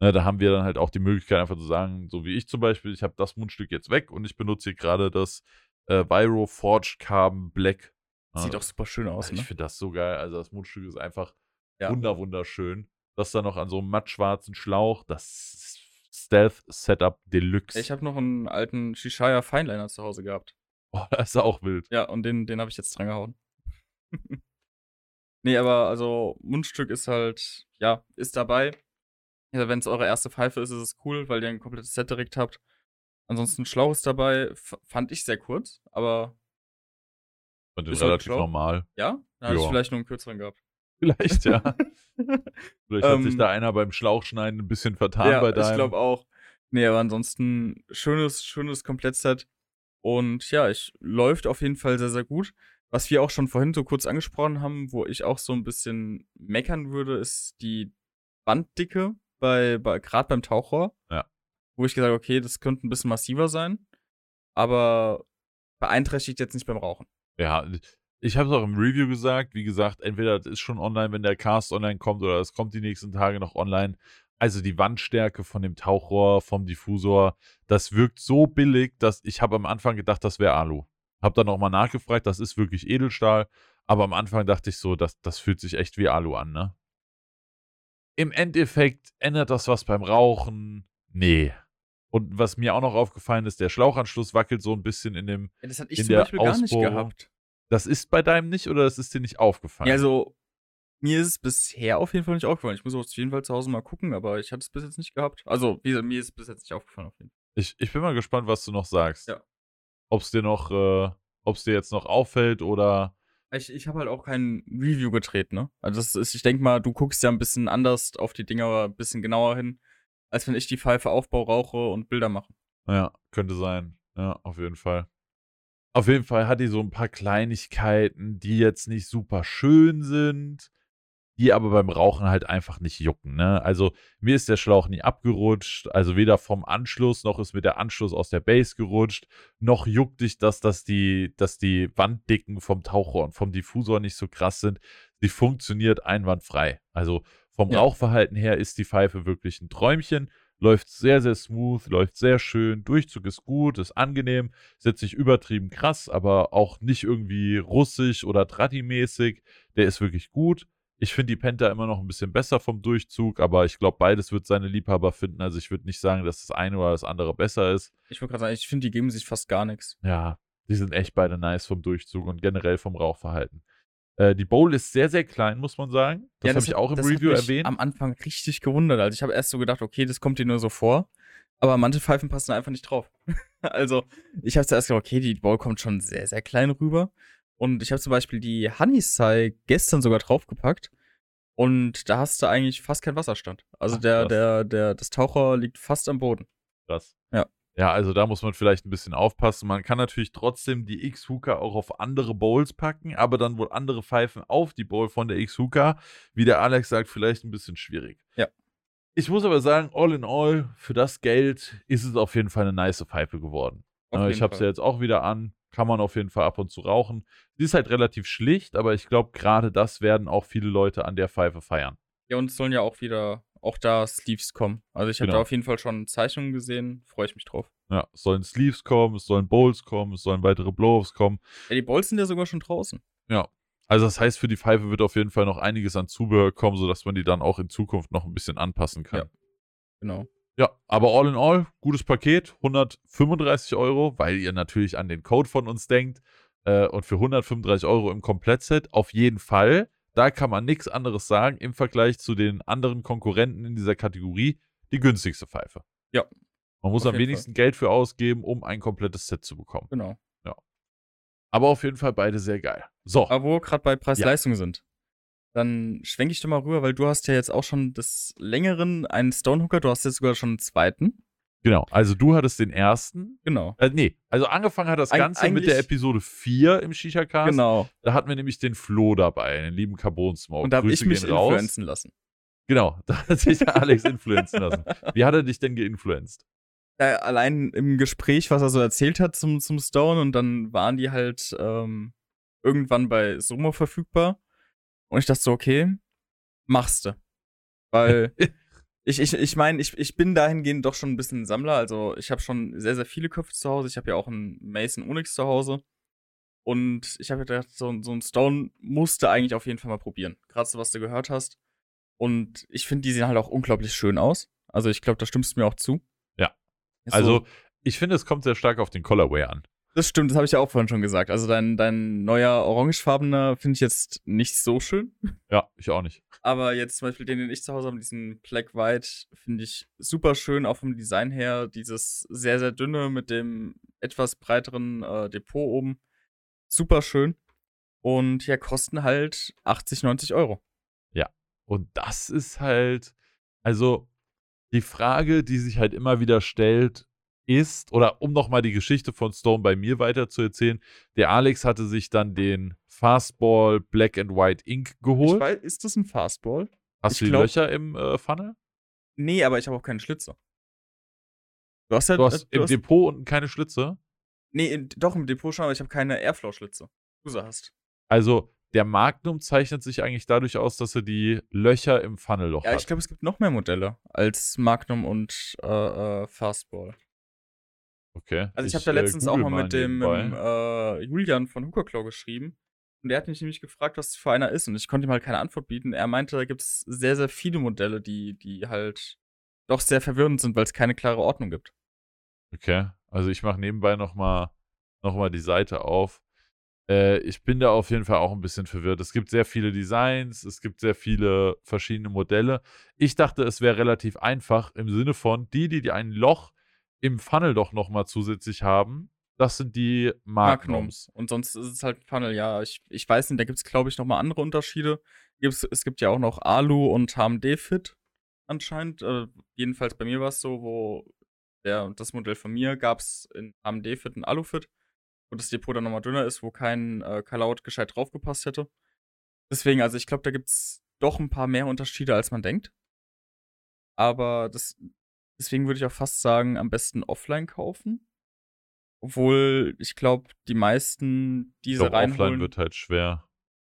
Ne, da haben wir dann halt auch die Möglichkeit, einfach zu sagen, so wie ich zum Beispiel, ich habe das Mundstück jetzt weg und ich benutze hier gerade das äh, Viro Forged Carbon Black. Sieht Ja, auch super schön aus, Ich ne? finde das so geil. Also das Mundstück ist einfach Ja. wunder wunderschön. Das dann noch an so einem mattschwarzen Schlauch, das Stealth Setup Deluxe. Ich habe noch einen alten Shishaya Fineliner zu Hause gehabt. oh, das ist auch wild. Ja, und den, den habe ich jetzt dran gehauen. nee, aber also Mundstück ist halt, ja, ist dabei. Ja, Wenn es eure erste Pfeife ist, ist es cool, weil ihr ein komplettes Set direkt habt. Ansonsten Schlauch ist dabei, fand ich sehr kurz, aber Ist halt relativ schlau. normal. ja, da hatte ich vielleicht nur einen kürzeren gehabt. Vielleicht, ja. Vielleicht hat sich Ähm, da einer beim Schlauchschneiden ein bisschen vertan ja, bei ich deinem. glaube auch. Nee, aber ansonsten schönes, schönes Komplettset. Und ja, ich läuft auf jeden Fall sehr, sehr gut. Was wir auch schon vorhin so kurz angesprochen haben, wo ich auch so ein bisschen meckern würde, ist die Banddicke bei, bei gerade beim Tauchrohr. Ja. Wo ich gesagt habe, okay, das könnte ein bisschen massiver sein, aber beeinträchtigt jetzt nicht beim Rauchen. Ja, ich habe es auch im Review gesagt. Wie gesagt, entweder das ist schon online, wenn der Cast online kommt, oder es kommt die nächsten Tage noch online. Also die Wandstärke von dem Tauchrohr, vom Diffusor, das wirkt so billig, dass ich habe am Anfang gedacht, das wäre Alu. Hab dann nochmal nachgefragt, das ist wirklich Edelstahl. Aber am Anfang dachte ich so, das, das fühlt sich echt wie Alu an, ne? im Endeffekt ändert das was beim Rauchen? Nee. Und was mir auch noch aufgefallen ist, der Schlauchanschluss wackelt so ein bisschen in dem. Ja, das hatte ich In zum Beispiel gar nicht gehabt. Das ist bei deinem nicht oder das ist dir nicht aufgefallen? Ja, also mir ist es bisher auf jeden Fall nicht aufgefallen. Ich muss auf jeden Fall zu Hause mal gucken, aber ich hatte es bis jetzt nicht gehabt. Also, mir ist es bis jetzt nicht aufgefallen auf jeden Fall. ich, ich bin mal gespannt, was du noch sagst. Ja. Ob es dir noch, äh, ob es dir jetzt noch auffällt oder. Ich, ich habe halt auch kein Review gedreht, ne? Also das ist, ich denke mal, du guckst ja ein bisschen anders auf die Dinger ein bisschen genauer hin, als wenn ich die Pfeife Aufbau rauche und Bilder mache. Ja, könnte sein. Ja, auf jeden Fall. Auf jeden Fall hat die so ein paar Kleinigkeiten, die jetzt nicht super schön sind, die aber beim Rauchen halt einfach nicht jucken. Ne? Also mir ist der Schlauch nie abgerutscht, also weder vom Anschluss noch ist mir der Anschluss aus der Base gerutscht, noch juckt dich das, dass die, dass die Wanddicken vom Taucher und vom Diffusor nicht so krass sind. Sie funktioniert einwandfrei. Also vom Ja. Rauchverhalten her ist die Pfeife wirklich ein Träumchen läuft sehr, sehr smooth, läuft sehr schön, Durchzug ist gut, ist angenehm, ist jetzt nicht übertrieben krass, aber auch nicht irgendwie russisch oder Tratti-mäßig. Der ist wirklich gut. Ich finde die Penta immer noch ein bisschen besser vom Durchzug, aber ich glaube, beides wird seine Liebhaber finden. Also ich würde nicht sagen, dass das eine oder das andere besser ist. Ich wollte gerade sagen, ich finde, die geben sich fast gar nichts. Ja, die sind echt beide nice vom Durchzug und generell vom Rauchverhalten. Äh, die Bowl ist sehr, sehr klein, muss man sagen. Das habe ich auch im das hat Review mich erwähnt. am Anfang richtig gewundert. Also ich habe erst so gedacht, okay, das kommt dir nur so vor. Aber manche Pfeifen passen da einfach nicht drauf. also ich habe zuerst gedacht, okay, die Bowl kommt schon sehr, sehr klein rüber. Und ich habe zum Beispiel die Honeysai gestern sogar draufgepackt. Und da hast du eigentlich fast keinen Wasserstand. Also Ach, der, der, der, das Taucher liegt fast am Boden. Krass. Ja. Ja, also da muss man vielleicht ein bisschen aufpassen. Man kann natürlich trotzdem die X-Hooker auch auf andere Bowls packen, aber dann wohl andere Pfeifen auf die Bowl von der X-Hooker. Wie der Alex sagt, vielleicht ein bisschen schwierig. Ja. Ich muss aber sagen, all in all, für das Geld ist es auf jeden Fall eine nice Pfeife geworden. Jeden ich habe sie Fall. jetzt auch wieder an. Kann man auf jeden Fall ab und zu rauchen. Sie ist halt relativ schlicht, aber ich glaube, gerade das werden auch viele Leute an der Pfeife feiern. Ja, und es sollen ja auch wieder, auch da Sleeves kommen. Also ich habe Genau. da auf jeden Fall schon Zeichnungen gesehen. Freue ich mich drauf. Ja, es sollen Sleeves kommen, es sollen Bowls kommen, es sollen weitere Blow-Offs kommen. Ja, die Bowls sind ja sogar schon draußen. Ja. Also das heißt, für die Pfeife wird auf jeden Fall noch einiges an Zubehör kommen, sodass man die dann auch in Zukunft noch ein bisschen anpassen kann. Ja. Genau. Ja, aber all in all, gutes Paket, 135 Euro, weil ihr natürlich an den Code von uns denkt. Äh, und für 135 Euro im Komplettset auf jeden Fall. Da kann man nichts anderes sagen im Vergleich zu den anderen Konkurrenten in dieser Kategorie. Die günstigste Pfeife. Ja. Man muss am wenigsten Geld für ausgeben, um ein komplettes Set zu bekommen. Genau. Aber auf jeden Fall beide sehr geil. So. Aber wo wir gerade bei Preis-Leistung sind, dann schwenke ich doch mal rüber, weil du hast ja jetzt auch schon des Längeren einen Stonehooker, du hast jetzt sogar schon einen zweiten. Genau, also du hattest den ersten. Genau. Äh, nee, also angefangen hat das Eig- Ganze mit der Episode 4 im Shisha-Cast. Genau. Da hatten wir nämlich den Flo dabei, den lieben Carbon Smoke. Und da habe ich mich raus. influenzen lassen. Genau, da hat sich der Alex influenzen lassen. Wie hat er dich denn geinfluenzt? Ja, allein im Gespräch, was er so erzählt hat zum, zum Stone und dann waren die halt ähm, irgendwann bei Sumo verfügbar. Und ich dachte so, okay, machst du. Weil ich, ich, ich meine, ich, ich bin dahingehend doch schon ein bisschen ein Sammler. Also ich habe schon sehr, sehr viele Köpfe zu Hause. Ich habe ja auch einen Mason Onyx zu Hause. Und ich habe gedacht, so, so ein Stone musste eigentlich auf jeden Fall mal probieren. Gerade so, was du gehört hast. Und ich finde, die sehen halt auch unglaublich schön aus. Also ich glaube, da stimmst du mir auch zu. Ja. So- Also, ich finde, es kommt sehr stark auf den Colorway an. Das stimmt, das habe ich ja auch vorhin schon gesagt. Also dein, dein neuer orangefarbener finde ich jetzt nicht so schön. Ja, ich auch nicht. Aber jetzt zum Beispiel den, den ich zu Hause habe, diesen Black White, finde ich super schön, auch vom Design her. Dieses sehr, sehr dünne mit dem etwas breiteren äh, Depot oben. Super schön. Und ja, kosten halt 80, 90 Euro. Und das ist halt, also die Frage, die sich halt immer wieder stellt, ist, oder um nochmal die Geschichte von Stone bei mir weiter zu erzählen, der Alex hatte sich dann den Fastball Black and White Ink geholt. weiß, ist das ein Fastball? Hast ich du die glaub- Löcher im äh, Funnel? Nee, aber ich habe auch keine Schlitze. Du hast ja. Du hast äh, im Depot unten keine Schlitze. Nee, in, doch im Depot schon, aber ich habe keine Airflow-Schlitze. Du sie hast. Also der Magnum zeichnet sich eigentlich dadurch aus, dass er die Löcher im Funnelloch Ja, hat. ich glaube, es gibt noch mehr Modelle als Magnum und äh, äh, Fastball. Okay. Also ich, habe da äh, letztens auch google mal mit dem äh, Julian von Hooker Claw geschrieben. Und er hat mich nämlich gefragt, was es für einer ist. Und ich konnte ihm halt keine Antwort bieten. Er meinte, da gibt es sehr, sehr viele Modelle, die, die halt doch sehr verwirrend sind, weil es keine klare Ordnung gibt. Okay, also ich mache nebenbei nochmal noch mal die Seite auf. Äh, ich bin da auf jeden Fall auch ein bisschen verwirrt. Es gibt sehr viele Designs, es gibt sehr viele verschiedene Modelle. Ich dachte, es wäre relativ einfach im Sinne von, die, die, die ein Loch im Funnel doch nochmal zusätzlich haben, das sind die Magnums. Und sonst ist es halt Funnel, ja. Ich, ich weiß nicht, da gibt es, glaube ich, nochmal andere Unterschiede. Gibt's, es gibt ja auch noch Alu und HMD-Fit anscheinend. Äh, jedenfalls bei mir war es so, wo der, das Modell von mir gab es in AMD-Fit und Alu-Fit, wo das Depot dann nochmal dünner ist, wo kein äh, Callout gescheit draufgepasst hätte. Deswegen, also ich glaube, da gibt es doch ein paar mehr Unterschiede, als man denkt. Aber das, deswegen würde ich auch fast sagen, am besten offline kaufen. Obwohl, ich glaube, die meisten diese reinholen. offline wird halt schwer.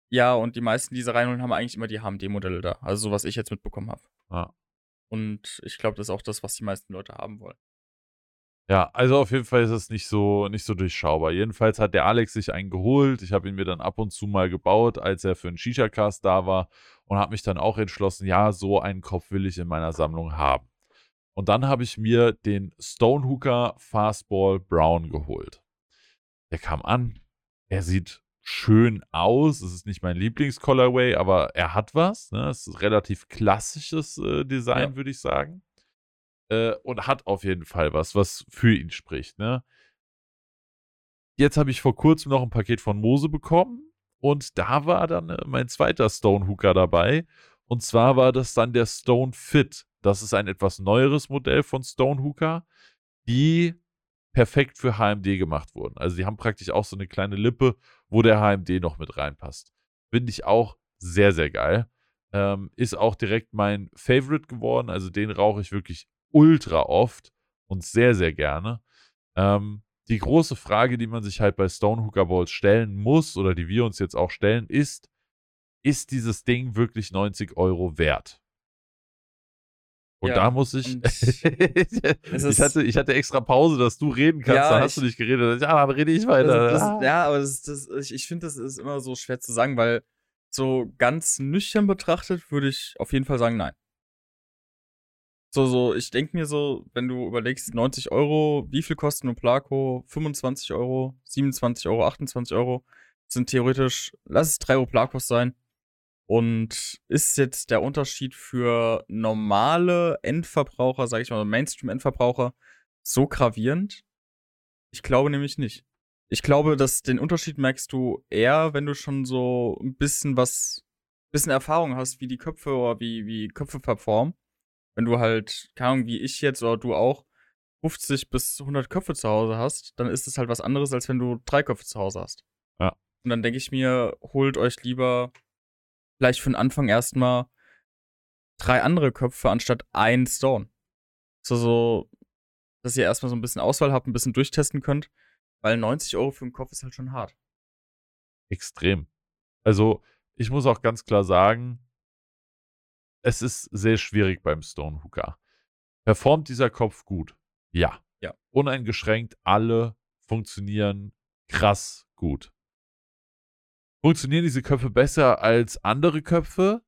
Ja, und die meisten, die diese reinholen, haben eigentlich immer die HMD-Modelle da. Also so, was ich jetzt mitbekommen habe. Ja. Und ich glaube, das ist auch das, was die meisten Leute haben wollen. Ja, also auf jeden Fall ist es nicht so, nicht so durchschaubar. Jedenfalls hat der Alex sich einen geholt. Ich habe ihn mir dann ab und zu mal gebaut, als er für einen Shisha-Cast da war und habe mich dann auch entschlossen, ja, so einen Kopf will ich in meiner Sammlung haben. Und dann habe ich mir den Stonehooker Fastball Brown geholt. Der kam an. Er sieht schön aus. Es ist nicht mein Lieblings-Colorway, aber er hat was. Ne? Es ist ein relativ klassisches äh, Design, Ja. würde ich sagen. Äh, und hat auf jeden Fall was, was für ihn spricht. Ne? Jetzt habe ich vor kurzem noch ein Paket von Mose bekommen und da war dann äh, mein zweiter Stonehooker dabei. Und zwar war das dann der Stone Fit. Das ist ein etwas neueres Modell von Stonehooker, die perfekt für HMD gemacht wurden. Also die haben praktisch auch so eine kleine Lippe, wo der HMD noch mit reinpasst. Finde ich auch sehr, sehr geil. Ähm, ist auch direkt mein Favorite geworden. Also den rauche ich wirklich ultra oft und sehr, sehr gerne. Ähm, die große Frage, die man sich halt bei Stonehooker Balls stellen muss, oder die wir uns jetzt auch stellen, ist, ist dieses Ding wirklich 90 Euro wert? Und Ja, da muss ich. ich, hatte, ich hatte extra Pause, dass du reden kannst. Ja, da hast ich- du nicht geredet. Ja, dann rede ich weiter. Das, Ah. das, ja, aber das, das, ich, ich finde, das ist immer so schwer zu sagen, weil so ganz nüchtern betrachtet würde ich auf jeden Fall sagen, nein. So, so, ich denke mir so, wenn du überlegst, 90 Euro, wie viel kostet ein Placo? 25 Euro, 27 Euro, 28 Euro sind theoretisch, lass es 3 Euro Placos sein. Und ist jetzt der Unterschied für normale Endverbraucher, sag ich mal, Mainstream-Endverbraucher, so gravierend? Ich glaube nämlich nicht. Ich glaube, dass den Unterschied merkst du eher, wenn du schon so ein bisschen was, bisschen Erfahrung hast, wie die Köpfe oder wie, wie Köpfe performen. Wenn du halt, keine Ahnung, wie ich jetzt oder du auch, 50 bis 100 Köpfe zu Hause hast, dann ist es halt was anderes, als wenn du drei Köpfe zu Hause hast. Ja. Und dann denke ich mir, holt euch lieber vielleicht für den Anfang erstmal drei andere Köpfe anstatt ein Stone. So, so, dass ihr erstmal so ein bisschen Auswahl habt, ein bisschen durchtesten könnt, weil 90 Euro für den Kopf ist halt schon hart. Extrem. Also, ich muss auch ganz klar sagen, es ist sehr schwierig beim Stonehooker. Performt dieser Kopf gut? Ja. Ja. Uneingeschränkt, alle funktionieren krass gut. Funktionieren diese Köpfe besser als andere Köpfe?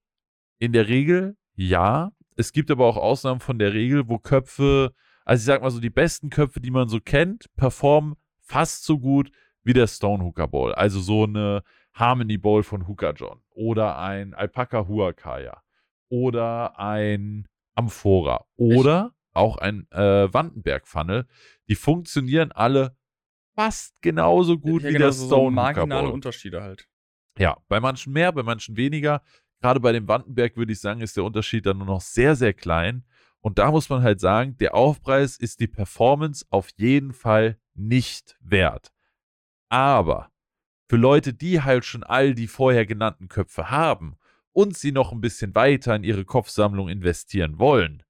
In der Regel ja. Es gibt aber auch Ausnahmen von der Regel, wo Köpfe, also ich sag mal so, die besten Köpfe, die man so kennt, performen fast so gut wie der Stonehooker Bowl. Also so eine Harmony Bowl von Hooker John oder ein Alpaca Huacaya oder ein Amphora oder auch ein äh, Wandenberg Funnel. Die funktionieren alle fast genauso gut Ja, wie genau, der so- so marginale Bowl. Unterschiede halt. Ja, bei manchen mehr, bei manchen weniger. Gerade bei dem Wandenberg würde ich sagen, ist der Unterschied dann nur noch sehr, sehr klein. Und da muss man halt sagen, der Aufpreis ist die Performance auf jeden Fall nicht wert. Aber für Leute, die halt schon all die vorher genannten Köpfe haben und sie noch ein bisschen weiter in ihre Kopfsammlung investieren wollen,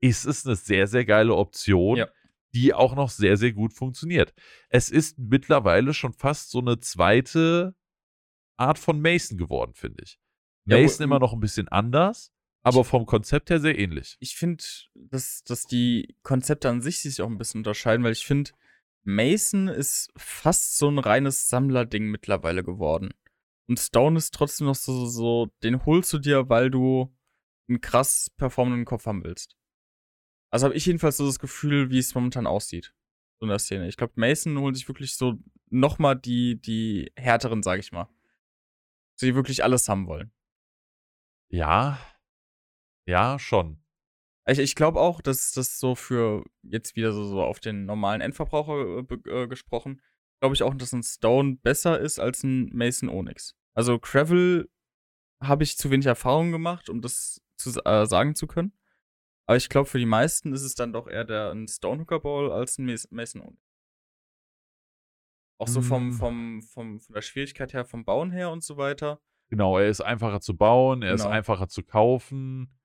ist es eine sehr, sehr geile Option, Ja. die auch noch sehr, sehr gut funktioniert. Es ist mittlerweile schon fast so eine zweite Art von Mason geworden, finde ich. Ja, Mason immer noch ein bisschen anders, aber vom Konzept her sehr ähnlich. Ich finde, dass, dass die Konzepte an sich sich auch ein bisschen unterscheiden, weil ich finde, Mason ist fast so ein reines Sammlerding mittlerweile geworden. Und Stone ist trotzdem noch so, so, den holst du dir, weil du einen krass performenden Kopf haben willst. Also habe ich jedenfalls so das Gefühl, wie es momentan aussieht. So in der Szene. Ich glaube, Mason holt sich wirklich so nochmal die, die härteren, sag ich mal. So, die wirklich alles haben wollen. Ja. Ja, schon. Ich, ich glaube auch, dass das so für jetzt wieder so, so auf den normalen Endverbraucher äh, äh, gesprochen, glaube ich auch, dass ein Stone besser ist als ein Mason Onyx. Also Gravel habe ich zu wenig Erfahrung gemacht, um das zu äh, sagen zu können. Aber ich glaube, für die meisten ist es dann doch eher der ein Stonehooker Ball als ein Mas- Mason Onyx. Auch so vom, Mm. vom, vom, von der Schwierigkeit her, vom Bauen her und so weiter. Genau, er ist einfacher zu bauen, er ist Genau. einfacher zu kaufen.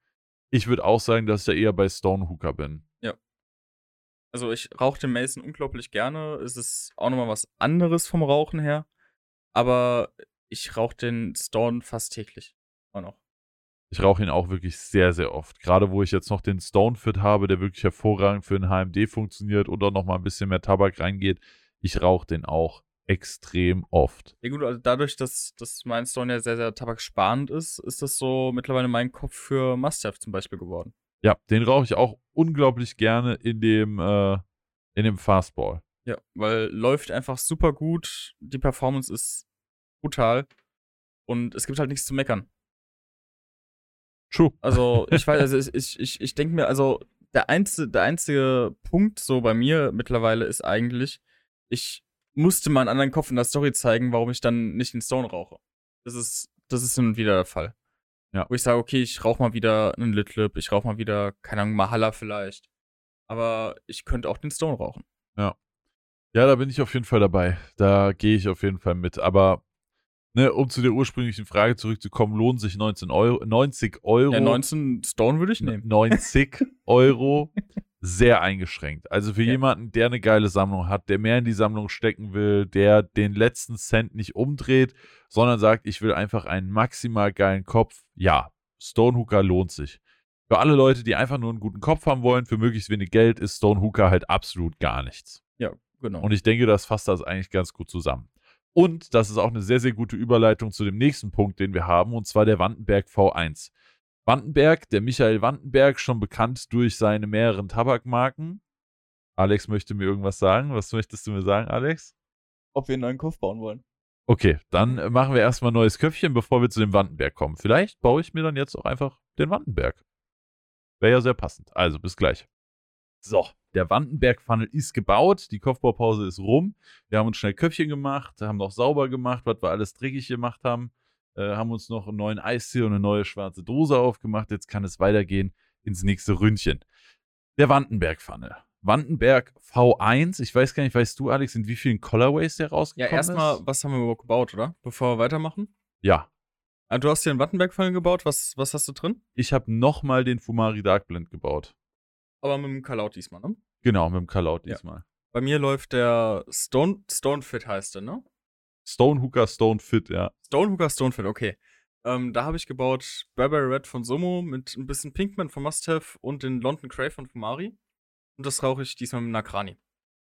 Ich würde auch sagen, dass ich da eher bei Stonehooker bin. Also ich rauche den Mason unglaublich gerne. Es ist auch nochmal was anderes vom Rauchen her. Aber ich rauche den Stone fast täglich. Auch noch. Ich rauche ihn auch wirklich sehr, sehr oft. Gerade wo ich jetzt noch den Stonefit habe, der wirklich hervorragend für den HMD funktioniert und auch noch mal ein bisschen mehr Tabak reingeht. Ich rauche den auch extrem oft. Ja gut, also dadurch, dass, dass mein Stone ja sehr, sehr tabaksparend ist, ist das so mittlerweile mein Kopf für Must-Have zum Beispiel geworden. Ja, den rauche ich auch unglaublich gerne in dem, äh, in dem Fastball. Ja, weil läuft einfach super gut. Die Performance ist brutal. Und es gibt halt nichts zu meckern. True. Also, ich weiß, also ich, ich, ich denke mir, also der einzige, der einzige Punkt so bei mir mittlerweile ist eigentlich, ich musste mal einen anderen Kopf in der Story zeigen, warum ich dann nicht den Stone rauche. Das ist, das ist hin und wieder der Fall. Ja. Wo ich sage, okay, ich rauche mal wieder einen Litlip, ich rauche mal wieder, keine Ahnung, Mahalla vielleicht. Aber ich könnte auch den Stone rauchen. Ja, da bin ich auf jeden Fall dabei. Da gehe ich auf jeden Fall mit. Aber, ne, um zu der ursprünglichen Frage zurückzukommen, lohnen sich 19 Euro, 90 Euro. Ja, 19 Stone würde ich nehmen. 90 Euro sehr eingeschränkt. Also für Ja. jemanden, der eine geile Sammlung hat, der mehr in die Sammlung stecken will, der den letzten Cent nicht umdreht, sondern sagt, ich will einfach einen maximal geilen Kopf. Ja, Stonehooker lohnt sich. Für alle Leute, die einfach nur einen guten Kopf haben wollen, für möglichst wenig Geld, ist Stonehooker halt absolut gar nichts. Ja, genau. Und ich denke, das fasst das eigentlich ganz gut zusammen. Und das ist auch eine sehr, sehr gute Überleitung zu dem nächsten Punkt, den wir haben, und zwar der Wandenberg V1. Wandenberg, der Michael Wandenberg, schon bekannt durch seine mehreren Tabakmarken. Alex möchte mir irgendwas sagen. Was möchtest du mir sagen, Alex? Ob wir einen neuen Kopf bauen wollen. Okay, dann machen wir erstmal ein neues Köpfchen, bevor wir zu dem Wandenberg kommen. Vielleicht baue ich mir dann jetzt auch einfach den Wandenberg. Wäre ja sehr passend. Also, bis gleich. So, der Wandenberg-Funnel ist gebaut. Die Kopfbaupause ist rum. Wir haben uns schnell Köpfchen gemacht, haben noch sauber gemacht, was wir alles dreckig gemacht haben. Äh, haben uns noch einen neuen Eistee und eine neue schwarze Dose aufgemacht. Jetzt kann es weitergehen ins nächste Ründchen. Der Wandenberg-Funnel. Wandenberg V1. Ich weiß gar nicht, weißt du, Alex, in wie vielen Colorways der Ja, rausgekommen erstmal, ist? was haben wir überhaupt gebaut, oder? Bevor wir weitermachen. Ja, Ah, du hast hier einen Wattenberg-Fallen gebaut. Was, was hast du drin? ich habe nochmal den Fumari Dark Blend gebaut. Aber mit dem Kalaut diesmal, ne? Genau, mit dem Kalaut Ja. diesmal. Bei mir läuft der Stone, Stonefit heißt der, ne? Stonehooker Stone Fit, ja. Stonehooker Stonefit, okay. Ähm, da habe ich gebaut Burberry Red von Somo mit ein bisschen Pinkman von Must Have und den London Cray von Fumari. Und das rauche ich diesmal mit Nakrani.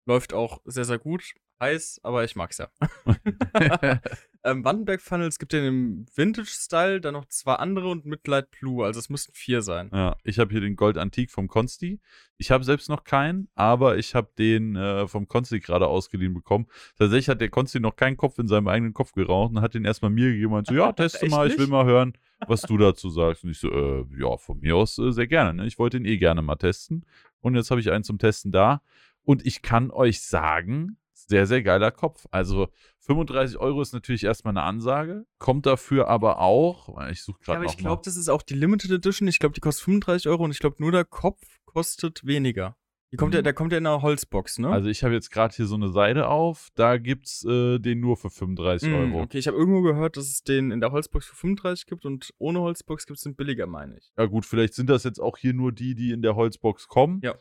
Läuft auch sehr, sehr gut. Heiß, aber ich mag's ja. ähm, Wandenberg Funnels gibt den im Vintage-Style, dann noch zwei andere und Midlight Blue, also es müssten vier sein. ja, ich habe hier den Gold Antik vom Consti. Ich habe selbst noch keinen, aber ich habe den äh, vom Consti gerade ausgeliehen bekommen. Tatsächlich hat der Consti noch keinen Kopf in seinem eigenen Kopf geraucht und hat den erstmal mir gegeben und so, ja, teste mal, ich will mal hören, was du dazu sagst. Und ich so, äh, ja, von mir aus äh, sehr gerne. Ne? Ich wollte ihn eh gerne mal testen. Und jetzt habe ich einen zum Testen da. Und ich kann euch sagen, sehr, sehr geiler Kopf. Also 35 Euro ist natürlich erstmal eine Ansage, kommt dafür aber auch, ich suche Ja, gerade aber noch ich glaube, das ist auch die Limited Edition. Ich glaube, die kostet 35 Euro und ich glaube, nur der Kopf kostet weniger. Die kommt ja, Mhm. der kommt ja in einer Holzbox, ne? Also ich habe jetzt gerade hier so eine Seite auf, da gibt es äh, den nur für 35 Mm, Euro. Okay, ich habe irgendwo gehört, dass es den in der Holzbox für 35 gibt und ohne Holzbox gibt es den billiger, meine ich. Ja gut, vielleicht sind das jetzt auch hier nur die, die in der Holzbox kommen. Ja.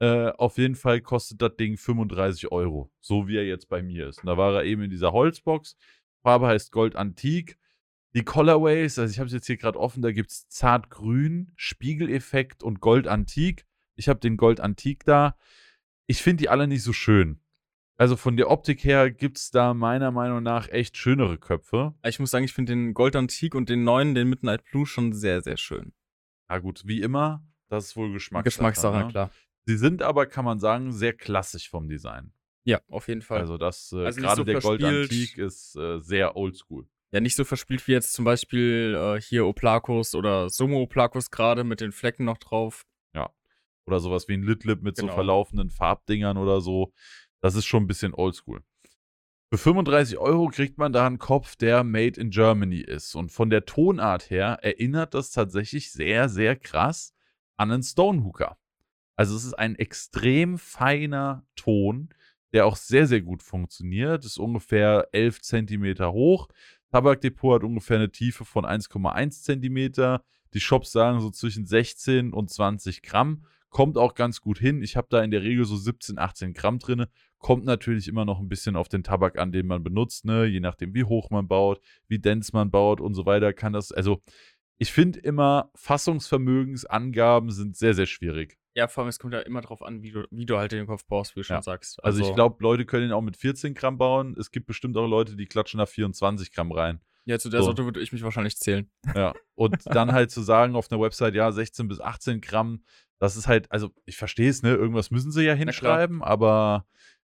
Äh, auf jeden Fall kostet das Ding 35 Euro, so wie er jetzt bei mir ist. Und da war er eben in dieser Holzbox. Farbe heißt Gold Antik. Die Colorways, also ich habe es jetzt hier gerade offen, da gibt es Zartgrün, Spiegeleffekt und Gold Antik. Ich habe den Gold Antik da. Ich finde die alle nicht so schön. Also von der Optik her gibt es da meiner Meinung nach echt schönere Köpfe. Ich muss sagen, ich finde den Gold Antique und den neuen, den Midnight Blue, schon sehr, sehr schön. Ja gut, wie immer, das ist wohl Geschmackssache. Geschmackssache, ne? klar. Sie sind aber, kann man sagen, sehr klassisch vom Design. Ja, auf jeden Fall. Also das, äh, Also gerade so der Gold verspielt. Antique ist äh, sehr oldschool. ja, nicht so verspielt wie jetzt zum Beispiel äh, hier Oplakos oder Sumo Oplakos gerade mit den Flecken noch drauf. Oder sowas wie ein Litlip mit so Genau. verlaufenden Farbdingern oder so. Das ist schon ein bisschen oldschool. Für 35 Euro kriegt man da einen Kopf, der made in Germany ist. Und von der Tonart her erinnert das tatsächlich sehr, sehr krass an einen Stonehooker. Also es ist ein extrem feiner Ton, der auch sehr, sehr gut funktioniert. Ist ungefähr 11 Zentimeter hoch. Tabakdepot hat ungefähr eine Tiefe von 1,1 Zentimeter. Die Shops sagen so zwischen 16 und 20 Gramm. Kommt auch ganz gut hin. Ich habe da in der Regel so 17, 18 Gramm drin. Kommt natürlich immer noch ein bisschen auf den Tabak an, den man benutzt, ne? Je nachdem, wie hoch man baut, wie dense man baut und so weiter, kann das. Also, ich finde immer, Fassungsvermögensangaben sind sehr, sehr schwierig. Ja, vor allem, es kommt ja immer drauf an, wie du, wie du halt den Kopf baust, wie du schon Ja. sagst. Also, ich glaube, Leute können ihn auch mit 14 Gramm bauen. Es gibt bestimmt auch Leute, die klatschen da 24 Gramm rein. Ja, zu der so. Sorte würde ich mich wahrscheinlich zählen. Ja. Und dann halt zu sagen auf einer Website, ja, 16 bis 18 Gramm, das ist halt, also ich verstehe es, ne? Irgendwas müssen sie ja hinschreiben, aber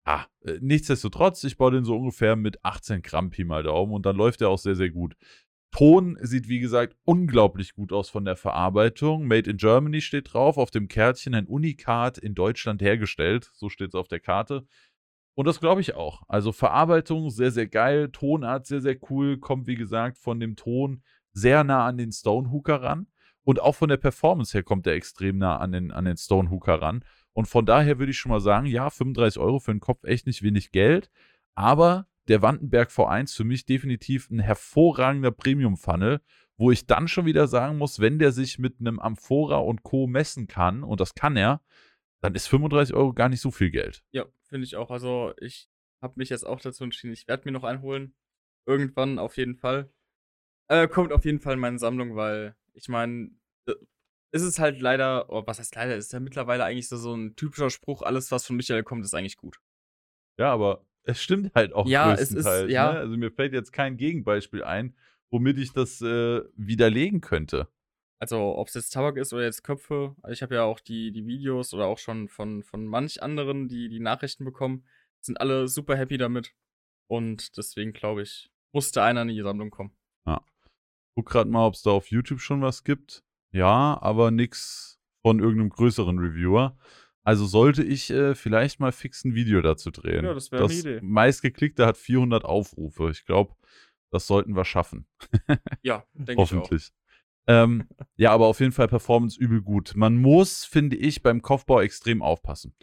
ah, nichtsdestotrotz, ich baue den so ungefähr mit 18 Gramm Pi mal Daumen und dann läuft der auch sehr, sehr gut. Ton sieht, wie gesagt, unglaublich gut aus von der Verarbeitung. Made in Germany steht drauf, auf dem Kärtchen ein Unikat in Deutschland hergestellt. So steht es auf der Karte. Und das glaube ich auch. Also Verarbeitung sehr, sehr geil. Tonart sehr, sehr cool. Kommt, wie gesagt, von dem Ton sehr nah an den Stonehooker ran. Und auch von der Performance her kommt er extrem nah an den, an den Stonehooker ran. Und von daher würde ich schon mal sagen, ja, 35 Euro für den Kopf echt nicht wenig Geld. Aber der Wandenberg V1 für mich definitiv ein hervorragender Premium-Funnel, wo ich dann schon wieder sagen muss, wenn der sich mit einem Amphora und Co. messen kann, und das kann er, dann ist 35 Euro gar nicht so viel Geld. Ja, finde ich auch. Also, ich habe mich jetzt auch dazu entschieden, ich werde mir noch einen holen. Irgendwann auf jeden Fall. Äh, kommt auf jeden Fall in meine Sammlung, weil ich meine, äh, ist es halt leider, oh, was heißt leider, ist ja mittlerweile eigentlich so, so ein typischer Spruch, alles, was von Michael kommt, ist eigentlich gut. Ja, aber es stimmt halt auch Ja, es ist- größtenteils. ja. Ne? Also mir fällt jetzt kein Gegenbeispiel ein, womit ich das äh, widerlegen könnte. Also, ob es jetzt Tabak ist oder jetzt Köpfe. Also ich habe ja auch die, die Videos oder auch schon von, von manch anderen, die die Nachrichten bekommen, sind alle super happy damit. Und deswegen glaube ich, musste einer in die Sammlung kommen. Guck gerade mal, ob es da auf YouTube schon was gibt. Ja, aber nix von irgendeinem größeren Reviewer. Also sollte ich äh, vielleicht mal fix ein Video dazu drehen. Ja, das wäre eine Idee. meistgeklickte hat 400 Aufrufe. Ich glaube, das sollten wir schaffen. Ja, denke ich auch. Hoffentlich. Ähm, ja, aber auf jeden Fall Performance übel gut. Man muss, finde ich, beim Kopfbau extrem aufpassen.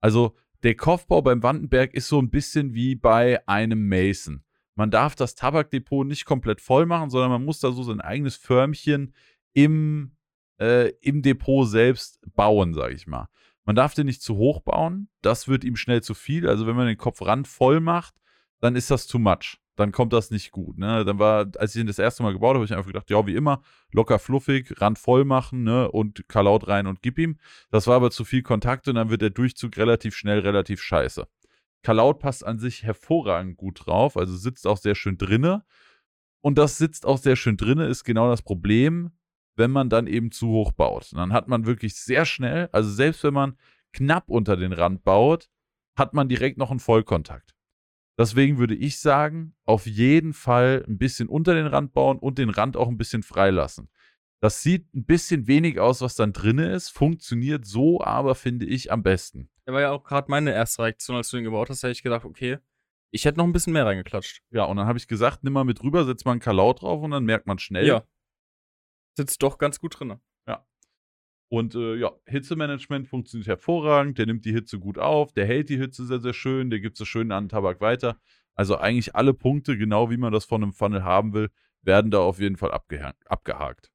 Also der Kopfbau beim Wandenberg ist so ein bisschen wie bei einem Mason. Man darf das Tabakdepot nicht komplett voll machen, sondern man muss da so sein eigenes Förmchen im, äh, im Depot selbst bauen, sage ich mal. Man darf den nicht zu hoch bauen, das wird ihm schnell zu viel. Also wenn man den Kopfrand voll macht, dann ist das too much. Dann kommt das nicht gut. Ne? Dann war, als ich ihn das erste Mal gebaut habe, habe ich einfach gedacht, ja, wie immer, locker fluffig, Rand voll machen ne? und Kalaut rein und gib ihm. Das war aber zu viel Kontakt und dann wird der Durchzug relativ schnell relativ scheiße. Kalaut passt an sich hervorragend gut drauf, also sitzt auch sehr schön drinne. Und das sitzt auch sehr schön drinne, ist genau das Problem, wenn man dann eben zu hoch baut. Und dann hat man wirklich sehr schnell, also selbst wenn man knapp unter den Rand baut, hat man direkt noch einen Vollkontakt. Deswegen würde ich sagen, auf jeden Fall ein bisschen unter den Rand bauen und den Rand auch ein bisschen freilassen. Das sieht ein bisschen wenig aus, was dann drinne ist, funktioniert so aber, finde ich, am besten. Der war ja auch gerade meine erste Reaktion, als du den gebaut hast, da hätte ich gedacht, okay, ich hätte noch ein bisschen mehr reingeklatscht. Ja, und dann habe ich gesagt, nimm mal mit rüber, setz mal ein Kalaut drauf und dann merkt man schnell. Ja. Sitzt doch ganz gut drin. Und äh, ja, Hitzemanagement funktioniert hervorragend. Der nimmt die Hitze gut auf, der hält die Hitze sehr, sehr schön, der gibt so schön an den Tabak weiter. Also eigentlich alle Punkte, genau wie man das von einem Funnel haben will, werden da auf jeden Fall abgeha abgehakt.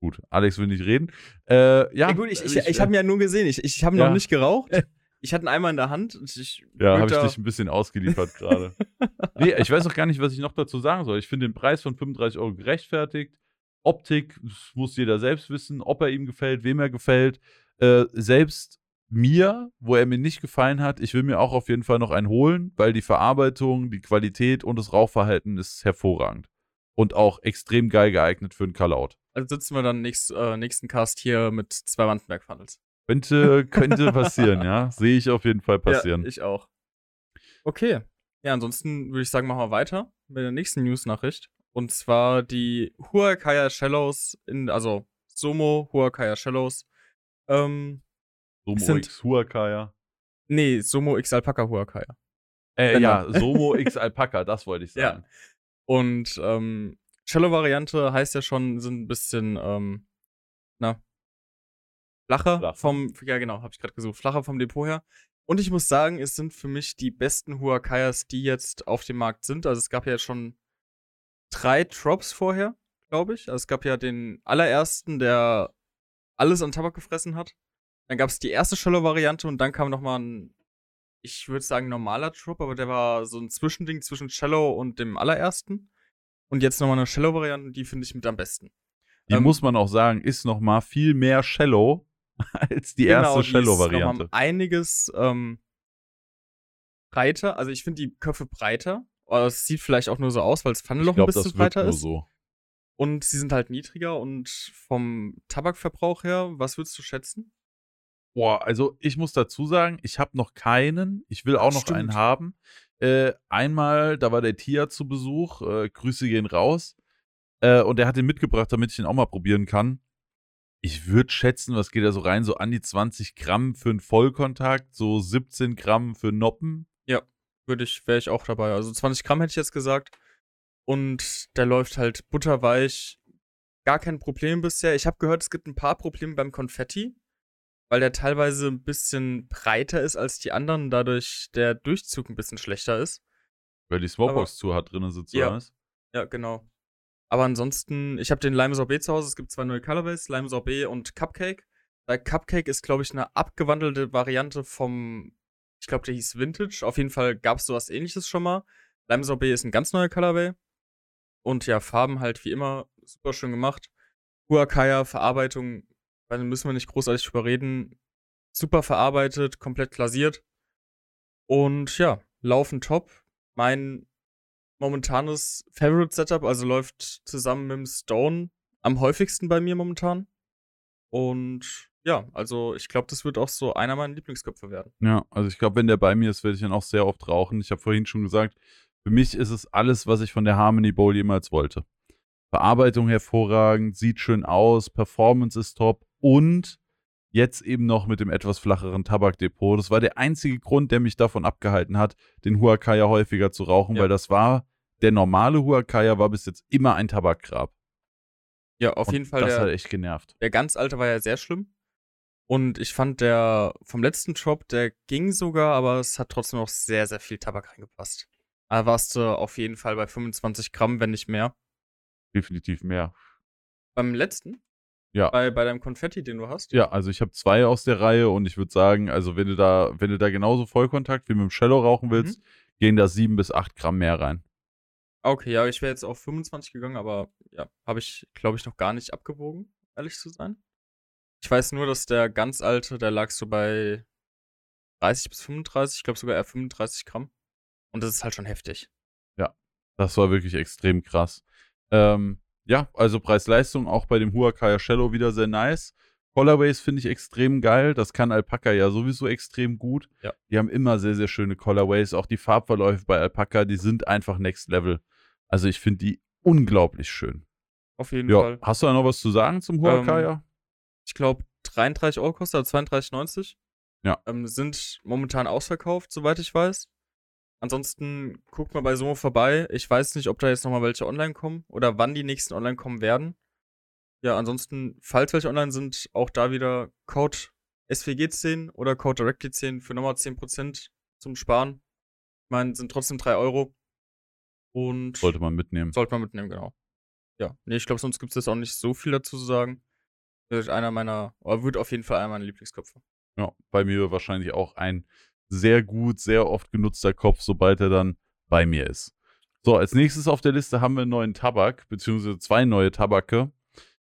Gut, Alex will nicht reden. Äh, ja, Ja, gut, ich, ich, äh, ich habe ihn ja nur gesehen. Ich, ich habe Ja. noch nicht geraucht. Ich hatte ihn einmal in der Hand. Und ich Ja, habe ich dich ein bisschen ausgeliefert gerade. nee, ich weiß auch gar nicht, was ich noch dazu sagen soll. Ich finde den Preis von 35 Euro gerechtfertigt. Optik das muss jeder selbst wissen, ob er ihm gefällt, wem er gefällt. Äh, selbst mir, wo er mir nicht gefallen hat, ich will mir auch auf jeden Fall noch einen holen, weil die Verarbeitung, die Qualität und das Rauchverhalten ist hervorragend. Und auch extrem geil geeignet für einen Callout. Also sitzen wir dann nächst, äh, nächsten Cast hier mit zwei Wandenberg-Funnels. Könnte, könnte passieren, ja. Sehe ich auf jeden Fall passieren. Ja, ich auch. Okay. Ja, ansonsten würde ich sagen, machen wir weiter mit der nächsten News-Nachricht. Und zwar die Huakaya Shallows in, also Somo Huakaya Shallows. Ähm, Somo sind- X Huakaya. nee, Somo X Alpaca Huakaya. Äh, Genau. ja, Somo X Alpaca, das wollte ich Ja. sagen. Und ähm, Shallow-Variante heißt ja schon, sind ein bisschen, ähm, flacher Flach. vom, ja genau, habe ich gerade gesucht, flacher vom Depot her. Und ich muss sagen, es sind für mich die besten Huakayas, die jetzt auf dem Markt sind. Also es gab ja schon drei Drops vorher, glaube ich. Also es gab ja den allerersten, der alles an Tabak gefressen hat. Dann gab es die erste Shallow-Variante und dann kam noch mal ein, ich würde sagen, normaler Drop, aber der war so ein Zwischending zwischen Shallow und dem allerersten. Und jetzt nochmal eine Shallow-Variante, die finde ich mit am besten. Die Ähm, muss man auch sagen, ist noch mal viel mehr Shallow als die Genau, erste die noch Shallow-Variante. mal einiges ähm, breiter. Also ich finde die Köpfe breiter. Aber es sieht vielleicht auch nur so aus, weil das Pfannenloch ein bisschen breiter ist. so. Und sie sind halt niedriger und vom Tabakverbrauch her, was würdest du schätzen? Boah, also ich muss dazu sagen, ich habe noch keinen. Ich will auch noch Stimmt. einen haben. Äh, einmal, da war der Tia zu Besuch. Äh, Grüße gehen raus. Äh, und der hat den mitgebracht, damit ich den auch mal probieren kann. Ich würde schätzen, was geht da so rein? So an die 20 Gramm für einen Vollkontakt, so 17 Gramm für Noppen. Würde ich, wäre ich auch dabei. Also 20 Gramm hätte ich jetzt gesagt. Und der läuft halt butterweich. Gar kein Problem bisher. Ich habe gehört, es gibt ein paar Probleme beim Konfetti, weil der teilweise ein bisschen breiter ist als die anderen, dadurch der Durchzug ein bisschen schlechter ist. Weil die Smokebox zu hat drinnen sitzt, Ja. oder was? Ja, genau. Aber ansonsten, ich habe den Lime Sorbet zu Hause. Es gibt zwei neue Colorways, Lime Sorbet und Cupcake. Bei Cupcake ist, glaube ich, eine abgewandelte Variante vom, ich glaube, der hieß Vintage. Auf jeden Fall gab es sowas ähnliches schon mal. Lime Sorbet ist ein ganz neuer Colorway. Und ja, Farben halt wie immer super schön gemacht. Huakaya, Verarbeitung, da müssen wir nicht großartig drüber reden. Super verarbeitet, komplett glasiert. Und ja, laufen top. Mein momentanes Favorite Setup, also läuft zusammen mit dem Stone am häufigsten bei mir momentan. Und ja, also ich glaube, das wird auch so einer meiner Lieblingsköpfe werden. Ja, also ich glaube, wenn der bei mir ist, werde ich ihn auch sehr oft rauchen. Ich habe vorhin schon gesagt, für mich ist es alles, was ich von der Harmony Bowl jemals wollte. Verarbeitung hervorragend, sieht schön aus, Performance ist top und jetzt eben noch mit dem etwas flacheren Tabakdepot. Das war der einzige Grund, der mich davon abgehalten hat, den Huakaya häufiger zu rauchen, Ja. weil das war, der normale Huakaya war bis jetzt immer ein Tabakgrab. Ja, auf Und jeden Fall Das der, hat echt genervt. Der ganz alte war ja sehr schlimm. Und ich fand der vom letzten Drop, der ging sogar, aber es hat trotzdem noch sehr, sehr viel Tabak reingepasst. Da warst du auf jeden Fall bei 25 Gramm, wenn nicht mehr. Definitiv mehr. Beim letzten? Ja. Bei, bei deinem Konfetti, den du hast? Ja, also ich habe zwei aus der Reihe und ich würde sagen, also wenn du da, wenn du da genauso Vollkontakt wie mit dem Shallow rauchen willst, gehen da sieben bis acht Gramm mehr rein. Okay, ja, ich wäre jetzt auf 25 gegangen, aber ja, habe ich, glaube ich, noch gar nicht abgewogen, ehrlich zu sein. Ich weiß nur, dass der ganz alte, der lag so bei 30 bis 35, ich glaube sogar eher 35 Gramm. Und das ist halt schon heftig. Das war wirklich extrem krass. Ähm, ja, also Preis-Leistung auch bei dem Huacaya Shallow wieder sehr nice. Colorways finde ich extrem geil. Das kann Alpaca ja sowieso extrem gut. Ja. Die haben immer sehr, sehr schöne Colorways. Auch die Farbverläufe bei Alpaca, die sind einfach next level. Also ich finde die unglaublich schön. Auf jeden Ja, Fall. hast du da noch was zu sagen zum Huacaya? Ich glaube, 33 Euro kostet, also 32,90. Ja. Ähm, sind momentan ausverkauft, soweit ich weiß. Ansonsten guckt mal bei Somo vorbei. Ich weiß nicht, ob da jetzt nochmal welche online kommen oder wann die nächsten online kommen werden. Ja, ansonsten, falls welche online sind, auch da wieder Code SWG10 oder Code Directly10 für nochmal 10% zum Sparen. Ich meine, sind trotzdem 3 Euro. Und Sollte man mitnehmen. sollte man mitnehmen, genau. Ja, nee, ich glaube, sonst gibt es jetzt auch nicht so viel dazu zu sagen. Wird einer meiner, oder wird auf jeden Fall einer meiner Lieblingsköpfe. Ja, bei mir wahrscheinlich auch ein sehr gut, sehr oft genutzter Kopf, sobald er dann bei mir ist. So, als nächstes auf der Liste haben wir einen neuen Tabak, beziehungsweise zwei neue Tabake.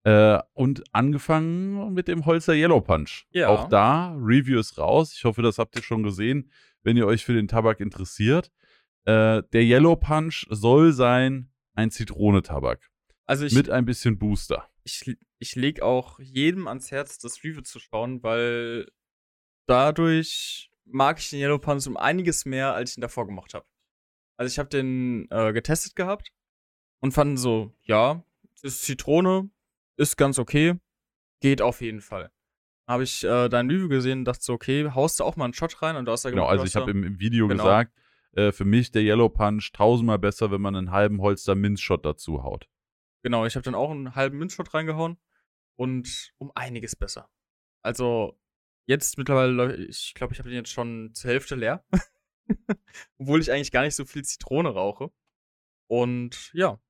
Äh, und angefangen mit dem Holzer Yellow Punch. Ja. Auch da, Review ist raus. Ich hoffe, das habt ihr schon gesehen, wenn ihr euch für den Tabak interessiert. Äh, der Yellow Punch soll sein ein Zitrone-Tabak Also ich, mit ein bisschen Booster. ich, ich lege auch jedem ans Herz, das Review zu schauen, weil dadurch mag ich den Yellow Punch um einiges mehr, als ich ihn davor gemacht habe. Also ich habe den äh, getestet gehabt und fand so, ja, ist Zitrone, ist ganz okay, geht auf jeden Fall. Habe ich äh, dein Review gesehen und dachte so, okay, haust du auch mal einen Shot rein und du hast ja Genau, also ich habe im, im Video Genau. gesagt, äh, für mich der Yellow Punch tausendmal besser, wenn man einen halben Holster Minzshot dazu haut. Genau, ich habe dann auch einen halben Minzshot reingehauen und um einiges besser. Also jetzt mittlerweile, ich glaube, ich habe den jetzt schon zur Hälfte leer. Obwohl ich eigentlich gar nicht so viel Zitrone rauche. Und ja,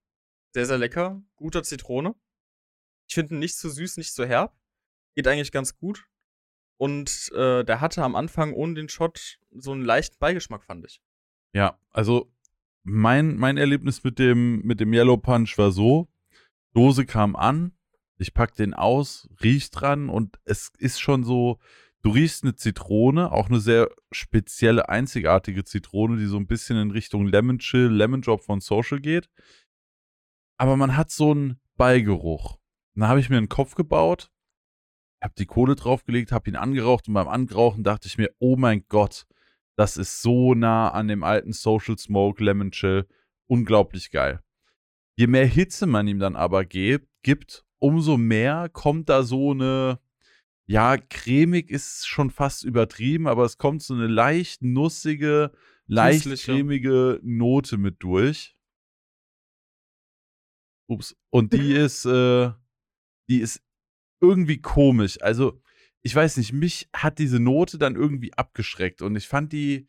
sehr, sehr lecker. Guter Zitrone. Ich finde ihn nicht zu süß, nicht zu herb. Geht eigentlich ganz gut. Und äh, der hatte am Anfang ohne den Shot so einen leichten Beigeschmack, fand ich. Ja, also mein, mein Erlebnis mit dem, mit dem Yellow Punch war so, Dose kam an, ich pack den aus, riech dran und es ist schon so, du riechst eine Zitrone, auch eine sehr spezielle, einzigartige Zitrone, die so ein bisschen in Richtung Lemon Chill, Lemon Drop von Social geht. Aber man hat so einen Beigeruch. Dann habe ich mir einen Kopf gebaut, habe die Kohle draufgelegt, habe ihn angeraucht und beim Angerauchen dachte ich mir, oh mein Gott, das ist so nah an dem alten Social Smoke Lemon Chill. Unglaublich geil. Je mehr Hitze man ihm dann aber gibt umso mehr kommt da so eine, ja, cremig ist schon fast übertrieben, aber es kommt so eine leicht nussige, leicht Süßliche. cremige Note mit durch. Ups. Und die ist, äh, die ist irgendwie komisch. Also, ich weiß nicht, mich hat diese Note dann irgendwie abgeschreckt und ich fand die,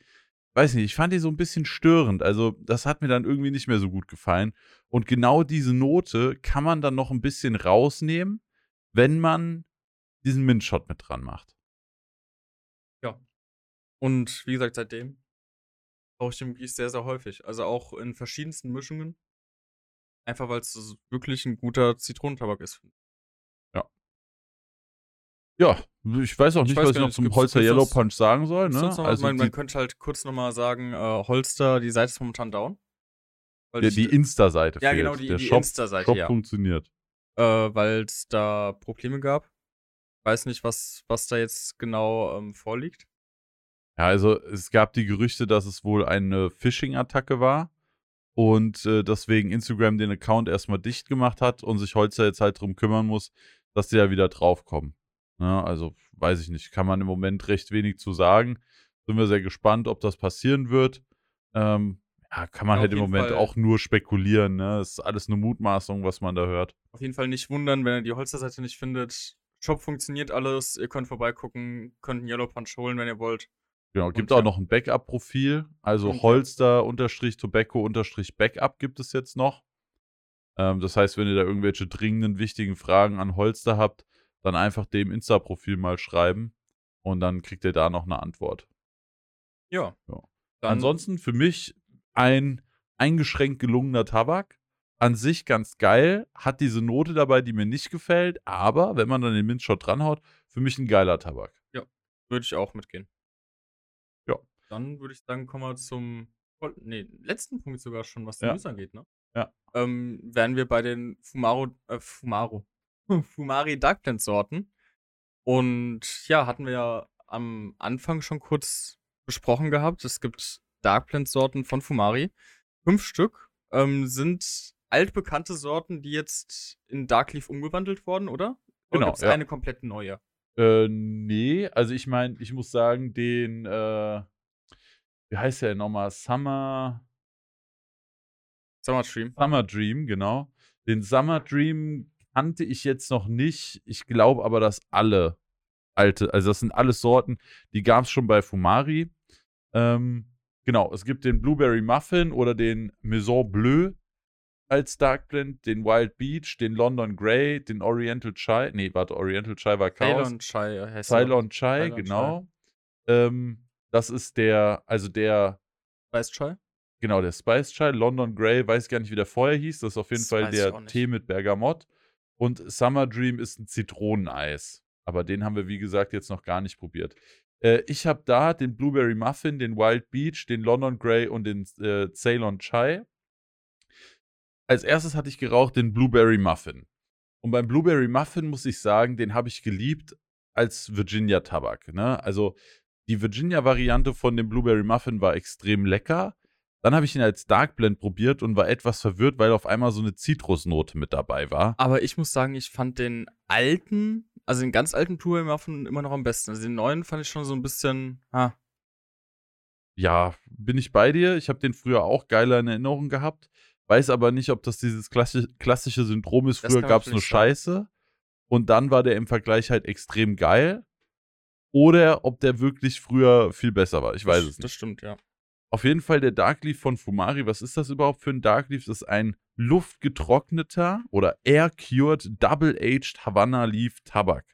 weiß nicht, ich fand die so ein bisschen störend. Also, das hat mir dann irgendwie nicht mehr so gut gefallen. Und genau diese Note kann man dann noch ein bisschen rausnehmen, wenn man diesen Mint-Shot mit dran macht. Und wie gesagt, seitdem brauche ich den wirklich sehr, sehr häufig. Also auch in verschiedensten Mischungen. Einfach weil es wirklich ein guter Zitronentabak ist. Ja, ich weiß auch Ich nicht, weiß was ich noch nicht, zum gibt's Yellow Punch sagen soll. Ne? Noch, Also man, man könnte halt kurz nochmal sagen, äh, Holster, die Seite ist momentan down. Weil die, ich- die Insta-Seite Ja, fehlt. genau, die- Der die Shop, Insta-Seite, Shop ja. funktioniert. äh, weil es da Probleme gab. Weiß nicht, was, was da jetzt genau ähm, vorliegt. Ja, also es gab die Gerüchte, dass es wohl eine Phishing-Attacke war und äh, deswegen Instagram den Account erstmal dicht gemacht hat und sich Holzer jetzt halt drum kümmern muss, dass die da wieder draufkommen. Ja, also weiß ich nicht, kann man im Moment recht wenig zu sagen. Sind wir sehr gespannt, ob das passieren wird. Ähm, ja, kann man Ja, halt im Moment Fall. auch nur spekulieren. Ne? Es ist alles eine Mutmaßung, was man da hört. Auf jeden Fall nicht wundern, wenn ihr die Holsterseite nicht findet. Shop funktioniert alles. Ihr könnt vorbeigucken, könnt einen Yellow Punch holen, wenn ihr wollt. Genau, gibt Und auch ja. noch ein Backup-Profil. Also ja. Holster-Tobacco-Backup gibt es jetzt noch. Ähm, das heißt, wenn ihr da irgendwelche dringenden, wichtigen Fragen an Holster habt, dann einfach dem Insta-Profil mal schreiben und dann kriegt ihr da noch eine Antwort. Ja. Ja. Ansonsten für mich ein eingeschränkt gelungener Tabak. An sich ganz geil, hat diese Note dabei, die mir nicht gefällt, aber wenn man dann den Minzshot dranhaut, für mich ein geiler Tabak. würde ich auch mitgehen. Ja. Dann würde ich sagen, kommen wir zum voll- nee, letzten Punkt sogar schon, was die Ja. News angeht, ne? Ja. Ähm, wären wir bei den Fumaro, äh, Fumaro, Fumari Dark Blend Sorten. Und ja, hatten wir ja am Anfang schon kurz besprochen gehabt. Es gibt Dark Blend Sorten von Fumari. Fünf Stück ähm, sind altbekannte Sorten, die jetzt in Dark Leaf umgewandelt wurden, oder? Oder Genau, gibt's ja. eine komplett neue? Äh, nee, also ich meine, ich muss sagen, den, äh, wie heißt der nochmal? Summer, Summer Stream. Summer Dream, genau. Den Summer Dream kannte ich jetzt noch nicht. Ich glaube aber, dass alle alte, also das sind alles Sorten, die gab es schon bei Fumari. Ähm, genau, es gibt den Blueberry Muffin oder den Maison Bleu als Dark Blend, den Wild Beach, den London Grey, den Oriental Chai. Nee, warte, Oriental Chai war Chaos. Ceylon Chai heißt. Ceylon Chai, Ceylon genau. Ähm, das ist der, also der, Weiß Chai? genau, der Spice Chai, London Grey, weiß gar nicht, wie der vorher hieß. Das ist auf jeden Das Fall der. Tee mit Bergamott. Und Summer Dream ist ein Zitroneneis. Aber den haben wir, wie gesagt, jetzt noch gar nicht probiert. Äh, ich habe da den Blueberry Muffin, den Wild Beach, den London Grey und den äh, Ceylon Chai. Als erstes hatte ich geraucht den Blueberry Muffin. Und beim Blueberry Muffin muss ich sagen, den habe ich geliebt als Virginia Tabak. Ne? Also die Virginia-Variante von dem Blueberry Muffin war extrem lecker. Dann habe ich ihn als Dark Blend probiert und war etwas verwirrt, weil auf einmal so eine Zitrusnote mit dabei war. Aber ich muss sagen, ich fand den alten, also den ganz alten Blueberry Muffin immer noch am besten. Also den neuen fand ich schon so ein bisschen, ha. Ja, bin ich bei dir. Ich habe den früher auch geiler in Erinnerung gehabt. Weiß aber nicht, ob das dieses klassi klassische Syndrom ist. Früher gab es nur Scheiße. Und dann war der im Vergleich halt extrem geil. Oder ob der wirklich früher viel besser war. Ich weiß das, es nicht. Das stimmt, ja. Auf jeden Fall der Dark Leaf von Fumari. Was ist das überhaupt für ein Dark Leaf? Das ist ein luftgetrockneter oder air-cured Double-Aged Havana Leaf Tabak.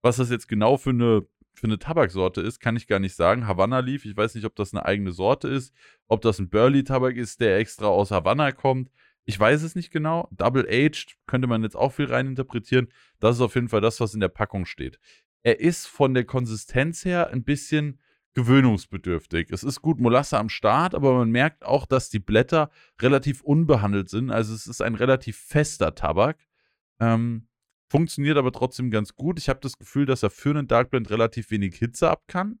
Was das jetzt genau für eine, für eine Tabaksorte ist, kann ich gar nicht sagen. Havana Leaf, ich weiß nicht, ob das eine eigene Sorte ist, ob das ein Burley-Tabak ist, der extra aus Havanna kommt. Ich weiß es nicht genau. Double-Aged könnte man jetzt auch viel reininterpretieren. Das ist auf jeden Fall das, was in der Packung steht. Er ist von der Konsistenz her ein bisschen gewöhnungsbedürftig. Es ist gut Molasse am Start, aber man merkt auch, dass die Blätter relativ unbehandelt sind. Also es ist ein relativ fester Tabak. Ähm, funktioniert aber trotzdem ganz gut. Ich habe das Gefühl, dass er für einen Dark Blend relativ wenig Hitze ab kann,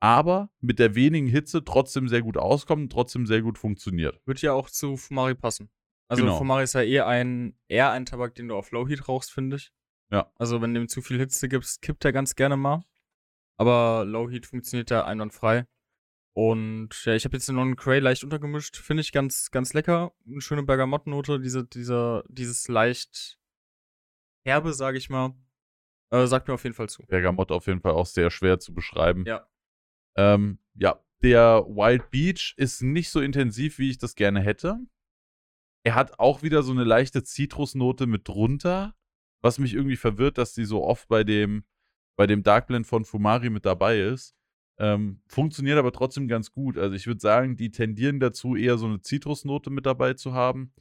aber mit der wenigen Hitze trotzdem sehr gut auskommt und trotzdem sehr gut funktioniert. Würde ja auch zu Fumari passen. Also Genau. Fumari ist ja eher ein, eher ein Tabak, den du auf Low Heat rauchst, finde ich. Ja. Also wenn du ihm zu viel Hitze gibst, kippt er ganz gerne mal. Aber Low Heat funktioniert da einwandfrei. Und ja, ich habe jetzt den Non Cray leicht untergemischt. Finde ich ganz, ganz lecker. Eine schöne Bergamottennote, diese, dieser, dieses leicht herbe, sage ich mal. Äh, sagt mir auf jeden Fall zu. Bergamott auf jeden Fall auch sehr schwer zu beschreiben. Ja. Ähm, ja, der Wild Beach ist nicht so intensiv, wie ich das gerne hätte. Er hat auch wieder so eine leichte Zitrusnote mit drunter, was mich irgendwie verwirrt, dass die so oft bei dem, bei dem Dark Blend von Fumari mit dabei ist. Ähm, funktioniert aber trotzdem ganz gut. Also ich würde sagen, die tendieren dazu, eher so eine Zitrusnote mit dabei zu haben,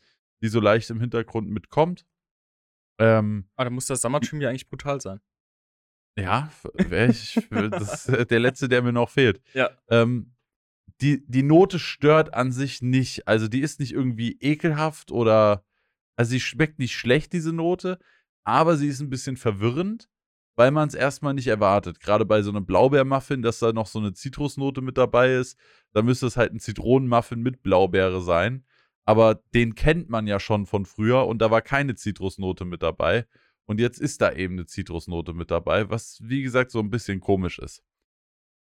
die so leicht im Hintergrund mitkommt. Ähm, Ah, da muss das Summertrim ja eigentlich brutal sein. ja, ich, das ist der letzte, der mir noch fehlt. Ja. Ähm, die, die Note stört an sich nicht. Also die ist nicht irgendwie ekelhaft oder. Also sie schmeckt nicht schlecht, diese Note, aber sie ist ein bisschen verwirrend, weil man es erstmal nicht erwartet. Gerade bei so einem Blaubeermuffin, dass da noch so eine Zitrusnote mit dabei ist, da müsste es halt ein Zitronenmuffin mit Blaubeere sein. Aber den kennt man ja schon von früher und da war keine Zitrusnote mit dabei. Und jetzt ist da eben eine Zitrusnote mit dabei, was wie gesagt so ein bisschen komisch ist.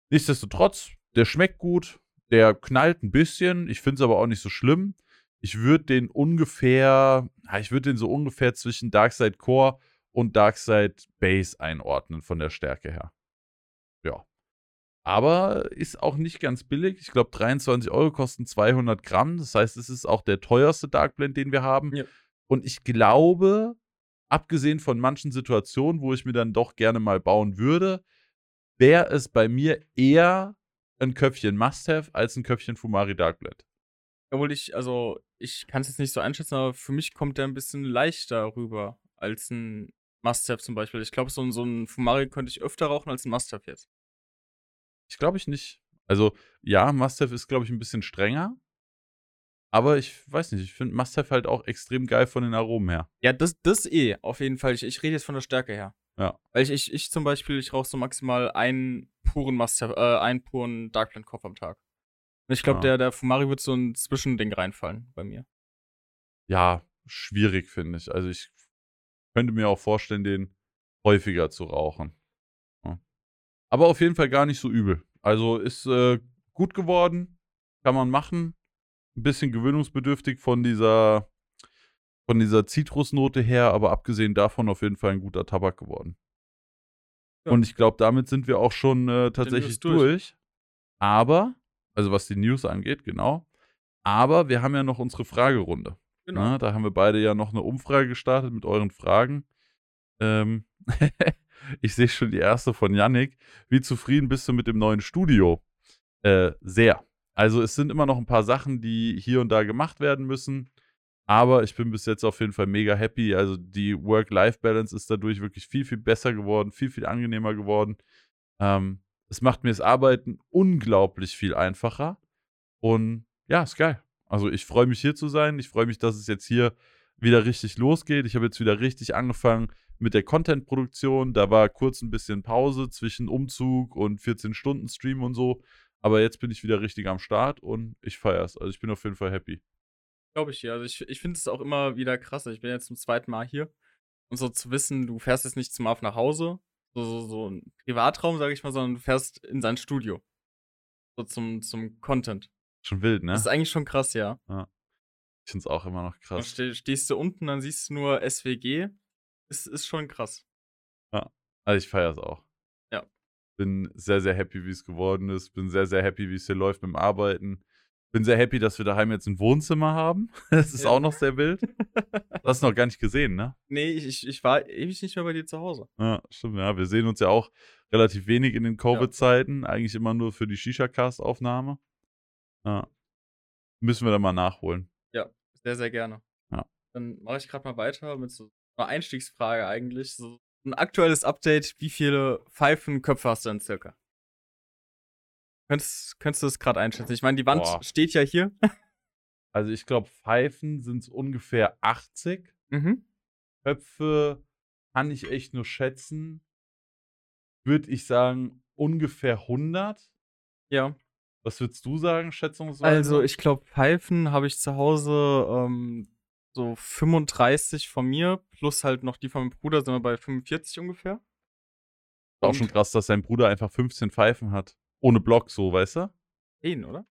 Nichtsdestotrotz, der schmeckt gut, der knallt ein bisschen, ich finde es aber auch nicht so schlimm. Ich würde den ungefähr, ich würde den so ungefähr zwischen Darkside Core und Darkside Base einordnen von der Stärke her. Ja. Aber ist auch nicht ganz billig. Ich glaube, 23 Euro kosten 200 Gramm. Das heißt, es ist auch der teuerste Dark Blend, den wir haben. Ja. Und ich glaube, abgesehen von manchen Situationen, wo ich mir dann doch gerne mal bauen würde, wäre es bei mir eher ein Köpfchen Must-Have als ein Köpfchen Fumari Dark Blend. Obwohl ich, also, ich kann es jetzt nicht so einschätzen, aber für mich kommt der ein bisschen leichter rüber als ein Must-Have zum Beispiel. Ich glaube, so, ein- so ein Fumari könnte ich öfter rauchen als ein Must-Have jetzt. Ich glaube ich nicht. Also, ja, Must-Have ist, glaube ich, ein bisschen strenger. Aber ich weiß nicht, ich finde Must-Have halt auch extrem geil von den Aromen her. Ja, das, das eh, auf jeden Fall. Ich, ich rede jetzt von der Stärke her. Ja. Weil ich, ich, ich zum Beispiel, ich rauche so maximal einen puren Must-Have, äh, einen puren Dark Blend Kopf am Tag. Und ich glaube, Ja. der, der Fumari wird so ein Zwischending reinfallen bei mir. Ja, schwierig, finde ich. Also, ich könnte mir auch vorstellen, den häufiger zu rauchen. Ja. Aber auf jeden Fall gar nicht so übel. Also, ist äh, gut geworden. Kann man machen. Ein bisschen gewöhnungsbedürftig von dieser, von dieser Zitrusnote her, aber abgesehen davon auf jeden Fall ein guter Tabak geworden. Ja. Und ich glaube, damit sind wir auch schon äh, tatsächlich durch. durch. Aber, also was die News angeht, genau. Aber wir haben ja noch unsere Fragerunde. Genau. Na, da haben wir beide ja noch eine Umfrage gestartet mit euren Fragen. Ähm, ich sehe schon die erste von Yannick. Wie zufrieden bist du mit dem neuen Studio? Äh, sehr. Also es sind immer noch ein paar Sachen, die hier und da gemacht werden müssen. Aber ich bin bis jetzt auf jeden Fall mega happy. Also die Work-Life-Balance ist dadurch wirklich viel, viel besser geworden, viel, viel angenehmer geworden. Ähm, es macht mir das Arbeiten unglaublich viel einfacher. Und ja, ist geil. Also ich freue mich hier zu sein. Ich freue mich, dass es jetzt hier wieder richtig losgeht. Ich habe jetzt wieder richtig angefangen mit der Content-Produktion. Da war kurz ein bisschen Pause zwischen Umzug und 14-Stunden-Stream und so. Aber jetzt bin ich wieder richtig am Start und ich feiere es. Also ich bin auf jeden Fall happy. Glaube ich dir. Also ich, ich finde es auch immer wieder krass. Ich bin jetzt zum zweiten Mal hier. Und so zu wissen, du fährst jetzt nicht zum Auf nach Hause, so, so, so ein Privatraum, sage ich mal, sondern du fährst in sein Studio. So zum, zum Content. Schon wild, ne? Das ist eigentlich schon krass, ja. Ich finde es auch immer noch Dann krass. ste stehst du unten, dann siehst du nur SWG. Ist, ist schon krass. Also ich feiere es auch. Ja. Bin sehr, sehr happy, wie es geworden ist. Bin sehr, sehr happy, wie es hier läuft mit dem Arbeiten. Bin sehr happy, dass wir daheim jetzt ein Wohnzimmer haben. Das ist Ja. auch noch sehr wild. Du hast noch gar nicht gesehen, ne? nee, ich, ich, ich war ewig nicht mehr bei dir zu Hause. Ja, stimmt, ja. Wir sehen uns ja auch relativ wenig in den Covid-Zeiten. Eigentlich immer nur für die Shisha-Cast-Aufnahme. Ja. Müssen wir dann mal nachholen. Sehr, sehr gerne. Ja. Dann mache ich gerade mal weiter mit so einer Einstiegsfrage eigentlich. So ein aktuelles Update. Wie viele Pfeifenköpfe hast du denn circa? Könntest, könntest du das gerade einschätzen? Ich meine, die Wand Boah. steht ja hier. Also ich glaube, Pfeifen sind es ungefähr 80. mhm. Köpfe kann ich echt nur schätzen. Würde ich sagen, ungefähr 100. Ja. Was würdest du sagen, schätzungsweise? Also, ich glaube, Pfeifen habe ich zu Hause ähm, so 35 von mir, plus halt noch die von meinem Bruder, sind wir bei 45 ungefähr. Ist auch schon krass, dass sein Bruder einfach 15 Pfeifen hat. Ohne Block, so, weißt du? 10, oder?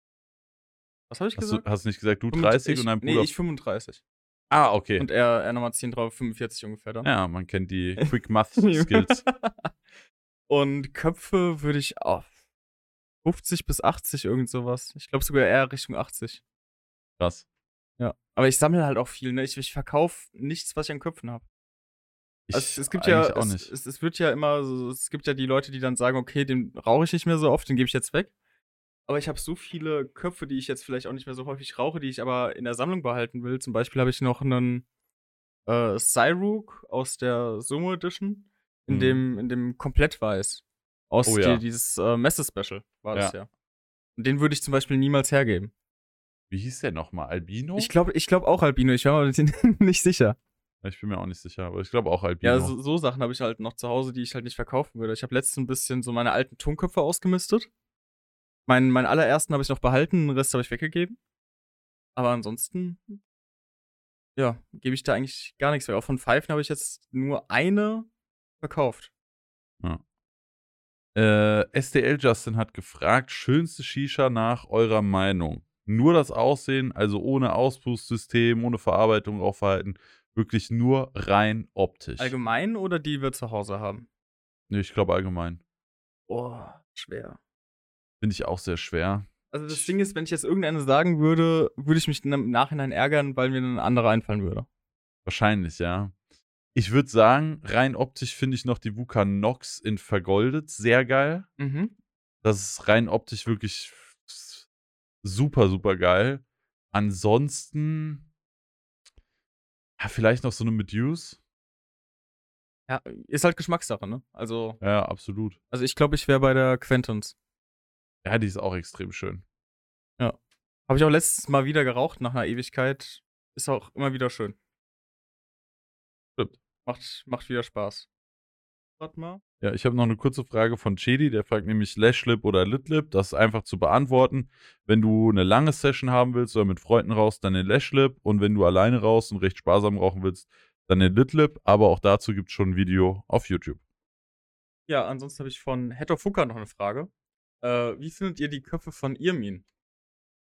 Was habe ich Hast du gesagt? hast du nicht gesagt, du 35 30 und dein Bruder. Nee, ich 35. ah, okay. Und er, er nochmal 10 drauf, 45 ungefähr dann. ja, man kennt die Quick Math Skills. Und Köpfe würde ich auf 50 bis 80 irgend sowas. Ich glaube sogar eher Richtung 80. Krass. Ja. Aber ich sammle halt auch viel, ne? Ich, ich verkaufe nichts, was ich an Köpfen habe. Also es gibt ja, es, nicht. Es, es wird ja immer so, es gibt ja die Leute, die dann sagen, okay, den rauche ich nicht mehr so oft, den gebe ich jetzt weg. Aber ich habe so viele Köpfe, die ich jetzt vielleicht auch nicht mehr so häufig rauche, die ich aber in der Sammlung behalten will. Zum Beispiel habe ich noch einen äh, Cyruk aus der Sumo Edition, in Mhm. dem, in dem komplett weiß. Aus Oh ja. die, dieses äh, Messe-Special war das Ja. ja. Und den würde ich zum Beispiel niemals hergeben. Wie hieß der nochmal? Albino? Ich glaube ich glaub auch Albino, ich war mir nicht sicher. Ich bin mir auch nicht sicher, aber ich glaube auch Albino. Ja, so, so Sachen habe ich halt noch zu Hause, die ich halt nicht verkaufen würde. Ich habe letztens ein bisschen so meine alten Tonköpfe ausgemistet. Meinen, meinen allerersten habe ich noch behalten, den Rest habe ich weggegeben. Aber ansonsten, ja, gebe ich da eigentlich gar nichts mehr. Auch von Pfeifen habe ich jetzt nur eine verkauft. Äh, SDL Justin hat gefragt, schönste Shisha nach eurer Meinung. Nur das Aussehen, also ohne Auspustsystem, ohne Verarbeitung, Rauchverhalten, wirklich nur rein optisch. Allgemein oder die wir zu Hause haben? Nee, ich glaube allgemein. Boah, schwer. Finde ich auch sehr schwer. Also das Ding ist, wenn ich jetzt irgendeine sagen würde, würde ich mich im Nachhinein ärgern, weil mir eine andere einfallen würde. Wahrscheinlich, ja. Ich würde sagen, rein optisch finde ich noch die Vuka Nox in vergoldet sehr geil. Mhm. Das ist rein optisch wirklich super, super geil. Ansonsten, ja, vielleicht noch so eine Medusa. Ja, ist halt Geschmackssache, ne? Also, Ja, absolut. also ich glaube, ich wäre bei der Quentons. Ja, die ist auch extrem schön. Habe ich auch letztes Mal wieder geraucht nach einer Ewigkeit. Ist auch immer wieder schön. Macht, macht wieder Spaß. Warte mal. Ja, ich habe noch eine kurze Frage von Chedi, der fragt nämlich Lashlip oder Litlip. Das ist einfach zu beantworten. Wenn du eine lange Session haben willst oder mit Freunden rauchst, dann den Lashlip. Und wenn du alleine rauchst und recht sparsam rauchen willst, dann den Litlip. Aber auch dazu gibt es schon ein Video auf YouTube. Ja, ansonsten habe ich von Hetto Fuka noch eine Frage. Äh, wie findet ihr die Köpfe von Irmin?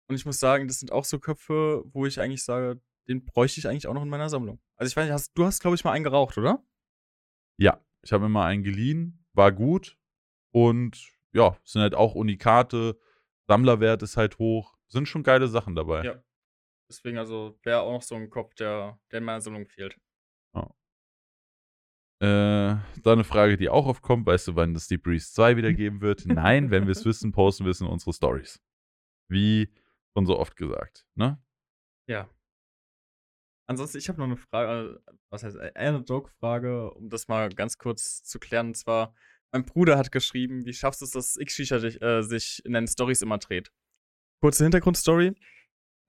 Und ich muss sagen, das sind auch so Köpfe, wo ich eigentlich sage, den bräuchte ich eigentlich auch noch in meiner Sammlung. Also ich weiß nicht, hast, du hast, glaube ich, mal einen geraucht, oder? Ja, ich habe mir mal einen geliehen, war gut. Und ja, sind halt auch Unikate. Sammlerwert ist halt hoch. Sind schon geile Sachen dabei. Ja. Deswegen also wäre auch noch so ein Kopf, der, der in meiner Sammlung fehlt. Äh, da eine Frage, die auch oft kommt. Weißt du, wann es die Breeze 2 wieder geben wird? Nein, wenn wir es wissen, posten wir es in unsere Stories. Wie schon so oft gesagt, ne? Ja. Ansonsten, ich habe noch eine Frage, äh, was heißt, äh, eine Joke-Frage, um das mal ganz kurz zu klären. Und zwar, mein Bruder hat geschrieben, wie schaffst du es, dass X-Shisha äh, sich in deinen Stories immer dreht? Kurze Hintergrundstory.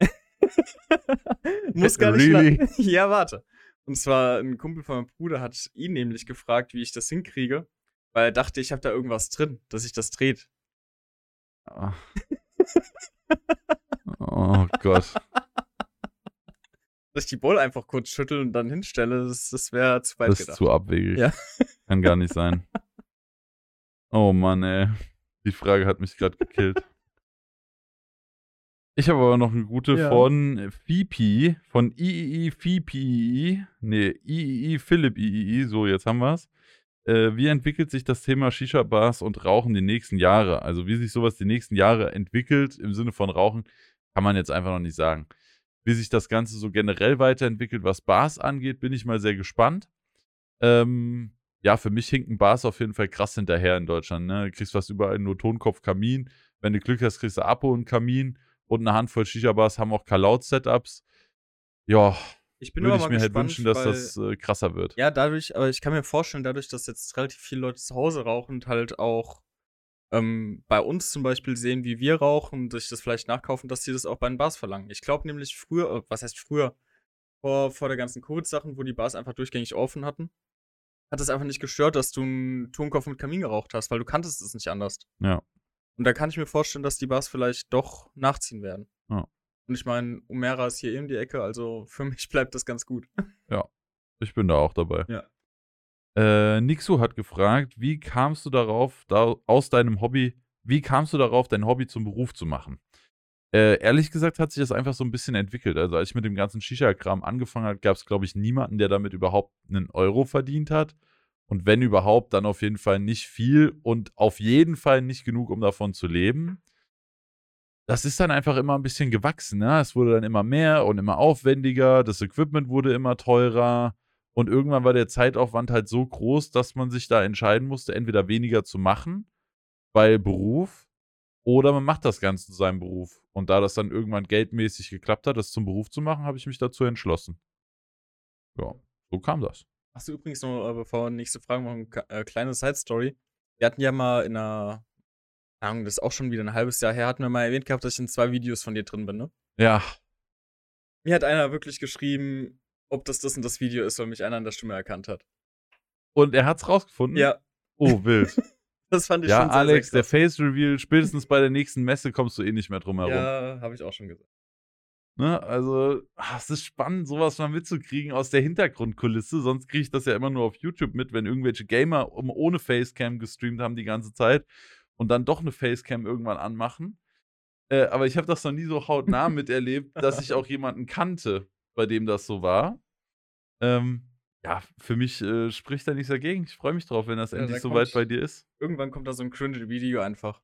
Muss gar nicht Really? lang- Ja, warte. Und zwar, ein Kumpel von meinem Bruder hat ihn nämlich gefragt, wie ich das hinkriege, weil er dachte, ich habe da irgendwas drin, dass sich das dreht. Ah. Oh Gott. Dass ich die Bowl einfach kurz schüttel und dann hinstelle, das, das wäre zu weit Das ist gedacht. zu abwegig. Ja. Kann gar nicht sein. Oh Mann, ey. Die Frage hat mich gerade gekillt. Ich habe aber noch eine gute Ja. von Fipi, von III Fipi, nee, III Philipp III, so jetzt haben wir's. Äh, wie entwickelt sich das Thema Shisha-Bars und Rauchen die nächsten Jahre? Also wie sich sowas die nächsten Jahre entwickelt im Sinne von Rauchen, kann man jetzt einfach noch nicht sagen. Wie sich das Ganze so generell weiterentwickelt, was Bars angeht, bin ich mal sehr gespannt. Ähm, ja, für mich hinken Bars auf jeden Fall krass hinterher in Deutschland. Ne? Du kriegst fast überall nur Tonkopf, Kamin. Wenn du Glück hast, kriegst du Apo und Kamin. Und eine Handvoll Shisha-Bars haben auch Kalaut-Setups. Ja, Ich bin würde ich mir halt gespannt, wünschen, dass weil, das äh, krasser wird. Ja, dadurch, aber ich kann mir vorstellen, dadurch, dass jetzt relativ viele Leute zu Hause rauchen und halt auch ähm, bei uns zum Beispiel sehen, wie wir rauchen und sich das vielleicht nachkaufen, dass sie das auch bei den Bars verlangen. Ich glaube nämlich früher, äh, was heißt früher, vor, vor der ganzen Covid-Sachen, wo die Bars einfach durchgängig offen hatten, hat es einfach nicht gestört, dass du einen Tonkopf mit Kamin geraucht hast, weil du kanntest es nicht anders. Ja. Und da kann ich mir vorstellen, dass die Bars vielleicht doch nachziehen werden. Ja. Und ich meine, Umera ist hier eben die Ecke, also für mich bleibt das ganz gut. Ich bin da auch dabei. Ja. Äh, Nixu hat gefragt, wie kamst du darauf, da, aus deinem Hobby, wie kamst du darauf, dein Hobby zum Beruf zu machen? Äh, ehrlich gesagt hat sich das einfach so ein bisschen entwickelt. Also als ich mit dem ganzen Shisha-Kram angefangen habe, gab es, glaube ich, niemanden, der damit überhaupt einen Euro verdient hat. Und wenn überhaupt, dann auf jeden Fall nicht viel und auf jeden Fall nicht genug, um davon zu leben. Das ist dann einfach immer ein bisschen gewachsen. Ne? Es wurde dann immer mehr und immer aufwendiger. Das Equipment wurde immer teurer. Und irgendwann war der Zeitaufwand halt so groß, dass man sich da entscheiden musste, entweder weniger zu machen, bei Beruf, oder man macht das Ganze zu seinem Beruf. Und da das dann irgendwann geldmäßig geklappt hat, das zum Beruf zu machen, habe ich mich dazu entschlossen. Ja, so kam das. Hast du übrigens noch, äh, bevor wir nächste Frage machen, ka- äh, kleine Side-Story. Wir hatten ja mal in einer, Ahnung, das ist auch schon wieder ein halbes Jahr her, hatten wir mal erwähnt gehabt, dass ich in zwei Videos von dir drin bin, ne? Ja, Mir hat einer wirklich geschrieben, ob das das und das Video ist, weil mich einer an der Stimme erkannt hat. und er hat's rausgefunden. Ja, Oh, wild. das fand ich ja, schon sehr, Alex, sehr der Face-Reveal, spätestens bei der nächsten Messe kommst du eh nicht mehr drum herum. Ja, habe ich auch schon gesagt. Ne? Also, ah, es ist spannend, sowas mal mitzukriegen aus der Hintergrundkulisse. Sonst kriege ich das ja immer nur auf YouTube mit, wenn irgendwelche Gamer um, ohne Facecam gestreamt haben die ganze Zeit und dann doch eine Facecam irgendwann anmachen. Äh, aber ich habe das noch nie so hautnah miterlebt, dass ich auch jemanden kannte, bei dem das so war. Ähm, ja, für mich äh, spricht da nichts dagegen. Ich freue mich drauf, wenn das Ja, endlich soweit bei dir ist. Irgendwann kommt da so ein cringe Video einfach.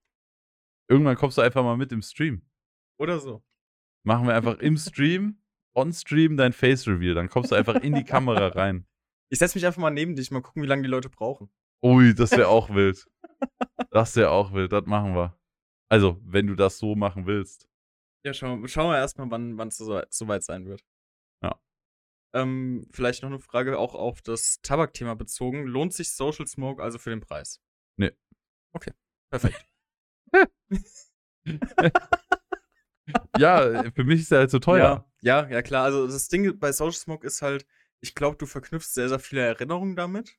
Irgendwann kommst du einfach mal mit im Stream. Oder so. Machen wir einfach im Stream, on Stream dein Face-Reveal. Dann kommst du einfach in die Kamera rein. Ich setze mich einfach mal neben dich, mal gucken, wie lange die Leute brauchen. Ui, das wäre auch wild. Das wäre auch wild. Das machen wir. Also, wenn du das so machen willst. Ja, schauen, schauen wir erstmal, wann es so, soweit sein wird. Ähm, vielleicht noch eine Frage auch auf das Tabakthema bezogen. Lohnt sich Social Smoke also für den Preis? Nee. Okay, perfekt. Ja, für mich ist er halt so teuer. Ja, ja, ja, klar. Also das Ding bei Social Smoke ist halt, ich glaube, du verknüpfst sehr, sehr viele Erinnerungen damit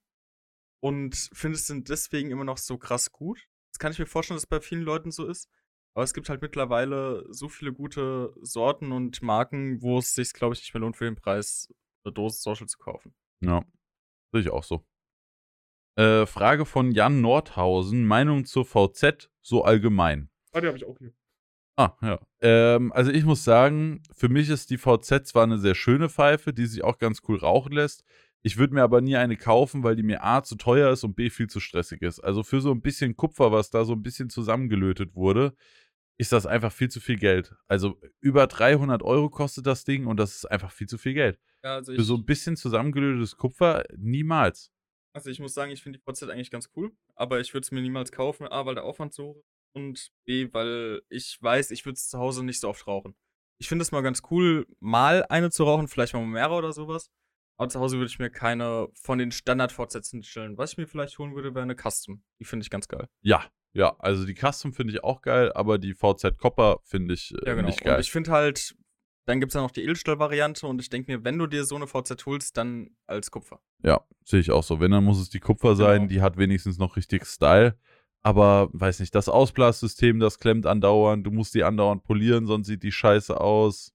und findest ihn deswegen immer noch so krass gut. Das kann ich mir vorstellen, dass es bei vielen Leuten so ist. Aber es gibt halt mittlerweile so viele gute Sorten und Marken, wo es sich, glaube ich, nicht mehr lohnt, für den Preis eine Dose Social zu kaufen. Ja, sehe ich auch so. Äh, Frage von Jan Nordhausen. Meinung zur VZ so allgemein. Ah, die habe ich auch hier. Ah, ja. Ähm, also ich muss sagen, für mich ist die VZ zwar eine sehr schöne Pfeife, die sich auch ganz cool rauchen lässt. Ich würde mir aber nie eine kaufen, weil die mir A zu teuer ist und B viel zu stressig ist. Also für so ein bisschen Kupfer, was da so ein bisschen zusammengelötet wurde, ist das einfach viel zu viel Geld. Also über 300 Euro kostet das Ding und das ist einfach viel zu viel Geld. Ja, also Für so ein bisschen zusammengelötetes Kupfer niemals. Also ich muss sagen, ich finde die VZ eigentlich ganz cool, aber ich würde es mir niemals kaufen. A, weil der Aufwand so hoch ist und B, weil ich weiß, ich würde es zu Hause nicht so oft rauchen. ich finde es mal ganz cool, mal eine zu rauchen, vielleicht mal mehrere oder sowas. Aber zu Hause würde ich mir keine von den Standard-Fortsätzen stellen. Was ich mir vielleicht holen würde, wäre eine Custom. Die finde ich ganz geil. Ja, ja, also die Custom finde ich auch geil, aber die VZ Copper finde ich äh, Ja, genau. nicht geil. Und ich finde halt, dann gibt es ja noch die Edelstahl-Variante und ich denke mir, wenn du dir so eine VZ holst, dann als Kupfer. Ja, sehe ich auch so. Wenn, dann muss es die Kupfer sein, Genau. die hat wenigstens noch richtig Style. Aber, weiß nicht, das Ausblassystem, das klemmt andauernd, du musst die andauernd polieren, sonst sieht die scheiße aus.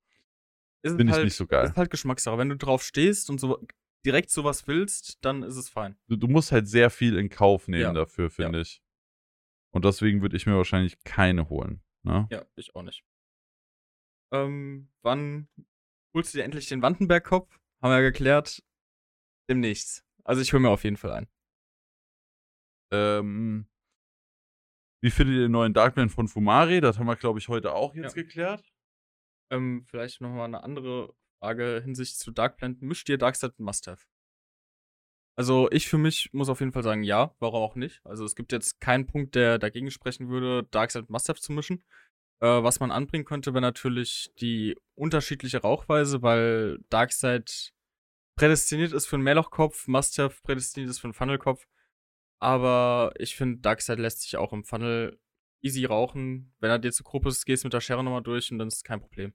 Finde ich halt, nicht so geil. Ist halt Geschmackssache. Wenn du drauf stehst und so direkt sowas willst, dann ist es fein. Du, du musst halt sehr viel in Kauf nehmen Ja. dafür, finde ich. Und deswegen würde ich mir wahrscheinlich keine holen. Ne? Ja, ich auch nicht. Ähm, wann holst du dir endlich den Wandenberg-Kopf? Haben wir ja geklärt. Demnächst. Also ich hole mir auf jeden Fall ein. Ähm, wie findet ihr den neuen Darkman von Fumari? Das haben wir, glaube ich, heute auch jetzt Ja. geklärt. Ähm, vielleicht nochmal eine andere Frage hinsichtlich zu Darkblend. Mischt ihr Darkseid und Must-Have? Also ich für mich muss auf jeden Fall sagen, ja, warum auch nicht. Also es gibt jetzt keinen Punkt, der dagegen sprechen würde, Darkseid und Must-Have zu mischen. Äh, was man anbringen könnte, wäre natürlich die unterschiedliche Rauchweise, weil Darkseid prädestiniert ist für einen Mehrlochkopf, Must-Have prädestiniert ist für einen Funnelkopf. Aber ich finde, Darkseid lässt sich auch im Funnel easy rauchen. Wenn er dir zu grob ist, gehst du mit der Schere nochmal durch und dann ist es kein Problem.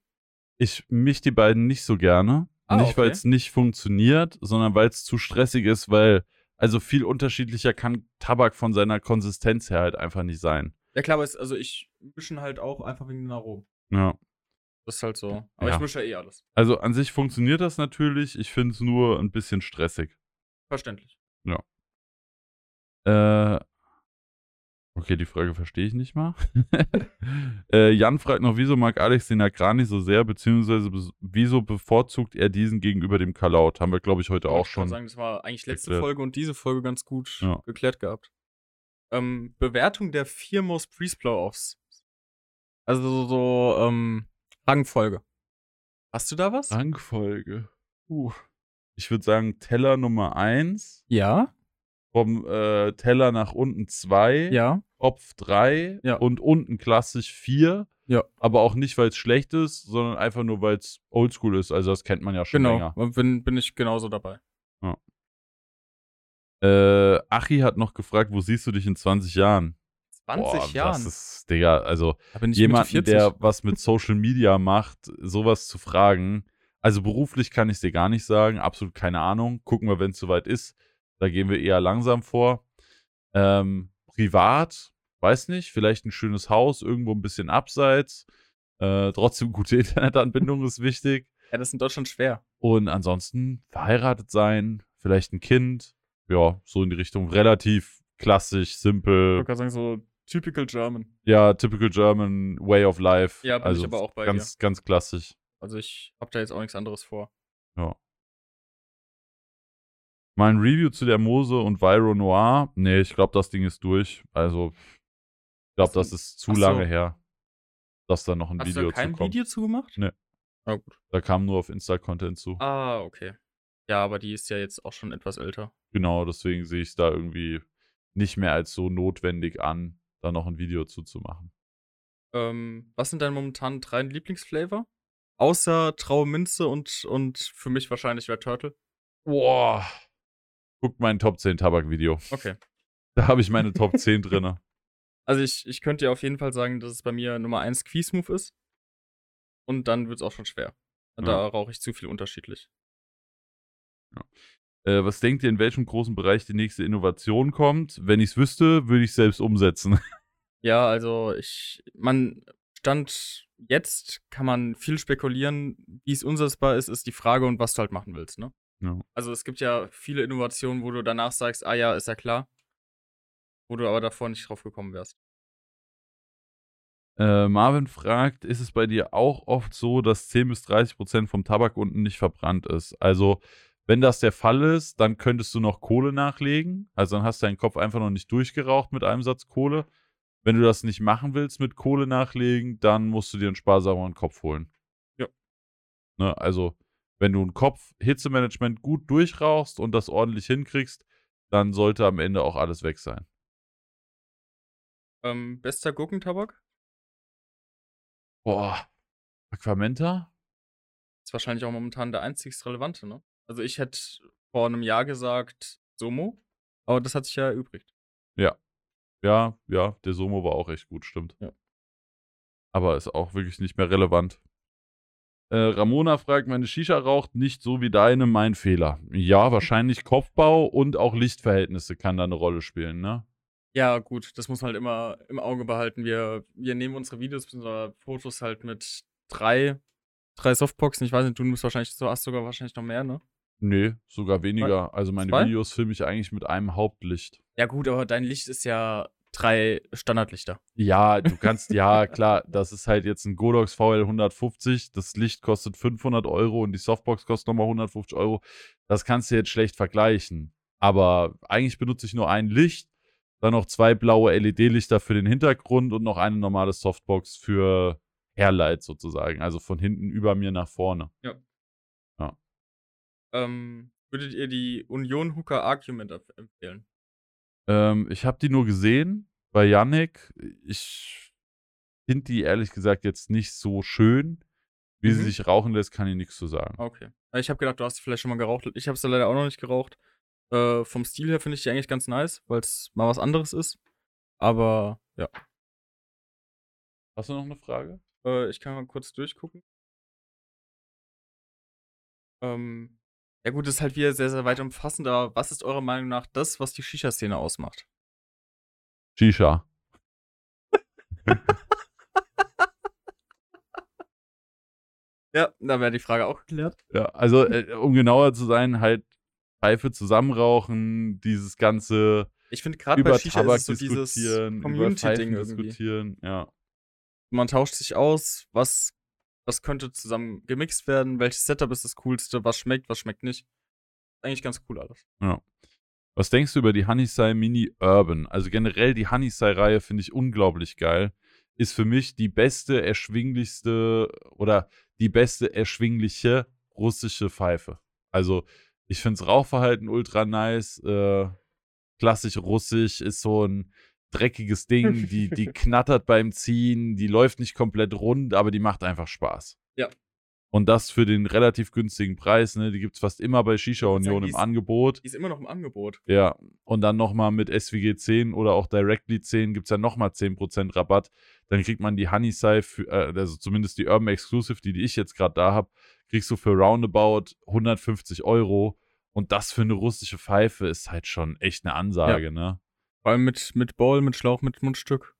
Ich misch die beiden nicht so gerne. Ah, nicht, okay. weil es nicht funktioniert, sondern weil es zu stressig ist, weil, also viel unterschiedlicher kann Tabak von seiner Konsistenz her halt einfach nicht sein. Ja klar, aber es, also ich mische halt auch einfach wegen den Aromen. Ja. Das ist halt so. Aber Ja. ich mische ja eh alles. Also an sich funktioniert das natürlich. Ich finde es nur ein bisschen stressig. Verständlich. Äh, okay, die Frage verstehe ich nicht mal. äh, Jan fragt noch, wieso mag Alex den Agrani so sehr, beziehungsweise wieso bevorzugt er diesen gegenüber dem Kalaut? Haben wir, glaube ich, heute auch Ich kann schon. sagen, das war eigentlich letzte geklärt. Folge und diese Folge ganz gut Ja. geklärt gehabt. Ähm, Bewertung der vier Most Priest Blow-Offs. Also so, so ähm, Rangfolge. Hast du da was? Rangfolge. Uh. Ich würde sagen, Teller Nummer 1, Ja. vom äh, Teller nach unten 2, Ja. Kopf 3 Ja. und unten klassisch 4. Ja. Aber auch nicht, weil es schlecht ist, sondern einfach nur, weil es oldschool ist. Also das kennt man ja schon Genau. länger. Bin, bin ich genauso dabei. Äh, Achi hat noch gefragt, wo siehst du dich in 20 Jahren? 20 Boah, Jahren. Das ist, Digga, also jemanden, 40. der was mit Social Media macht, sowas zu fragen. Also beruflich kann ich dir gar nicht sagen, absolut keine Ahnung. Gucken wir, wenn es soweit ist. Da gehen wir eher langsam vor. Ähm, privat, weiß nicht, vielleicht ein schönes Haus, irgendwo ein bisschen abseits. Äh, trotzdem gute Internetanbindung ist wichtig. Ja, das ist in Deutschland schwer. Und ansonsten verheiratet sein, vielleicht ein Kind. Ja, so in die Richtung relativ klassisch, Ich simpel. wollte gerade sagen, so typical German. Ja, typical German way of life. Ja, bin also ich aber auch bei ganz, ganz klassisch. Also ich habe da jetzt auch nichts anderes vor. Ja. Mal ein Review zu der Mose und Viro Noir. Nee, ich glaube, das Ding ist durch. Also, ich glaube, Hast du- das ist zu so. lange her, dass da noch ein Hast Video du da kein zu kommt. Video zugemacht? Nee. Ah, gut. Da kam nur auf Insta-Content zu. Ah, okay. Ja, aber die ist ja jetzt auch schon etwas älter. Genau, deswegen sehe ich es da irgendwie nicht mehr als so notwendig an, da noch ein Video zuzumachen. Ähm, was sind deine momentan drei Lieblingsflavor? Außer Traue Minze und, und für mich wahrscheinlich Red Turtle. Boah. Guckt mein Top 10 Tabak-Video. Okay. Da habe ich meine Top 10 drinne. Also ich, ich könnte dir auf jeden Fall sagen, dass es bei mir Nummer 1 Quiesmove ist. Und dann wird es auch schon schwer. Da Ja. rauche ich zu viel unterschiedlich. Äh, was denkt ihr, in welchem großen Bereich die nächste Innovation kommt? Wenn ich es wüsste, würde ich es selbst umsetzen. Ja, also ich, man stand jetzt, kann man viel spekulieren, wie es umsetzbar ist, ist die Frage und was du halt machen willst, ne? Ja. Also es gibt ja viele Innovationen, wo du danach sagst, ah ja, ist ja klar. Wo du aber davor nicht drauf gekommen wärst. Äh, Marvin fragt, ist es bei dir auch oft so, dass 10 bis 30 Prozent vom Tabak unten nicht verbrannt ist? Also, wenn das der Fall ist, dann könntest du noch Kohle nachlegen. Also, dann hast du deinen Kopf einfach noch nicht durchgeraucht mit einem Satz Kohle. Wenn du das nicht machen willst mit Kohle nachlegen, dann musst du dir einen sparsameren Kopf holen. Ja. Ne, also, wenn du einen Kopf Hitzemanagement gut durchrauchst und das ordentlich hinkriegst, dann sollte am Ende auch alles weg sein. Ähm, bester Gurkentabak? Boah. Aquamenta? Ist wahrscheinlich auch momentan der einzigst relevante, ne? Also ich hätte vor einem Jahr gesagt Somo, aber das hat sich ja erübrigt. Ja. Ja, ja, der Somo war auch echt gut, stimmt. Ja. Aber ist auch wirklich nicht mehr relevant. Äh, Ramona fragt, meine Shisha raucht nicht so wie deine, mein Fehler. Ja, wahrscheinlich Kopfbau und auch Lichtverhältnisse kann da eine Rolle spielen, ne? Ja, gut, das muss man halt immer im Auge behalten. Wir, wir nehmen unsere Videos bzw. Fotos halt mit drei, drei Softboxen. Ich weiß nicht, du nimmst wahrscheinlich, du hast sogar wahrscheinlich noch mehr, ne? Nee, sogar weniger. Also meine Zwei? Videos filme ich eigentlich mit einem Hauptlicht. Ja, gut, aber dein Licht ist ja drei Standardlichter. Ja, du kannst, ja, klar, das ist halt jetzt ein Godox VL 150. Das Licht kostet 500 Euro und die Softbox kostet nochmal 150 Euro. Das kannst du jetzt schlecht vergleichen. Aber eigentlich benutze ich nur ein Licht, dann noch zwei blaue LED-Lichter für den Hintergrund und noch eine normale Softbox für Hairlight sozusagen. Also von hinten über mir nach vorne. Ähm, würdet ihr die Union Hooker Argument empf- empfehlen? Ähm, ich habe die nur gesehen bei Yannick. Ich finde die ehrlich gesagt jetzt nicht so schön. Wie sie Mhm. sich rauchen lässt, kann ich nichts zu sagen. Okay. Ich habe gedacht, du hast vielleicht schon mal geraucht. Ich habe es leider auch noch nicht geraucht. Äh, vom Stil her finde ich die eigentlich ganz nice, weil es mal was anderes ist. Aber ja, Hast du noch eine Frage? äh, ich kann mal kurz durchgucken. Ähm, ja gut, das ist halt wieder sehr, sehr weit umfassend, aber was ist eurer Meinung nach das, was die Shisha-Szene ausmacht? Shisha. Ja, da wäre die Frage auch geklärt. Ja, also äh, um genauer zu sein, halt Pfeife zusammenrauchen, dieses ganze Ich finde gerade bei über Shisha Tabak ist es so dieses Community-Ding diskutieren, ja. Man tauscht sich aus, was, was könnte zusammen gemixt werden, welches Setup ist das coolste, was schmeckt, was schmeckt nicht. Eigentlich ganz cool alles. Was denkst du über die Honeysai Mini Urban? Also generell die Honeysai-Reihe finde ich unglaublich geil. Ist für mich die beste, erschwinglichste oder die beste, erschwingliche russische Pfeife. Also ich finde das Rauchverhalten ultra nice. Äh, klassisch russisch ist so ein dreckiges Ding. Die, die knattert beim Ziehen, die läuft nicht komplett rund, aber die macht einfach Spaß. Ja. Und das für den relativ günstigen Preis. Ne? Die gibt es fast immer bei Shisha Union im ist- Angebot. Die ist immer noch im Angebot. Ja, und dann nochmal mit SWG 10 oder auch Directly 10 gibt es ja nochmal 10% Rabatt. Dann kriegt man die Honeysai, für, äh, also zumindest die Urban Exclusive, die, die ich jetzt gerade da habe, kriegst du für roundabout 150 Euro. Und das für eine russische Pfeife ist halt schon echt eine Ansage, ne? Vor allem mit, mit Ball, mit Schlauch, mit Mundstück.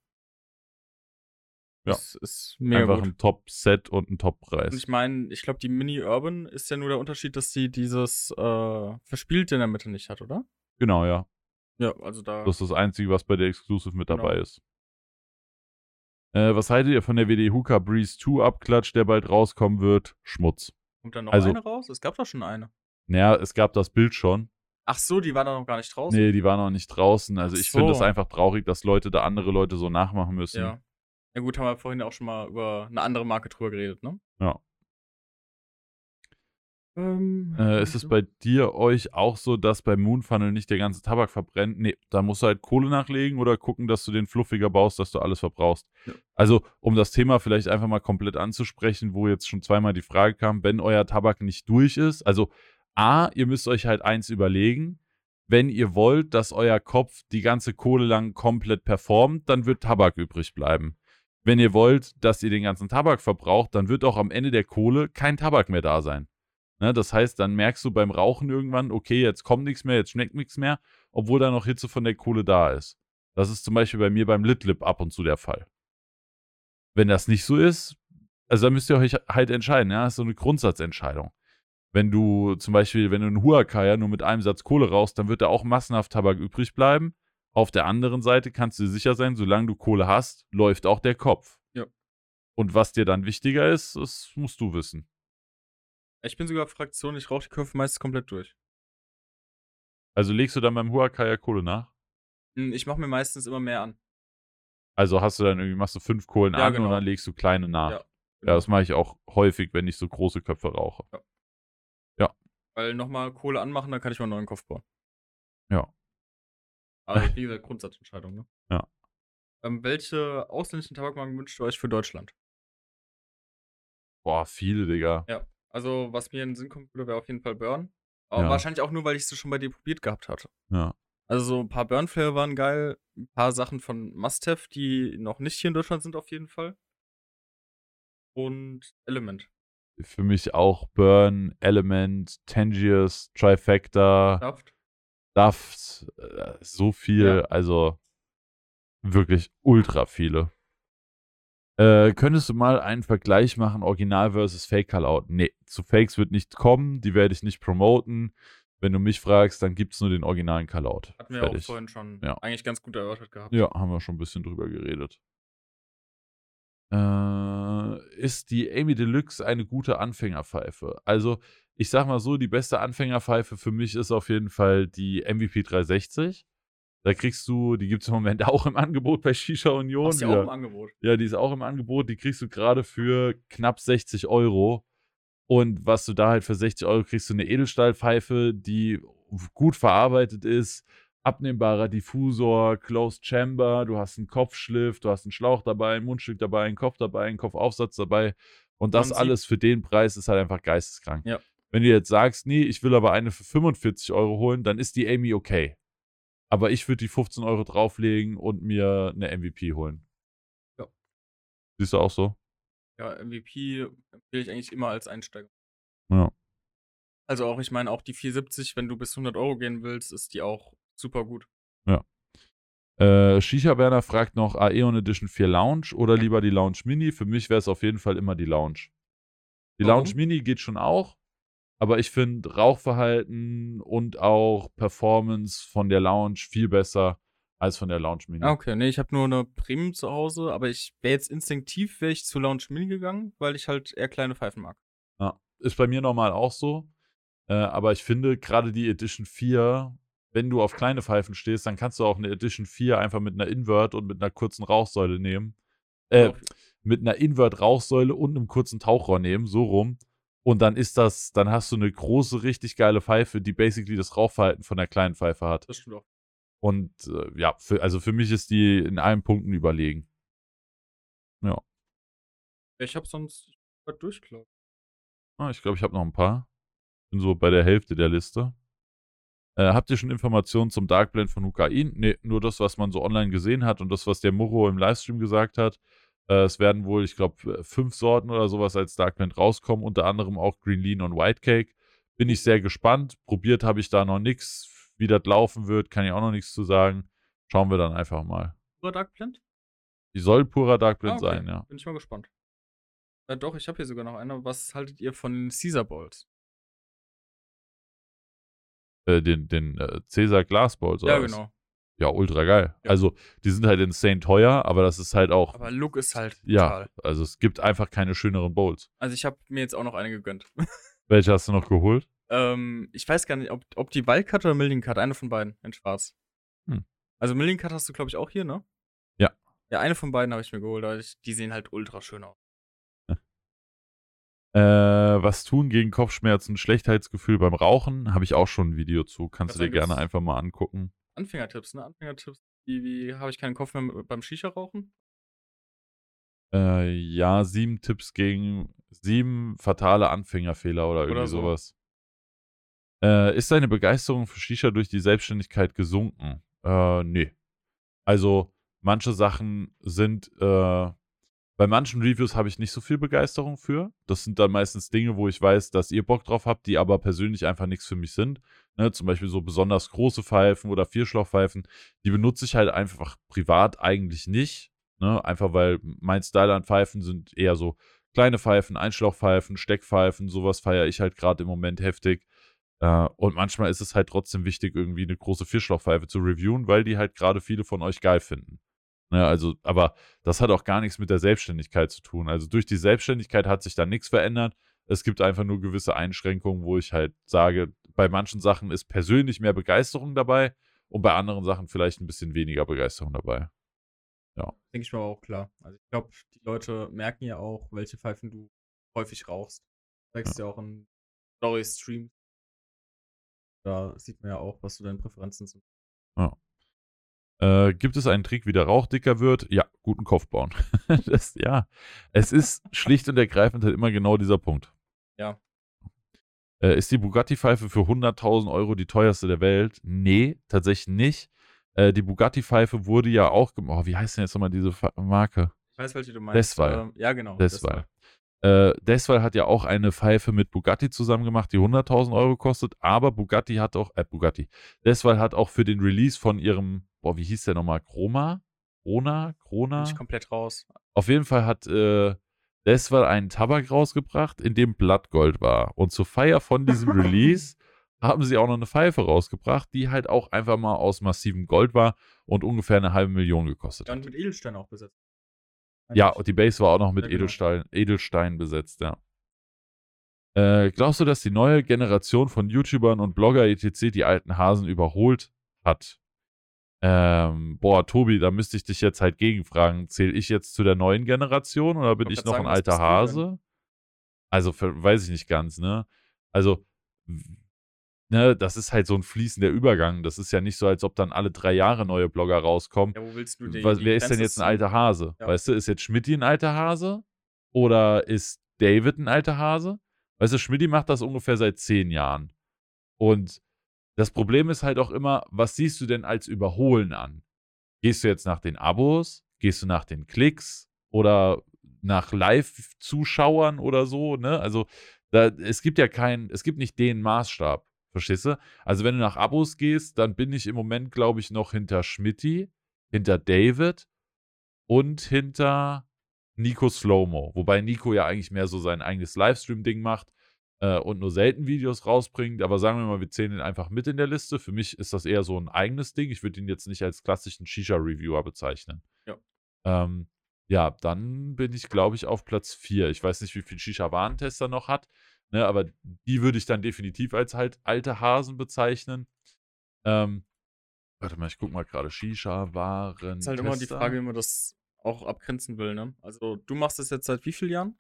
Ja. Das ist mega Einfach gut. ein Top-Set und ein Und Top-Preis. ich meine, ich glaube, die Mini Urban ist ja nur der Unterschied, dass sie dieses äh, Verspielte in der Mitte nicht hat, oder? Genau, ja. Ja, also da. Das ist das Einzige, was bei der Exclusive mit Genau. dabei ist. Äh, was haltet ihr von der WD Hookah Breeze 2 Abklatsch, der bald rauskommen wird? Schmutz. Kommt da noch also- eine raus? Es gab doch schon eine. Naja, es gab das Bild schon. Ach so, die war da noch gar nicht draußen. Nee, die war noch nicht draußen. Also Ach ich finde es einfach traurig, dass Leute da andere Leute so nachmachen müssen. Ja. Ja gut, haben wir vorhin auch schon mal über eine andere Marke drüber geredet, ne? Ja. Ähm, Äh, ist es bei dir euch auch so, dass beim Moonfunnel nicht der ganze Tabak verbrennt? Nee, da musst du halt Kohle nachlegen oder gucken, dass du den fluffiger baust, dass du alles verbrauchst. Ja. Also, um das Thema vielleicht einfach mal komplett anzusprechen, wo jetzt schon zweimal die Frage kam, wenn euer Tabak nicht durch ist, also A, ihr müsst euch halt eins überlegen, wenn ihr wollt, dass euer Kopf die ganze Kohle lang komplett performt, dann wird Tabak übrig bleiben. Wenn ihr wollt, dass ihr den ganzen Tabak verbraucht, dann wird auch am Ende der Kohle kein Tabak mehr da sein. Ne, das heißt, dann merkst du beim Rauchen irgendwann, okay, jetzt kommt nichts mehr, jetzt schmeckt nichts mehr, obwohl da noch Hitze von der Kohle da ist. Das ist zum Beispiel bei mir beim Litlip ab und zu der Fall. Wenn das nicht so ist, also dann müsst ihr euch halt entscheiden, ja, das ist so eine Grundsatzentscheidung. Wenn du zum Beispiel, wenn du einen Huakaya nur mit einem Satz Kohle rauchst, dann wird da auch massenhaft Tabak übrig bleiben. Auf der anderen Seite kannst du dir sicher sein, solange du Kohle hast, läuft auch der Kopf. Ja. Und was dir dann wichtiger ist, das musst du wissen. ich bin sogar Fraktion, ich rauche die Köpfe meistens komplett durch. Also legst du dann beim Huakaya Kohle nach? Hm, Ich mache mir meistens immer mehr an. Also hast du dann irgendwie, machst du fünf Kohlen Ja, an genau. und dann legst du kleine nach. Ja, Ja, genau. das mache ich auch häufig, wenn ich so große Köpfe rauche. Weil nochmal Kohle anmachen, dann kann ich mal einen neuen Kopf bauen. Ja. Aber wie gesagt, Grundsatzentscheidung, ne? Ja. Ähm, welche ausländischen Tabakmarken wünscht ihr euch für Deutschland? Boah, viele, Digga. Ja. Also, was mir in den Sinn würde, wäre auf jeden Fall Burn. Aber Ja. wahrscheinlich auch nur, weil ich es schon bei dir probiert gehabt hatte. Ja. Also, so ein paar Burn-Flavor waren geil. Ein paar Sachen von Must-Have, die noch nicht hier in Deutschland sind, auf jeden Fall. Und Element. Für mich auch Burn, Element, Tangiers, Trifecta, Daft. Duft, äh, so viel, Ja. also wirklich ultra viele. Äh, könntest du mal einen Vergleich machen, Original versus Fake Callout? Nee, zu Fakes wird nicht kommen, die werde ich nicht promoten. Wenn du mich fragst, dann gibt es nur den originalen Callout. Hatten wir auch Fertig. vorhin schon Ja. eigentlich ganz gut erörtert gehabt. Ja, haben wir schon ein bisschen drüber geredet. Äh, ist die Amy Deluxe eine gute Anfängerpfeife? Also, ich sag mal so, die beste Anfängerpfeife für mich ist auf jeden Fall die MVP 360. Da kriegst du, die gibt es im Moment auch im Angebot bei Shisha Union. Du ja auch im Angebot. Ja, die ist auch im Angebot. Die kriegst du gerade für knapp 60 Euro. Und was du da halt für 60 Euro kriegst, du eine Edelstahlpfeife, die gut verarbeitet ist, abnehmbarer Diffusor, Closed Chamber, du hast einen Kopfschliff, du hast einen Schlauch dabei, ein Mundstück dabei, einen Kopf dabei, einen Kopfaufsatz dabei. Und das alles für den Preis ist halt einfach geisteskrank. Ja. Wenn du jetzt sagst, nee, ich will aber eine für 45 Euro holen, dann ist die Amy okay. Aber ich würde die 15 Euro drauflegen und mir eine MVP holen. Ja. Siehst du auch so? Ja, MVP empfehle ich eigentlich immer als Einsteiger. Ja. Also auch, ich meine, auch die 470, wenn du bis 100 Euro gehen willst, ist die auch super gut. Äh, Shisha Berner fragt noch Aeon Edition 4 Lounge oder lieber die Lounge Mini. Für mich wäre es auf jeden Fall immer die Lounge. Die Warum? Lounge Mini geht schon auch, aber ich finde Rauchverhalten und auch Performance von der Lounge viel besser als von der Lounge Mini. Ah, okay. Nee, ich habe nur eine Premium zu Hause, aber ich wäre jetzt instinktiv, wäre ich zu Lounge Mini gegangen, weil ich halt eher kleine Pfeifen mag. Ja, ist bei mir normal auch so. Äh, aber ich finde, gerade die Edition 4, wenn du auf kleine Pfeifen stehst, dann kannst du auch eine Edition 4 einfach mit einer Invert und mit einer kurzen Rauchsäule nehmen. Äh, Auf- mit einer Invert-Rauchsäule und einem kurzen Tauchrohr nehmen, so rum. Und dann ist das, dann hast du eine große, richtig geile Pfeife, die basically das Rauchverhalten von der kleinen Pfeife hat. das stimmt auch. Und äh, ja, für, also für mich ist die in allen Punkten überlegen. Ich habe sonst grad durch, glaub ich. Ah, ich glaube, ich habe noch ein paar. Bin so bei der Hälfte der Liste. Äh, habt ihr schon Informationen zum Darkblend von Hukain? Nee, nur das, was man so online gesehen hat und das, was der Muro im Livestream gesagt hat. Äh, es werden wohl, ich glaube, fünf Sorten oder sowas als Darkblend rauskommen, unter anderem auch Green Lean und White Cake. Bin ich sehr gespannt. Probiert habe ich da noch nichts. Wie das laufen wird, kann ich auch noch nichts zu sagen. Schauen wir dann einfach mal. Pura Dark Blend? Die soll purer Darkblend Ah, okay. sein, ja. Bin ich mal gespannt. Äh, doch, ich habe hier sogar noch eine. Was haltet ihr von Caesar Balls? Äh, den den äh, Cäsar Glasballs oder Ja, was? genau. Ja, ultra geil. Ja. Also, die sind halt insane teuer, aber das ist halt auch. Aber Look ist halt ja, brutal. also es gibt einfach keine schöneren Bowls. Also ich habe mir jetzt auch noch eine gegönnt. Welche hast du noch geholt? ähm, ich weiß gar nicht, ob, ob die Wildcut oder Million Cut, eine von beiden in schwarz. Hm. Also Million Cut hast du, glaube ich, auch hier, ne? Ja. Ja, eine von beiden habe ich mir geholt. aber ich, die sehen halt ultra schön aus. Äh, was tun gegen Kopfschmerzen, Schlechtheitsgefühl beim Rauchen? Habe ich auch schon ein Video zu. Kannst Was du dir gerne einfach mal angucken. Anfängertipps, ne? Anfängertipps. Wie, wie habe ich keinen Kopf mehr beim Shisha-Rauchen? Äh, ja, sieben Tipps gegen sieben fatale Anfängerfehler oder irgendwie Oder so. sowas. Äh, ist deine Begeisterung für Shisha durch die Selbstständigkeit gesunken? Äh, nee. Also, manche Sachen sind, äh, bei manchen Reviews habe ich nicht so viel Begeisterung für. Das sind dann meistens Dinge, wo ich weiß, dass ihr Bock drauf habt, die aber persönlich einfach nichts für mich sind. Ne, zum Beispiel so besonders große Pfeifen oder Vierschlauchpfeifen. Die benutze ich halt einfach privat eigentlich nicht. Ne? Einfach weil mein Style an Pfeifen sind eher so kleine Pfeifen, Einschlauchpfeifen, Steckpfeifen, sowas feiere ich halt gerade im Moment heftig. Äh, und manchmal ist es halt trotzdem wichtig, irgendwie eine große Vierschlauchpfeife zu reviewen, weil die halt gerade viele von euch geil finden. Ne, also, aber das hat auch gar nichts mit der Selbstständigkeit zu tun. Also durch die Selbstständigkeit hat sich da nichts verändert. Es gibt einfach nur gewisse Einschränkungen, wo ich halt sage, bei manchen Sachen ist persönlich mehr Begeisterung dabei und bei anderen Sachen vielleicht ein bisschen weniger Begeisterung dabei. Denke ich mir aber auch klar. Also ich glaube, die Leute merken ja auch, welche Pfeifen du häufig rauchst. Du zeigst ja, auch in Story-Streams. Da sieht man ja auch, was so deine Präferenzen sind. Äh, gibt es einen Trick, wie der Rauch dicker wird? Ja, guten Kopf bauen. das, ja, es ist schlicht und ergreifend halt immer genau dieser Punkt. Ja. Äh, ist die Bugatti-Pfeife für 100.000 Euro die teuerste der Welt? Nee, tatsächlich nicht. Äh, die Bugatti-Pfeife wurde ja auch gemacht. Oh, wie heißt denn jetzt nochmal diese Marke? Ich weiß, welche du meinst. Desval. Ähm, ja, genau. Desval. Äh, Desval hat ja auch eine Pfeife mit Bugatti zusammen gemacht, die 100.000 Euro kostet, aber Bugatti hat auch, äh, Bugatti, Desval hat auch für den Release von ihrem, boah, wie hieß der nochmal, Chroma? Krona? Krona? ich komplett raus. Auf jeden Fall hat äh, Desval einen Tabak rausgebracht, in dem Blattgold war. Und zur Feier von diesem Release haben sie auch noch eine Pfeife rausgebracht, die halt auch einfach mal aus massivem Gold war und ungefähr eine halbe Million gekostet Ja, hat. und mit Edelstein auch besetzt. Ja, und die Base war auch noch mit Ja, genau. Edelstein, Edelstein besetzt, ja. Äh, glaubst du, dass die neue Generation von YouTubern und Blogger etc. die alten Hasen überholt hat? Ähm, boah, Tobi, da müsste ich dich jetzt halt gegenfragen. Zähle ich jetzt zu der neuen Generation oder bin ich grad noch sagen, ein alter denn? Hase? Also, ver- weiß ich nicht ganz, ne? Also, ne, das ist halt so ein fließender Übergang. Das ist ja nicht so, als ob dann alle drei Jahre neue Blogger rauskommen. Ja, wo willst du die, Was, wer ist denn jetzt ein alter Hase? Ja. Weißt du, ist jetzt Schmidti ein alter Hase? Oder ist David ein alter Hase? Weißt du, Schmidti macht das ungefähr seit zehn Jahren. Und das Problem ist halt auch immer, was siehst du denn als Überholen an? Gehst du jetzt nach den Abos? Gehst du nach den Klicks? Oder nach Live-Zuschauern oder so, ne? Also, da, es gibt ja keinen, es gibt nicht den Maßstab, verstehst du? Also, wenn du nach Abos gehst, dann bin ich im Moment, glaube ich, noch hinter Schmidti, hinter David und hinter Nico Slowmo. Wobei Nico ja eigentlich mehr so sein eigenes Livestream-Ding macht äh, und nur selten Videos rausbringt. Aber sagen wir mal, wir zählen ihn einfach mit in der Liste. Für mich ist das eher so ein eigenes Ding. Ich würde ihn jetzt nicht als klassischen Shisha-Reviewer bezeichnen. Ja. Ähm, ja, dann bin ich, glaube ich, auf Platz 4. Ich weiß nicht, wie viel Shisha-Warentester noch hat, ne, aber die würde ich dann definitiv als halt alte Hasen bezeichnen. Ähm, warte mal, ich guck mal gerade. Shisha-Waren. ist halt immer die Frage, wie man das auch abgrenzen will, ne? Also, du machst das jetzt seit wie vielen Jahren?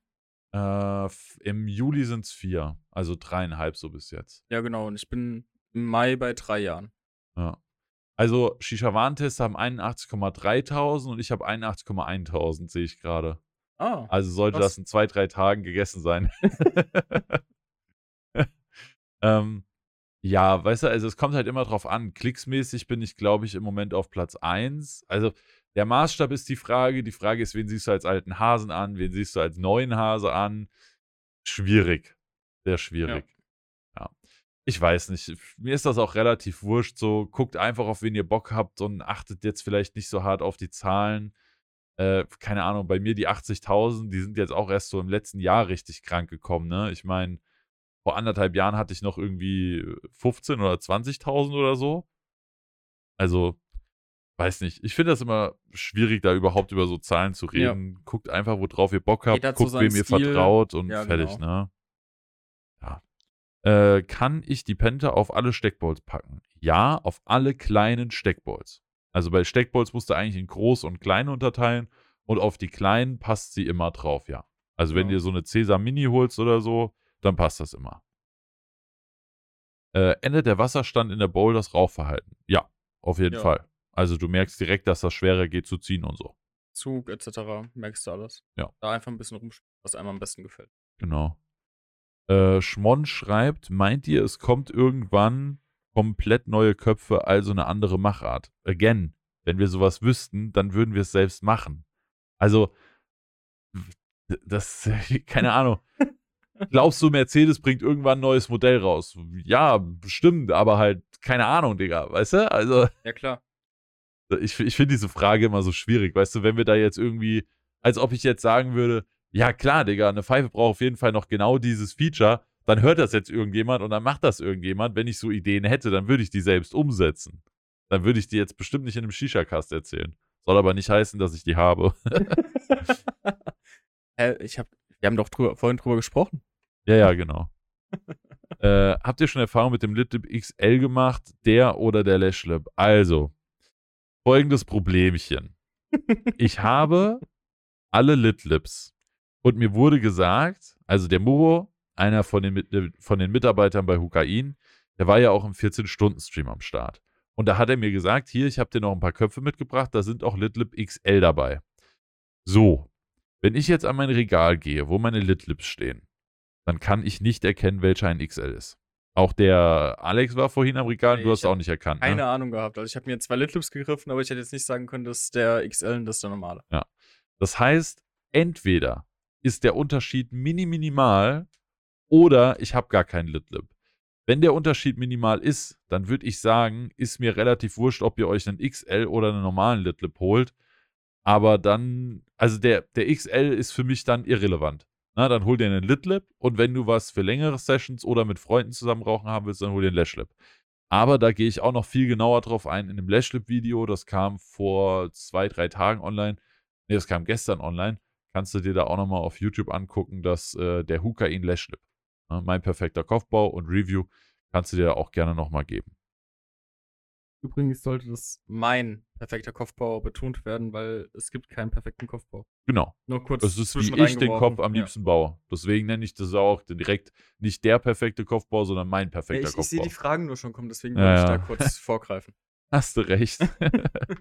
Äh, Im Juli sind es vier, also dreieinhalb so bis jetzt. Ja, genau. Und ich bin im Mai bei drei Jahren. Ja. Also Shisha-Warentester haben 81,3 und ich habe 81,1 sehe ich gerade. Ah, Also sollte krass. das in zwei, drei Tagen gegessen sein. ähm, ja, weißt du, also es kommt halt immer drauf an. Klicksmäßig bin ich, glaube ich, im Moment auf Platz 1. Also der Maßstab ist die Frage. Die Frage ist, wen siehst du als alten Hasen an? Wen siehst du als neuen Hase an? Schwierig. Sehr schwierig. Ja. Ich weiß nicht. Mir ist das auch relativ wurscht. So, guckt einfach, auf wen ihr Bock habt und achtet jetzt vielleicht nicht so hart auf die Zahlen. Äh, keine Ahnung, bei mir die 80.000, die sind jetzt auch erst so im letzten Jahr richtig krank gekommen, ne? Ich meine, vor anderthalb Jahren hatte ich noch irgendwie 15 oder 20.000 oder so. Also, weiß nicht. Ich finde das immer schwierig, da überhaupt über so Zahlen zu Ja. reden. Guckt einfach, worauf ihr Bock habt, guckt, wem ihr Stil. vertraut und Ja, fertig, genau. ne? Ja. Äh, kann ich die Penta auf alle Steckbolts packen? Ja, auf alle kleinen Steckbolts. Also bei Steckbolts musst du eigentlich in groß und klein unterteilen und auf die kleinen passt sie immer drauf, ja. Also wenn Ja. dir so eine Cäsar Mini holst oder so, dann passt das immer. Äh, ändert der Wasserstand in der Bowl das Rauchverhalten? Ja, auf jeden Ja. Fall. Also du merkst direkt, dass das schwerer geht zu ziehen und so. Zug etc. Merkst du alles. Ja. Da einfach ein bisschen rumspielen, was einem am besten gefällt. Genau. Äh, Schmon schreibt, meint ihr, es kommt irgendwann komplett neue Köpfe, also eine andere Machart? Again, wenn wir sowas wüssten, dann würden wir es selbst machen. Also, das, keine Ahnung. Glaubst du, Mercedes bringt irgendwann ein neues Modell raus? Ja, bestimmt, aber halt, keine Ahnung, Digga, weißt du? Also, Ja, klar. Ich, ich finde diese Frage immer so schwierig, weißt du, wenn wir da jetzt irgendwie, als ob ich jetzt sagen würde, ja klar, Digga, eine Pfeife braucht auf jeden Fall noch genau dieses Feature, dann hört das jetzt irgendjemand und dann macht das irgendjemand. Wenn ich so Ideen hätte, dann würde ich die selbst umsetzen. Dann würde ich die jetzt bestimmt nicht in einem Shisha-Cast erzählen. Soll aber nicht heißen, dass ich die habe. Hä, ich hab, wir haben doch drüber, vorhin drüber gesprochen. ja, ja, genau. äh, habt ihr schon Erfahrung mit dem Litlip XL gemacht, der oder der Lashlip? Also, folgendes Problemchen. Ich habe alle Litlips. Und mir wurde gesagt, also der Muro, einer von den, von den Mitarbeitern bei Hukain, der war ja auch im 14-Stunden-Stream am Start. Und da hat er mir gesagt, hier, ich habe dir noch ein paar Köpfe mitgebracht, da sind auch Litlip XL dabei. So, wenn ich jetzt an mein Regal gehe, wo meine Litlips stehen, dann kann ich nicht erkennen, welcher ein XL ist. Auch der Alex war vorhin am Regal, Nee, du hast auch nicht erkannt. Keine Ne? Ahnung gehabt. Also ich habe mir zwei Litlips gegriffen, aber ich hätte jetzt nicht sagen können, dass der XL und das der normale. Das heißt, entweder ist der Unterschied mini minimal oder ich habe gar keinen Litlip. Wenn der Unterschied minimal ist, dann würde ich sagen, ist mir relativ wurscht, ob ihr euch einen XL oder einen normalen Litlip holt. Aber dann, also der, der XL ist für mich dann irrelevant. Na, dann hol dir einen Litlip und wenn du was für längere Sessions oder mit Freunden zusammen rauchen haben willst, dann hol dir einen Lashlip. Aber da gehe ich auch noch viel genauer drauf ein in dem Lashlip-Video. Das kam vor zwei, drei Tagen online. Ne, das kam gestern online. Kannst du dir da auch nochmal auf YouTube angucken, dass äh, der Hukain Lashlip, ne, mein perfekter Kopfbau und Review, kannst du dir auch gerne nochmal geben. Übrigens sollte das. Mein perfekter Kopfbau betont werden, weil es gibt keinen perfekten Kopfbau. Genau. Nur kurz. Das ist wie ich den. Kopf am Ja. liebsten baue. Deswegen nenne ich das auch direkt nicht der perfekte Kopfbau, sondern mein Ja, perfekter ich ich sehe Kopfbau. die Fragen nur schon kommen, deswegen Ja, wollte ich ja. da kurz vorgreifen. Hast du recht.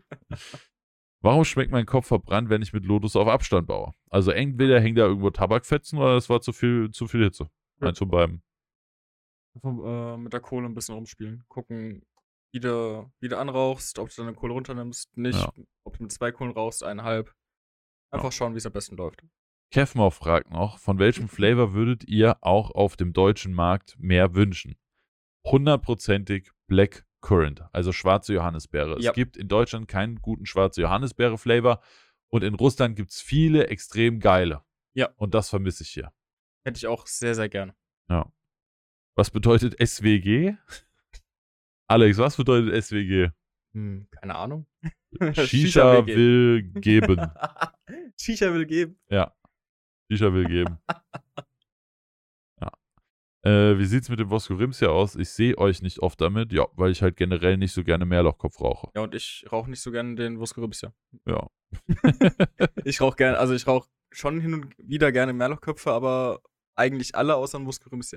Warum schmeckt mein Kopf verbrannt, wenn ich mit Lotus auf Abstand baue? Also entweder hängt da irgendwo Tabakfetzen oder es war zu viel, zu viel Hitze. Ja. Eins von beiden. Einfach äh, mit der Kohle ein bisschen rumspielen. Gucken, wie du, wie du anrauchst, ob du deine Kohle runternimmst, nicht. Ja. Ob du mit zwei Kohlen rauchst, eineinhalb. Einfach schauen, wie es am besten läuft. Kevmau fragt noch, von welchem Flavor würdet ihr auch auf dem deutschen Markt mehr wünschen? Hundertprozentig Black Currant, also schwarze Johannisbeere. Ja. Es gibt in Deutschland keinen guten schwarze Johannisbeere-Flavor und in Russland gibt es viele extrem geile. Ja. Und das vermisse ich hier. Hätte ich auch sehr, sehr gerne. Ja. Was bedeutet SWG? Alex, was bedeutet SWG? Hm, keine Ahnung. Shisha will will geben. Shisha will geben. Shisha will geben. Ja. Äh, wie sieht's mit dem Voskorims hier aus? Ich sehe euch nicht oft damit. Ja, weil ich halt generell nicht so gerne Meerlochkopf rauche. Ja, und ich rauche nicht so gerne den Wuskeribs, Ja. Ich rauche gerne, also ich rauche schon hin und wieder gerne Meerlochköpfe, aber eigentlich alle außer dem Wuskeribs,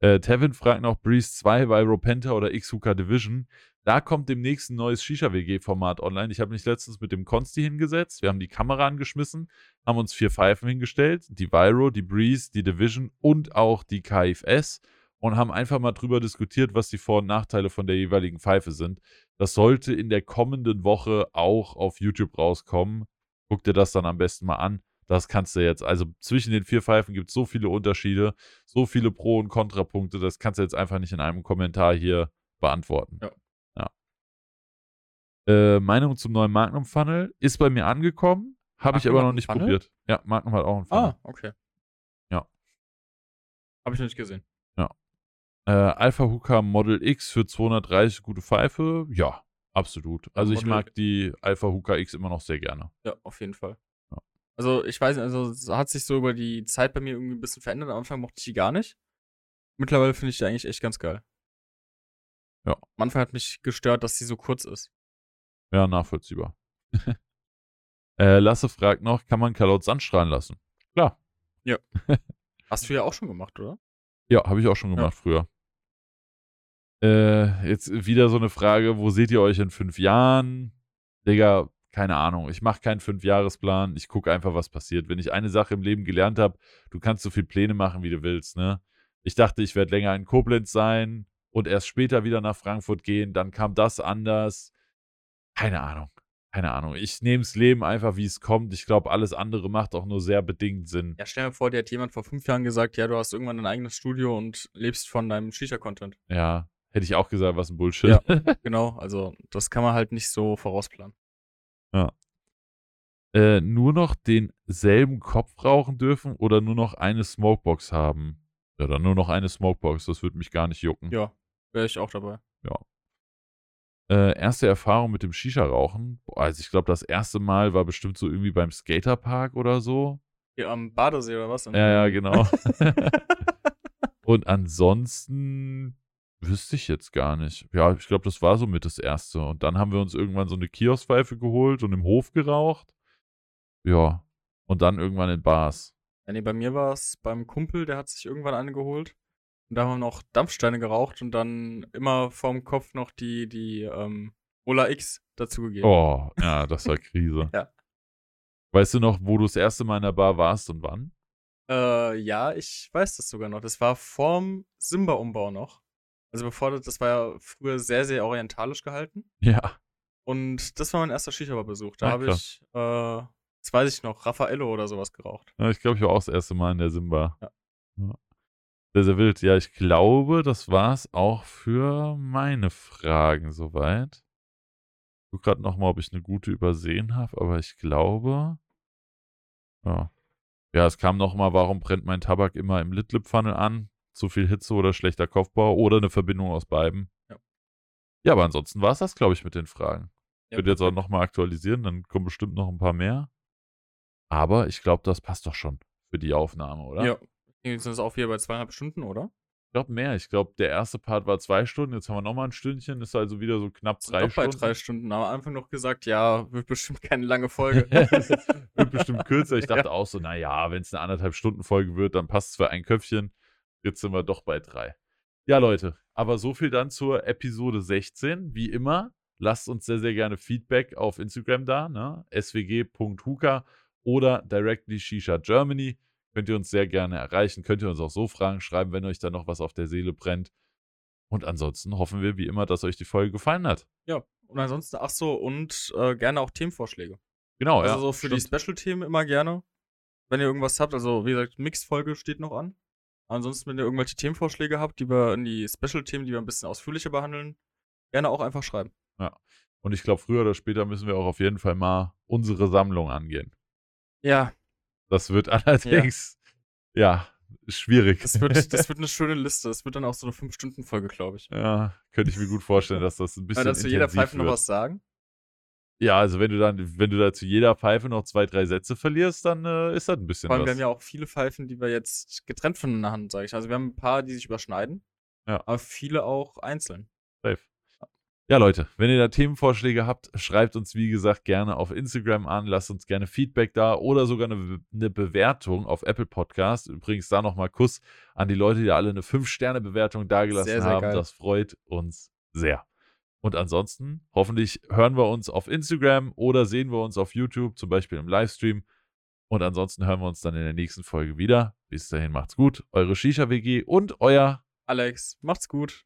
Äh, Tevin fragt noch Breeze 2, Viro Penta oder Xuka Division. Da kommt demnächst ein neues Shisha-WG-Format online. Ich habe mich letztens mit dem Konsti hingesetzt. Wir haben die Kamera angeschmissen, haben uns vier Pfeifen hingestellt. Die Viro, die Breeze, die Division und auch die KFS. Und haben einfach mal drüber diskutiert, was die Vor- und Nachteile von der jeweiligen Pfeife sind. Das sollte in der kommenden Woche auch auf YouTube rauskommen. Guck dir das dann am besten mal an. Das kannst du jetzt, also zwischen den vier Pfeifen gibt es so viele Unterschiede, so viele Pro- und Kontrapunkte, das kannst du jetzt einfach nicht in einem Kommentar hier beantworten. Ja. ja. Äh, Meinung zum neuen Magnum Funnel ist bei mir angekommen, habe ich aber noch nicht Funnel? probiert. Ja, Magnum hat auch einen Funnel. Ah, okay. Ja. Habe ich noch nicht gesehen. Äh, Alpha Hooker Model X für 230 gute Pfeife, ja, absolut. Also ich mag die Alpha Hooker X immer noch sehr gerne. Ja, auf jeden Fall. Ja. Also, ich weiß nicht, also es hat sich so über die Zeit bei mir irgendwie ein bisschen verändert. Am Anfang mochte ich die gar nicht. Mittlerweile finde ich die eigentlich echt ganz geil. Ja. Am Anfang hat mich gestört, dass sie so kurz ist. Ja, nachvollziehbar. äh, Lasse fragt noch, kann man Kalot Sandstrahlen lassen? Klar. Hast du ja auch schon gemacht, oder? Ja, habe ich auch schon Ja. gemacht früher. Äh, jetzt wieder so eine Frage, wo seht ihr euch in fünf Jahren? Digga, keine Ahnung. Ich mache keinen Fünfjahresplan. Ich gucke einfach, was passiert. Wenn ich eine Sache im Leben gelernt habe, du kannst so viel Pläne machen, wie du willst, ne? Ich dachte, ich werde länger in Koblenz sein und erst später wieder nach Frankfurt gehen. Dann kam das anders. Keine Ahnung. Keine Ahnung. Ich nehme das Leben einfach, wie es kommt. Ich glaube, alles andere macht auch nur sehr bedingt Sinn. Ja, stell dir vor, dir hat jemand vor fünf Jahren gesagt, ja, du hast irgendwann ein eigenes Studio und lebst von deinem Shisha-Content. Ja, hätte ich auch gesagt, was ein Bullshit. Ja. genau, also das kann man halt nicht so vorausplanen. Äh, nur noch denselben Kopf rauchen dürfen oder nur noch eine Smokebox haben? Ja, dann nur noch eine Smokebox, das würde mich gar nicht jucken. Ja, wäre ich auch dabei. Äh, erste Erfahrung mit dem Shisha-Rauchen. Also ich glaube, das erste Mal war bestimmt so irgendwie beim Skaterpark oder so. Hier am Badesee oder was? Ja, ja, genau. Und ansonsten wüsste ich jetzt gar nicht. Ja, ich glaube, das war so mit das erste. Und dann haben wir uns irgendwann so eine Kioskpfeife geholt und im Hof geraucht. Ja. Und dann irgendwann in Bars. Ja, nee, bei mir war es beim Kumpel, der hat sich irgendwann eine geholt. Und da haben wir noch Dampfsteine geraucht und dann immer vorm Kopf noch die, die ähm, Ola X dazugegeben. Oh, ja, das war Krise. Ja. Weißt du noch, wo du das erste Mal in der Bar warst und wann? Äh, ja, ich weiß das sogar noch. Das war vorm Simba-Umbau noch. Also bevor das, war ja früher sehr, sehr orientalisch gehalten. Ja. Und das war mein erster Shisha-Bar-Besuch. Da Ah, habe ich, äh, das weiß ich noch, Raffaello oder sowas geraucht. Ja, Ich glaube, ich war auch das erste Mal in der Simba. Ja. Ja. Sehr, sehr wild. Ja, ich glaube, das war es auch für meine Fragen soweit. Ich gucke gerade nochmal, ob ich eine gute übersehen habe, aber ich glaube. Ja. Ja, es kam nochmal, warum brennt mein Tabak immer im Litlip-Funnel an? Zu viel Hitze oder schlechter Kopfbau oder eine Verbindung aus beiden. Ja. Ja, aber ansonsten war es das, glaube ich, mit den Fragen. Ich Ja, würde jetzt auch nochmal aktualisieren, dann kommen bestimmt noch ein paar mehr. Aber ich glaube, das passt doch schon für die Aufnahme, oder? Ja. Jetzt sind es auch wieder bei zweieinhalb Stunden, oder? Ich glaube mehr. Ich glaube, der erste Part war zwei Stunden, jetzt haben wir nochmal ein Stündchen, ist also wieder so knapp drei doch bei Stunden. drei Stunden. Aber am Anfang noch gesagt, ja, wird bestimmt keine lange Folge. wird bestimmt kürzer. Ich dachte Ja. auch so, naja, wenn es eine anderthalb Stunden Folge wird, dann passt es für ein Köpfchen. Jetzt sind wir doch bei drei. Ja, Leute, aber so viel dann zur Episode 16. Wie immer, lasst uns sehr, sehr gerne Feedback auf Instagram da, ne? swg.huka oder directly Shisha Germany. Könnt ihr uns sehr gerne erreichen. Könnt ihr uns auch so Fragen schreiben, wenn euch da noch was auf der Seele brennt. Und ansonsten hoffen wir wie immer, dass euch die Folge gefallen hat. ja. Und ansonsten, ach so, und äh, gerne auch Themenvorschläge. Genau, Also ja. so für die stimmt. Special-Themen immer gerne. Wenn ihr irgendwas habt, also wie gesagt, Mix-Folge steht noch an. Ansonsten, wenn ihr irgendwelche Themenvorschläge habt, die wir in die Special-Themen, die wir ein bisschen ausführlicher behandeln, gerne auch einfach schreiben. Und ich glaube, früher oder später müssen wir auch auf jeden Fall mal unsere Sammlung angehen. Ja, Das wird allerdings, ja, schwierig. das wird, das wird eine schöne Liste. Das wird dann auch so eine 5-Stunden-Folge, glaube ich. ja, könnte ich mir gut vorstellen, dass das ein bisschen Weil dazu jeder intensiv Pfeife noch was sagen. Ja, also wenn du dann, wenn du da zu jeder Pfeife noch zwei, drei Sätze verlierst, dann äh, ist das ein bisschen Vor allem, wir was. haben ja auch viele Pfeifen, die wir jetzt getrennt voneinander haben, sage ich. Also wir haben ein paar, die sich überschneiden. Ja. Aber viele auch einzeln. Safe. Ja, Leute, wenn ihr da Themenvorschläge habt, schreibt uns, wie gesagt, gerne auf Instagram an, lasst uns gerne Feedback da oder sogar eine, eine Bewertung auf Apple Podcast. Übrigens da nochmal Kuss an die Leute, die alle eine 5-Sterne-Bewertung dagelassen Sehr, sehr haben. geil. Das freut uns sehr. Und ansonsten, hoffentlich hören wir uns auf Instagram oder sehen wir uns auf YouTube, zum Beispiel im Livestream. Und ansonsten hören wir uns dann in der nächsten Folge wieder. Bis dahin macht's gut. Eure Shisha-WG und euer Alex, macht's gut.